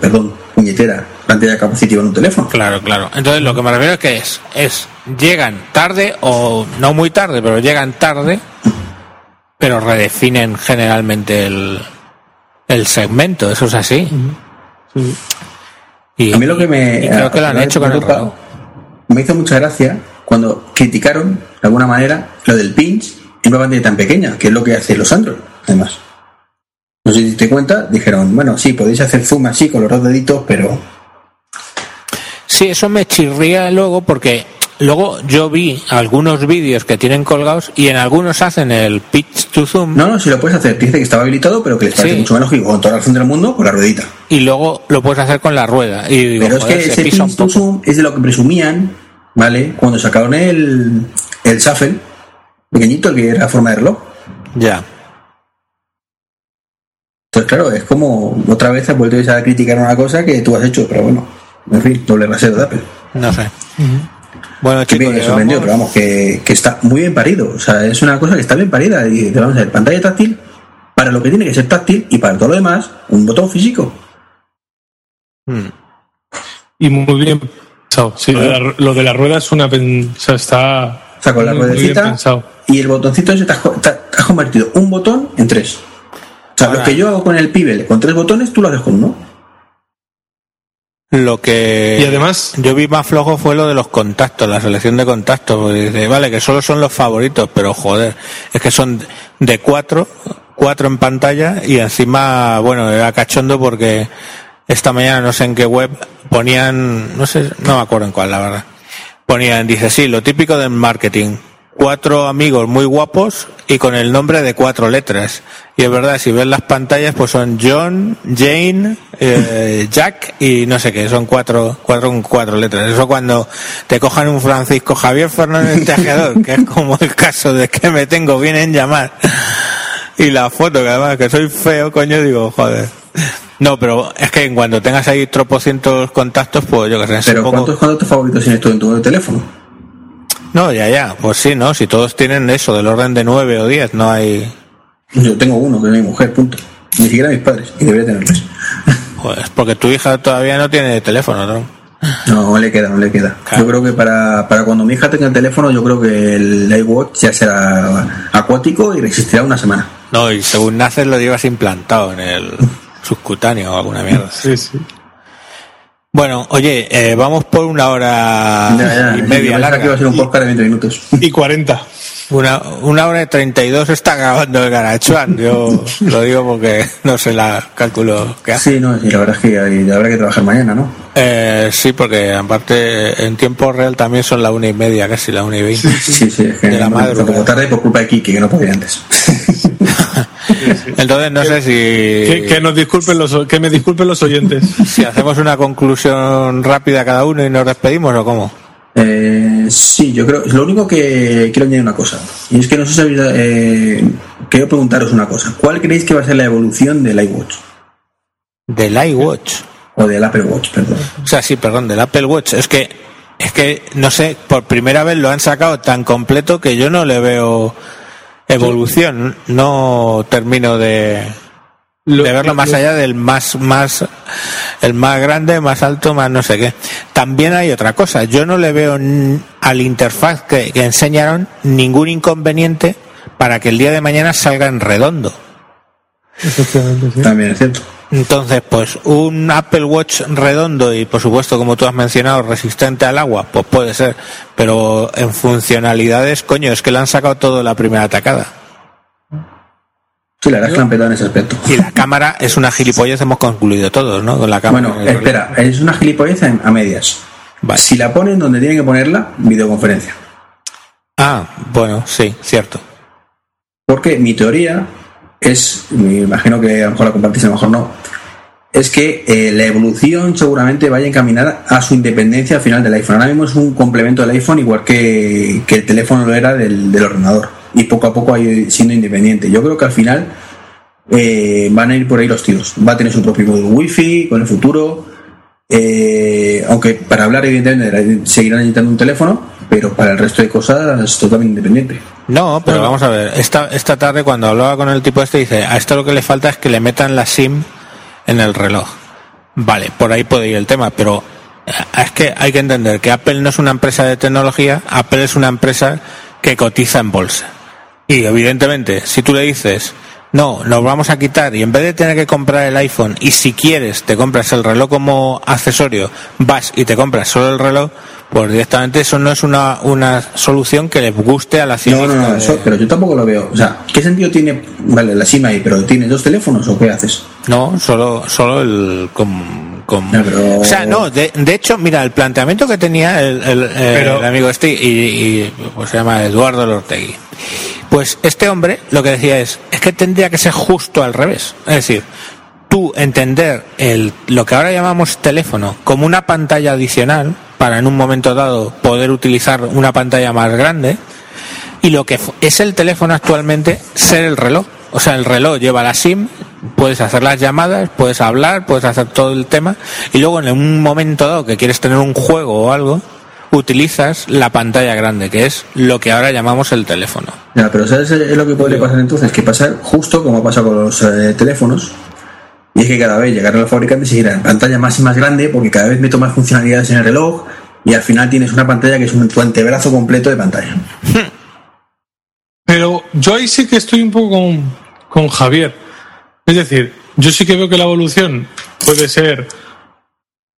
B: perdón, puñetera pantalla capacitiva en un teléfono.
C: Claro, claro. Entonces lo que me refiero es que es, es llegan tarde o no muy tarde, pero llegan tarde, pero redefinen generalmente el, el segmento. Eso es así.
D: sí.
C: Y,
B: A mí lo que me.
C: y creo que lo han hecho con el.
B: Me hizo mucha gracia cuando criticaron, de alguna manera, lo del pinch en una pantalla tan pequeña, que es lo que hacen los Android, además. No sé si te cuenta, dijeron, bueno, sí, podéis hacer zoom así con los dos deditos, pero
C: Sí, eso me chirría luego porque luego yo vi algunos vídeos que tienen colgados y en algunos hacen el pitch to zoom
B: no, no, si lo puedes hacer. Dice que estaba habilitado, pero que les parece
C: Sí.
B: mucho más lógico, con toda la razón del mundo, con la ruedita.
C: y luego lo puedes hacer con la rueda. Y digo,
B: Pero es que
C: se
B: ese pinch to zoom es de lo que presumían, ¿vale? Cuando sacaron el, el shuffle, pequeñito, el que era forma de reloj.
C: Ya.
B: Entonces, claro, es como otra vez has vuelto a criticar una cosa que tú has hecho, pero bueno, en fin, doble rasero de Apple.
C: No sé. Bueno,
B: Que
C: chicos,
B: me sorprendió, pero vamos, que, que está muy bien parido. O sea, es una cosa que está bien parida. Y te vamos a ver, pantalla táctil, para lo que tiene que ser táctil, y para todo lo demás, un botón físico.
C: Mm.
D: Y muy bien pensado. Sí, lo de la, lo de la rueda es una. pen- O sea, está.
B: O sea, con la
D: muy-
B: ruedecita y el botoncito ese te has, co- te has convertido un botón en tres. O sea,
C: Ahora-
B: lo que yo hago con el Pibel con tres botones, tú lo haces con uno.
C: Lo que
D: Y además,
C: yo vi más flojo fue lo de los contactos, la selección de contactos. porque dice, vale, que solo son los favoritos, pero joder, es que son de cuatro, cuatro en pantalla y encima, bueno, era cachondo porque esta mañana no sé en qué web ponían, no sé, no me acuerdo en cuál, la verdad. Ponían, dice, sí, lo típico del marketing. Cuatro amigos muy guapos y con el nombre de cuatro letras. Y es verdad, si ves las pantallas, pues son John, Jane, eh, Jack y no sé qué, son cuatro, cuatro con cuatro letras. Eso cuando te cojan un Francisco Javier Fernández Tejedor, que es como el caso de que me tengo bien en llamar. Y la foto, que además que soy feo, coño, digo, joder. No, pero es que cuando tengas ahí tropocientos contactos, pues yo que sé,
B: Pero
C: supongo-
B: ¿cuántos contactos favoritos tienes tú en tu teléfono?
C: No, ya, ya, pues sí, ¿no? Si todos tienen eso, del orden de nueve o diez, no hay...
B: Yo tengo uno, que es mi mujer, punto. Ni siquiera mis padres, y debería tenerlos.
C: Pues porque tu hija todavía no tiene teléfono, ¿no?
B: No, no le queda, no le queda.
C: Claro.
B: Yo creo que para, para cuando mi hija tenga el teléfono, yo creo que el iWatch ya será acuático y resistirá una semana.
C: No, y según naces lo llevas implantado en el subcutáneo o alguna mierda.
D: sí, sí.
C: Bueno, oye, eh, vamos por una hora
B: Ya, ya,
C: y
B: yo
C: media
B: pensaba que iba a
C: larga.
B: ser un podcast de 20 minutos.
D: Y 40.
C: Una, una hora y treinta y dos está grabando el Garachuan. Yo lo digo porque no sé la cálculo que hace.
B: Sí, no, y la verdad es que hay- habrá que trabajar mañana, ¿no?
C: Eh, sí, porque aparte en tiempo real también son la una y media, casi la una y veinte.
B: Sí, sí, es que
C: De la
B: tarde por culpa de Kiki, que no podía antes.
C: Entonces no sé
D: Que,
C: si,
D: que nos disculpen los, que me disculpen los oyentes.
C: si hacemos una conclusión rápida cada uno y nos despedimos o cómo.
B: Eh, sí, yo creo. Lo único que quiero añadir una cosa. Y es que no sé si habéis. Eh, quiero preguntaros una cosa. ¿Cuál creéis que va a ser la evolución del iWatch?
C: Del iWatch.
B: O del Apple Watch, perdón.
C: O sea, sí, perdón, del Apple Watch. Es que, es que, no sé, por primera vez lo han sacado tan completo que yo no le veo evolución. No termino de,
D: Lo-
C: de verlo más
D: lo-
C: allá del más, más, el más grande, más alto, más no sé qué. También hay otra cosa. Yo no le veo al interfaz que, que enseñaron ningún inconveniente para que el día de mañana salga en redondo.
D: Efectivamente, sí.
B: También es cierto.
C: Entonces, pues un Apple Watch redondo y por supuesto, como tú has mencionado, resistente al agua, pues puede ser. Pero en funcionalidades, coño, es que le han sacado todo la primera atacada.
B: Sí, la verdad es que la han petado en ese aspecto.
C: Y la cámara es una gilipollez, hemos concluido todos, ¿no? Con la cámara.
B: Bueno, espera, es una gilipollez a medias.
C: Vale.
B: Si la ponen donde tienen que ponerla, videoconferencia.
C: Ah, bueno, sí, cierto.
B: Porque mi teoría es, me imagino que a lo mejor la compartís, a lo mejor no, es que eh, la evolución seguramente vaya encaminada a su independencia al final del iPhone. Ahora mismo es un complemento del iPhone igual que, que el teléfono lo era del, ordenador y poco a poco va a ir siendo independiente. Yo creo que al final eh, van a ir por ahí los tiros. Va a tener su propio módulo wifi con el futuro. eh, aunque para hablar evidentemente seguirán necesitando un teléfono, pero para el resto de cosas totalmente independiente.
C: No, pero vamos a ver. Esta, esta tarde cuando hablaba con el tipo este dice, a esto lo que le falta es que le metan la SIM en el reloj. Vale, por ahí puede ir el tema, pero eh, es que hay que entender que Apple no es una empresa de tecnología, Apple es una empresa que cotiza en bolsa. Y evidentemente, si tú le dices, no, nos vamos a quitar y en vez de tener que comprar el iPhone y si quieres te compras el reloj como accesorio, vas y te compras solo el reloj, pues directamente eso no es una, una solución que le guste a la
B: No,
C: ciencia.
B: no, no, eso, pero yo tampoco lo veo. O sea, ¿qué sentido tiene, vale, la SIM ahí, pero tienes dos teléfonos o qué haces?
C: No, solo, solo el
B: No, pero-
C: O sea, no, de, de hecho, mira, el planteamiento que tenía el, el, eh,
D: Pero-
C: el amigo este y, y, pues se llama Eduardo Lortegui. Pues este hombre lo que decía es, es que tendría que ser justo al revés. Es decir, tú entender el, lo que ahora llamamos teléfono como una pantalla adicional para en un momento dado poder utilizar una pantalla más grande y lo que es el teléfono actualmente ser el reloj. O sea, el reloj lleva la SIM, puedes hacer las llamadas, puedes hablar, puedes hacer todo el tema y luego en un momento dado que quieres tener un juego o algo, utilizas la pantalla grande, que es lo que ahora llamamos el teléfono.
B: Ya, pero ¿sabes es lo que podría pasar entonces? Que pasar justo como pasa con los eh, teléfonos. Y es que cada vez llegaron los fabricantes y la pantalla más y más grande porque cada vez meto más funcionalidades en el reloj y al final tienes una pantalla que es un tu antebrazo completo de pantalla.
D: Pero yo ahí sí que estoy un poco con, con Javier. Es decir, yo sí que veo que la evolución puede ser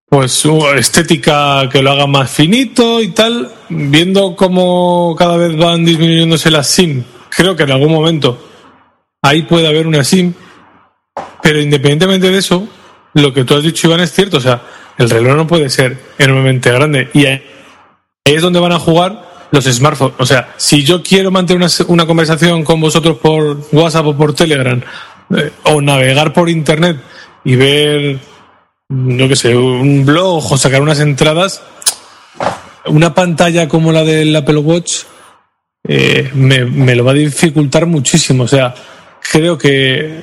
D: pues su estética que lo haga más finito y tal, viendo cómo cada vez van disminuyéndose las SIM. Creo que en algún momento ahí puede haber una SIM, pero independientemente de eso, lo que tú has dicho, Iván, es cierto. O sea, el reloj no puede ser enormemente grande. Y ahí es donde van a jugar los smartphones. O sea, si yo quiero mantener una, una conversación con vosotros por WhatsApp o por Telegram, eh, o navegar por Internet y ver, no que sé, un blog o sacar unas entradas, una pantalla como la del Apple Watch eh, me lo va a dificultar muchísimo. O sea, creo que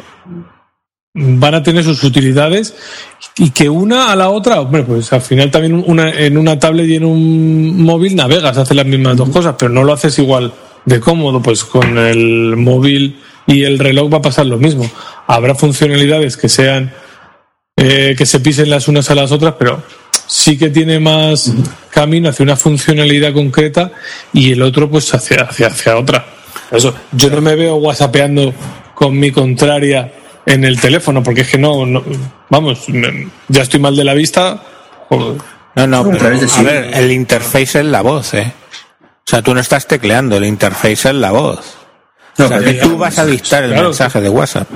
D: van a tener sus utilidades y que una a la otra, hombre, pues al final también una, en una tablet y en un móvil navegas, haces las mismas dos cosas, pero no lo haces igual de cómodo, pues con el móvil y el reloj va a pasar lo mismo. Habrá funcionalidades que sean eh, que se pisen las unas a las otras, pero sí que tiene más camino hacia una funcionalidad concreta y el otro pues hacia, hacia, hacia otra. Eso, yo no me veo whatsappeando con mi contraria en el teléfono, porque es que no, no- vamos, me- ya estoy mal de la vista. joder.
C: No, no,
B: a
C: pero, ver, el interface es la voz, ¿eh? O sea, tú no estás tecleando, el interface es la voz.
B: No,
C: o sea, que tú vas a dictar el
D: Claro.
C: mensaje de WhatsApp.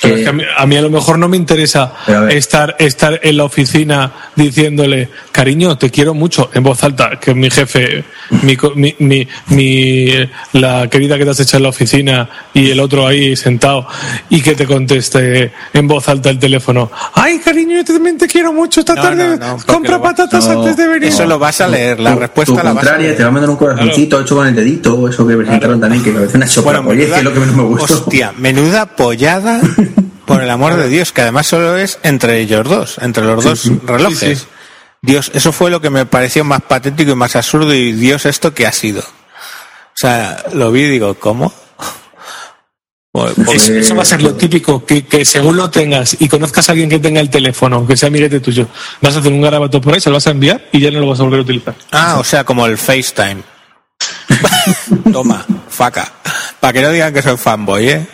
D: Pero es que a, mí, a mí a lo mejor no me interesa estar, estar en la oficina diciéndole, cariño, te quiero mucho, en voz alta, que mi jefe, mi, co- mi, mi, mi- la querida que te has hecho en la oficina y el otro ahí sentado y que te conteste en voz alta el teléfono. Ay, cariño, yo también te quiero mucho esta
C: No,
D: tarde.
C: no, no,
D: Compra
C: va-
D: patatas
B: no,
D: antes de venir.
C: Eso lo vas a leer, la
B: tu-
C: respuesta
B: tu
C: la vas a leer.
B: te va a mandar un corazoncito hecho con el dedito, eso que presentaron también, que me parece una soplapollez, que es lo que menos me gustó.
C: hostia, menuda pollada, por el amor de Dios, que además solo es entre ellos dos, entre los dos relojes.
D: Sí, sí.
C: Dios, eso fue lo que me pareció más patético y más absurdo y Dios esto que ha sido. O sea, lo vi y digo, ¿cómo? Pues- pues-
D: Eso, eso va a ser lo típico, que, que según lo tengas y conozcas a alguien que tenga el teléfono, aunque sea amiguete tuyo, vas a hacer un garabato por ahí, se lo vas a enviar y ya no lo vas a volver a utilizar.
C: Ah, o sea, como el FaceTime. Toma, faca. Para que no digan que soy fanboy, ¿eh?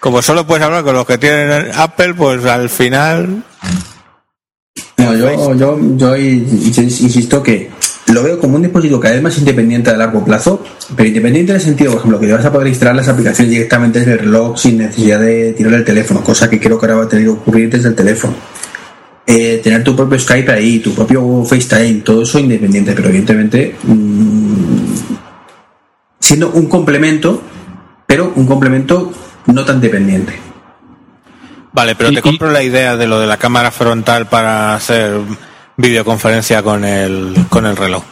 C: Como solo puedes hablar con los que tienen Apple, pues al final...
B: No, yo, yo, yo ins- insisto que lo veo como un dispositivo cada vez más independiente a largo plazo, pero independiente en el sentido, por ejemplo, que vas a poder instalar las aplicaciones directamente desde el reloj sin necesidad de tirar el teléfono, cosa que creo que ahora va a tener que ocurrir desde el teléfono. Eh, tener tu propio Skype ahí, tu propio FaceTime, todo eso independiente, pero evidentemente mm, siendo un complemento pero un complemento no tan dependiente.
C: Vale, pero
D: Y-
C: te compro la idea de lo de la cámara frontal para hacer videoconferencia con el, con el reloj.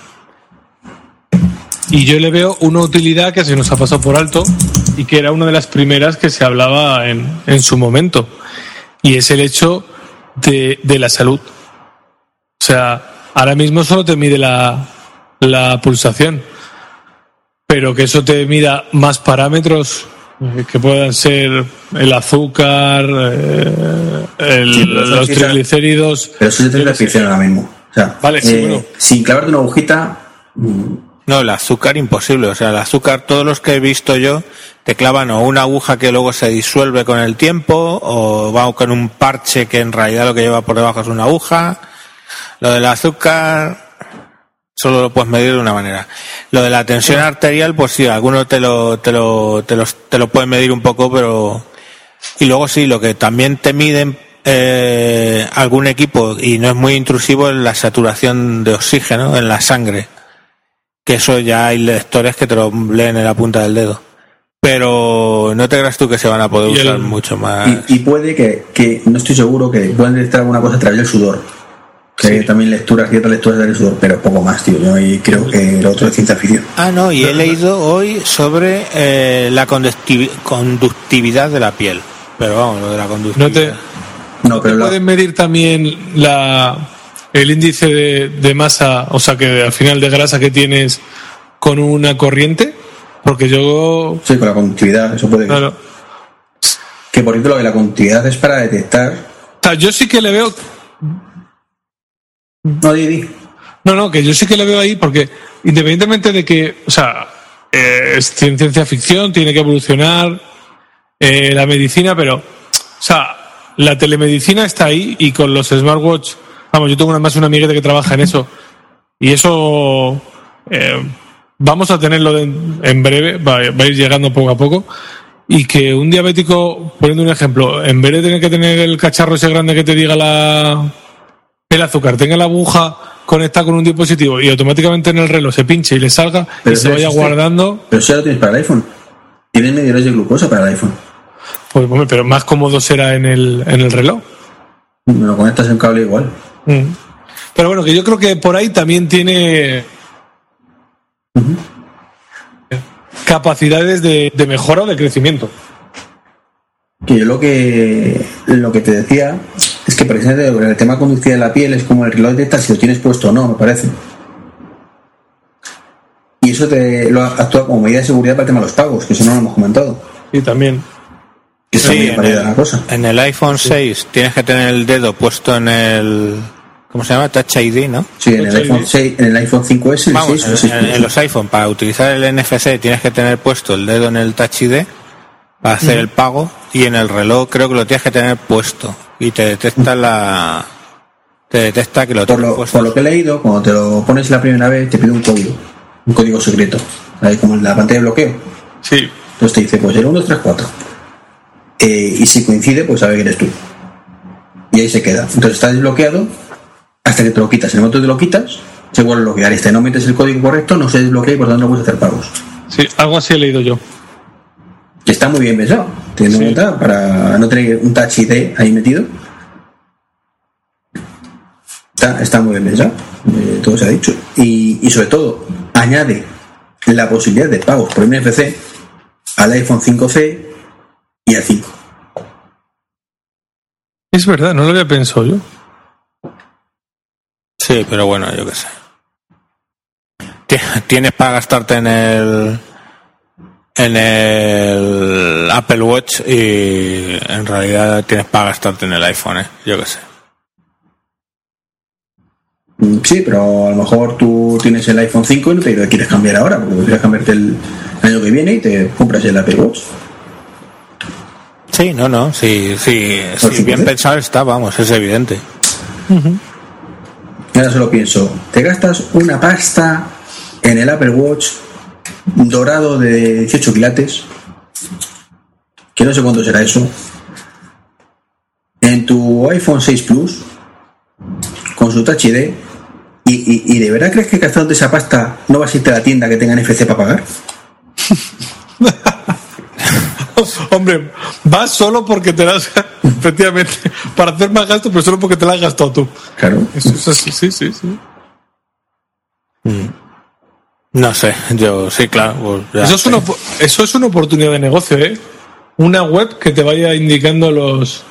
D: Y yo le veo una utilidad que se nos ha pasado por alto y que era una de las primeras que se hablaba en, en su momento. Y es el hecho de, de la salud. O sea, ahora mismo solo te mide la, la pulsación. Pero que eso te mida más parámetros eh, que puedan ser el azúcar, eh, el-
B: Sí,
D: los triglicéridos.
B: Pero eso
D: yo sé.
B: prescripción ahora mismo. O sea,
D: Vale, sí,
B: eh,
D: bueno.
B: sin clavarte una agujita, mm,
C: No, el azúcar imposible. O sea, el azúcar, todos los que he visto yo, te clavan o una aguja que luego se disuelve con el tiempo, o va con un parche que en realidad lo que lleva por debajo es una aguja. Lo del azúcar, solo lo puedes medir de una manera. Lo de la tensión arterial, pues sí, algunos te lo, te lo, te los, te lo pueden medir un poco, pero, y luego sí, lo que también te miden, eh, algún equipo, y no es muy intrusivo, es la saturación de oxígeno en la sangre que eso ya hay lectores que te lo leen en la punta del dedo. Pero no te creas tú que se van a poder
D: Y el-
C: usar mucho más.
B: y, y puede que, que, no estoy seguro, que puedan detectar alguna cosa a través del sudor. Que hay también lecturas, ciertas lecturas del sudor, pero poco más, tío. Yo ahí creo que lo otro es ciencia ficción.
C: Ah, no, y he leído hoy sobre eh, la conductivi- conductividad de la piel. Pero vamos, lo de la
D: No
C: conductividad.
D: te,
B: No, pero
D: ¿Te
B: la-
D: pueden medir también la, el índice de, de masa, o sea, que al final de grasa que tienes con una corriente? Porque yo,
B: sí, con la conductividad, eso puede.
D: claro,
B: Que por cierto, lo de la conductividad es para detectar.
D: o sea, yo sí que le veo,
B: No, di, di.
D: no, no, que yo sí que le veo ahí porque independientemente de que, o sea, eh, es cien- ciencia ficción, tiene que evolucionar eh, la medicina, pero, o sea, la telemedicina está ahí y con los smartwatch, vamos, yo tengo una, más una amigueta que trabaja en eso y eso eh, vamos a tenerlo en breve, va, va a ir llegando poco a poco. Y que un diabético, poniendo un ejemplo, en vez de tener que tener el cacharro ese grande que te diga la, el azúcar, tenga la aguja conectada con un dispositivo y automáticamente en el reloj se pinche y le salga
B: Pero
D: y se vaya
B: existe.
D: guardando,
B: Pero eso ya lo tienes para el iPhone. Tienes medidores de glucosa para el iPhone.
D: pues hombre, pero más cómodo será en el, en el reloj.
B: Lo conectas en cable igual.
D: Mm. Pero bueno, que yo creo que por ahí también tiene capacidades de, de mejora o de crecimiento.
B: Que yo lo que lo que te decía el tema de conductividad de la piel es como el reloj detecta si lo tienes puesto o no, me parece. Y eso te lo actúa como medida de seguridad para el tema de los pagos, que eso no lo hemos comentado.
D: Y también.
B: Que
C: Sí, en el,
B: la cosa.
C: en el iPhone 6 tienes que tener el dedo puesto en el. ¿Cómo se llama? Touch ID, ¿no?
B: Sí, en el iPhone
D: ID.
B: 6, en el iPhone 5S, el
C: Vamos,
B: 6 o el
C: en,
B: 6
C: en-
B: Plus.
C: en los iPhone, para utilizar el NFC tienes que tener puesto el dedo en el Touch ID para hacer el pago y en el reloj creo que lo tienes que tener puesto y te detecta la te detecta que lo
B: Por lo, por lo que he leído, cuando te lo pones la primera vez, te pide un código, un código secreto, ahí como en la pantalla de bloqueo.
D: Sí.
B: Entonces te dice, pues el 1, 2, 3, 4. Eh, y si coincide, pues sabe que eres tú. Y ahí se queda. Entonces está desbloqueado hasta que te lo quitas. En el momento que te lo quitas, se vuelve a bloquear. Este no metes el código correcto, no se desbloquea y por tanto no puedes hacer pagos.
D: Sí, algo así he leído yo.
B: Está muy bien pensado, teniendo en
D: Sí.
B: cuenta para no tener un touch ID ahí metido. Está, está muy bien pensado, eh, todo se ha dicho. Y, y sobre todo, añade la posibilidad de pagos por NFC al iPhone 5C y al 5.
D: Es verdad, no lo había pensado yo.
C: Sí, pero bueno, yo qué sé. Ti- Tienes para gastarte en el en el Apple Watch y en realidad tienes para gastarte en el iPhone, ¿eh? yo qué sé.
B: Sí, pero a lo mejor tú tienes el iPhone 5 y no te quieres cambiar ahora, porque quieres cambiarte el año que viene y te compras el Apple Watch.
C: Sí, no, no, sí, sí, sí, bien pensado está, vamos, es evidente.
B: Y ahora solo pienso, te gastas una pasta en el Apple Watch dorado de 18 quilates, que no sé cuánto será eso, en tu iPhone 6 Plus, con su Touch ID, y, y, y de verdad crees que gastándote esa pasta no vas a irte a la tienda que tenga NFC para pagar?
D: Hombre, vas solo porque te las. Efectivamente, para hacer más gasto, pero solo porque te la has gastado tú.
B: Claro.
D: Eso es así, sí, sí, sí.
C: No sé, yo sí, claro. pues ya
D: Eso es, una, eso es una oportunidad de negocio, ¿eh? Una web que te vaya indicando los.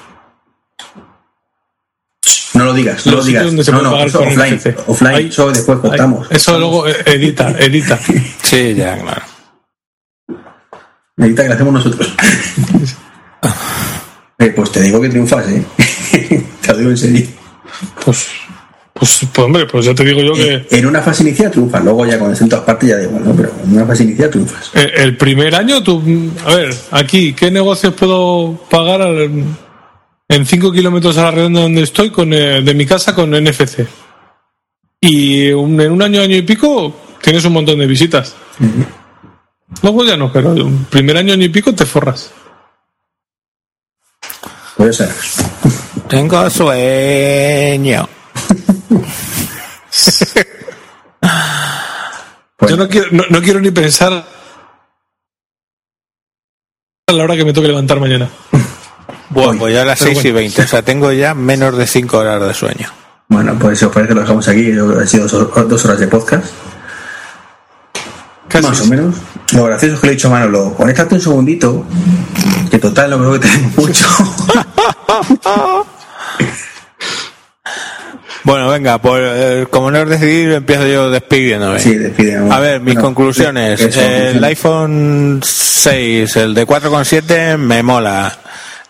B: No lo digas, no
D: Los
B: lo digas.
D: donde se
B: No,
D: puede
B: no,
D: pagar
B: eso
D: con
B: offline.
D: NFC.
B: Offline,
D: Ahí-
B: eso después cortamos.
D: Eso luego eh, edita, edita.
C: Sí, ya, claro.
B: Ahorita que lo hacemos nosotros. Eh, pues te digo que triunfas, ¿eh? te lo digo en serio.
D: Pues, pues, pues, hombre, pues ya te digo yo que
B: En una fase inicial triunfas, luego ya cuando estés en todas partes ya da igual, ¿no? Pero en una fase inicial triunfas.
D: eh, el primer año tú. A ver, aquí, ¿qué negocios puedo pagar al- en 5 kilómetros a la redonda donde estoy con, eh, de mi casa con NFC? Y un- en un año, año y pico, tienes un montón de visitas. Luego ya no, pero el primer año, año y pico te forras.
B: Puede ser.
C: Tengo sueño.
D: Yo no quiero, no, no quiero ni pensar a la hora que me toque levantar mañana.
C: Bueno, pues ya a las
D: Pero
C: 6 y
D: bueno.
C: 20, o sea, tengo ya menos de 5 horas de sueño.
B: Bueno, pues si os parece lo dejamos aquí. Han sido dos, dos horas de podcast.
D: Casi.
B: Más o menos. Lo gracioso es que le he dicho a Manolo, conéctate un segundito, que total no creo que tenemos mucho.
C: Bueno, venga, pues eh, como no es decidir, empiezo yo despidiéndome.
B: sí, despide.
C: A ver, mis
B: Bueno,
C: conclusiones.
B: eso,
C: el iPhone 6, el de 4,7, me mola.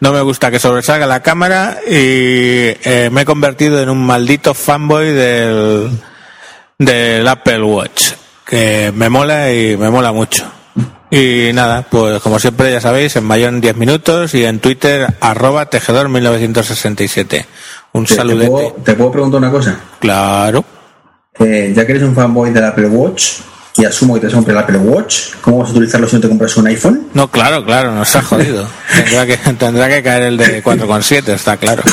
C: No me gusta que sobresalga la cámara y eh, me he convertido en un maldito fanboy del, del Apple Watch, que me mola y me mola mucho. Y nada, pues como siempre ya sabéis, en mayor en 10 minutos y en Twitter arroba tejedor 1967. Un
B: ¿Te, te puedo, te puedo preguntar una cosa?
C: Claro.
B: Eh, ya que eres un fanboy del Apple Watch, y asumo que te vas a comprar el Apple Watch, ¿cómo vas a utilizarlo si no te compras un iPhone?
C: No, claro, claro, nos ha jodido. tendrá, que, tendrá que caer el de 4,7, está claro.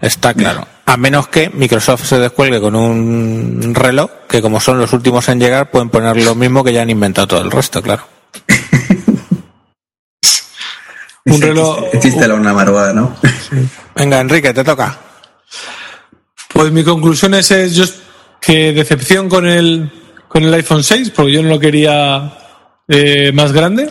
C: Está claro. A menos que Microsoft se descuelgue con un reloj, que como son los últimos en llegar, pueden poner lo mismo que ya han inventado todo el resto, claro.
D: Un reloj-
B: Existe la una marvada, ¿no?
C: Venga, Enrique, te toca.
D: Pues mi conclusión es, es yo- que decepción con el, con el iPhone 6, porque yo no lo quería eh, más grande,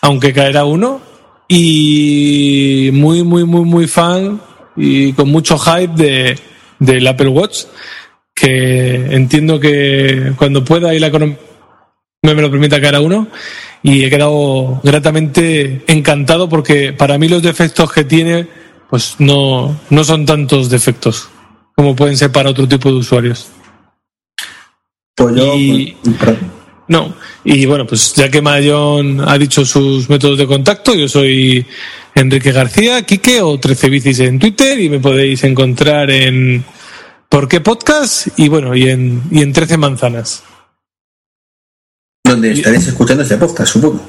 D: aunque caerá uno. Y muy, muy, muy, muy fan y con mucho hype de, del Apple Watch, que entiendo que cuando pueda y la economía me lo permita caer a uno. Y he quedado gratamente encantado porque para mí los defectos que tiene, pues no, no son tantos defectos como pueden ser para otro tipo de usuarios.
B: Pues yo.
D: Y-
B: perdón.
D: No, y bueno, pues ya que Mayón ha dicho sus métodos de contacto, yo soy Enrique García, Quique o 13 bicis en Twitter y me podéis encontrar en ¿Por qué podcast? Y bueno, y en, y en 13 manzanas.
B: Donde estaréis escuchando este podcast, supongo.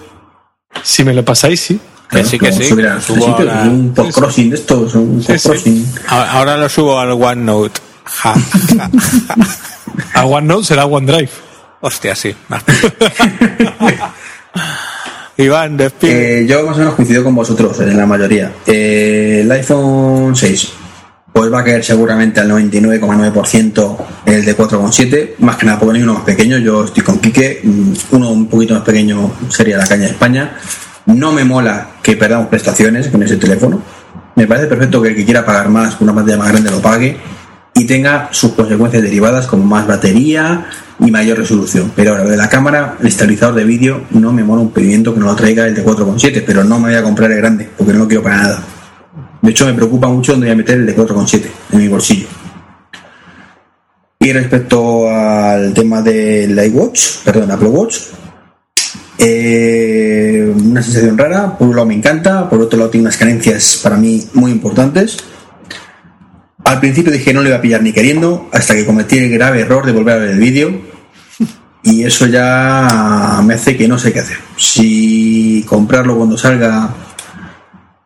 D: Si me lo pasáis, sí.
C: Que sí, que sí,
B: subir a
C: lo subo
B: sitio,
C: ahora.
B: Un podcrossing de estos, un
D: Sí.
C: Ahora ahora lo subo al OneNote. Ja, ja, ja.
D: A OneNote será OneDrive.
C: Hostia, sí. Iván, despide.
B: Eh, yo más o menos coincido con vosotros en la mayoría. Eh, el iPhone 6 pues va a caer seguramente al 99,9% el de 4,7, más que nada porque hay uno más pequeño, yo estoy con Quique, mm, uno un poquito más pequeño sería la caña de España. No me mola que perdamos prestaciones con ese teléfono. Me parece perfecto que el que quiera pagar más, una pantalla más grande lo pague y tenga sus consecuencias derivadas como más batería y mayor resolución. Pero ahora, lo de la cámara, el estabilizador de vídeo, no me mola un pedimiento que no lo traiga el de 4,7, pero no me voy a comprar el grande, porque no lo quiero para nada. De hecho, me preocupa mucho dónde voy a meter el de 4,7 en mi bolsillo. Y respecto al tema del iWatch, perdón, Apple Watch, eh, una sensación rara. Por un lado me encanta, por otro lado tiene unas carencias para mí muy importantes. Al principio dije no le iba a pillar ni queriendo, hasta que cometí el grave error de volver a ver el vídeo. Y eso ya me hace que no sé qué hacer. Si comprarlo cuando salga,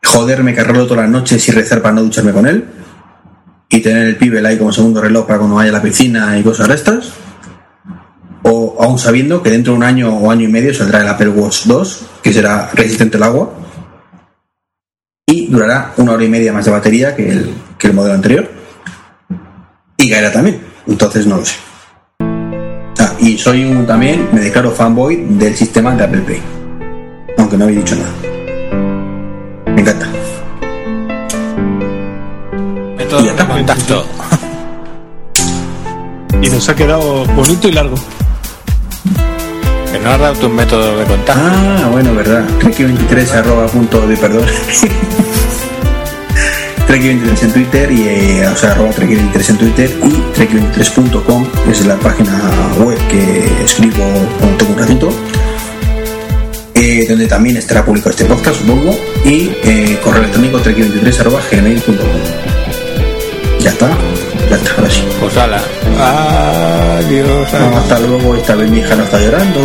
B: joderme, cargarlo todas las noches y rezar para no ducharme con él. Y tener el pibe ahí como segundo reloj para cuando vaya a la piscina y cosas de estas. o aún sabiendo que dentro de un año o año y medio saldrá el Apple Watch 2, que será resistente al agua y durará una hora y media más de batería que el, que el modelo anterior y caerá también, entonces no lo sé. Y soy un también, me declaro fanboy del sistema de Apple Pay, aunque no había dicho nada. Me encanta.
C: Método de contacto.
D: Y nos ha quedado bonito y largo.
C: Que no has dado tu método de contacto.
B: Ah, bueno, verdad. Treki23 arroba punto de perdón. Treki23 en Twitter y eh, o sea arroba Treki23 en Twitter y Treki23.com es la página web que escribo cuando tengo un ratito. Eh, donde también estará publicado este podcast, supongo, y eh, correo electrónico treki23 arroba gmail.com. Ya está, ya está, ahora sí.
C: Pues ala. Adiós. adiós.
B: Hasta luego, esta vez mi hija no está llorando.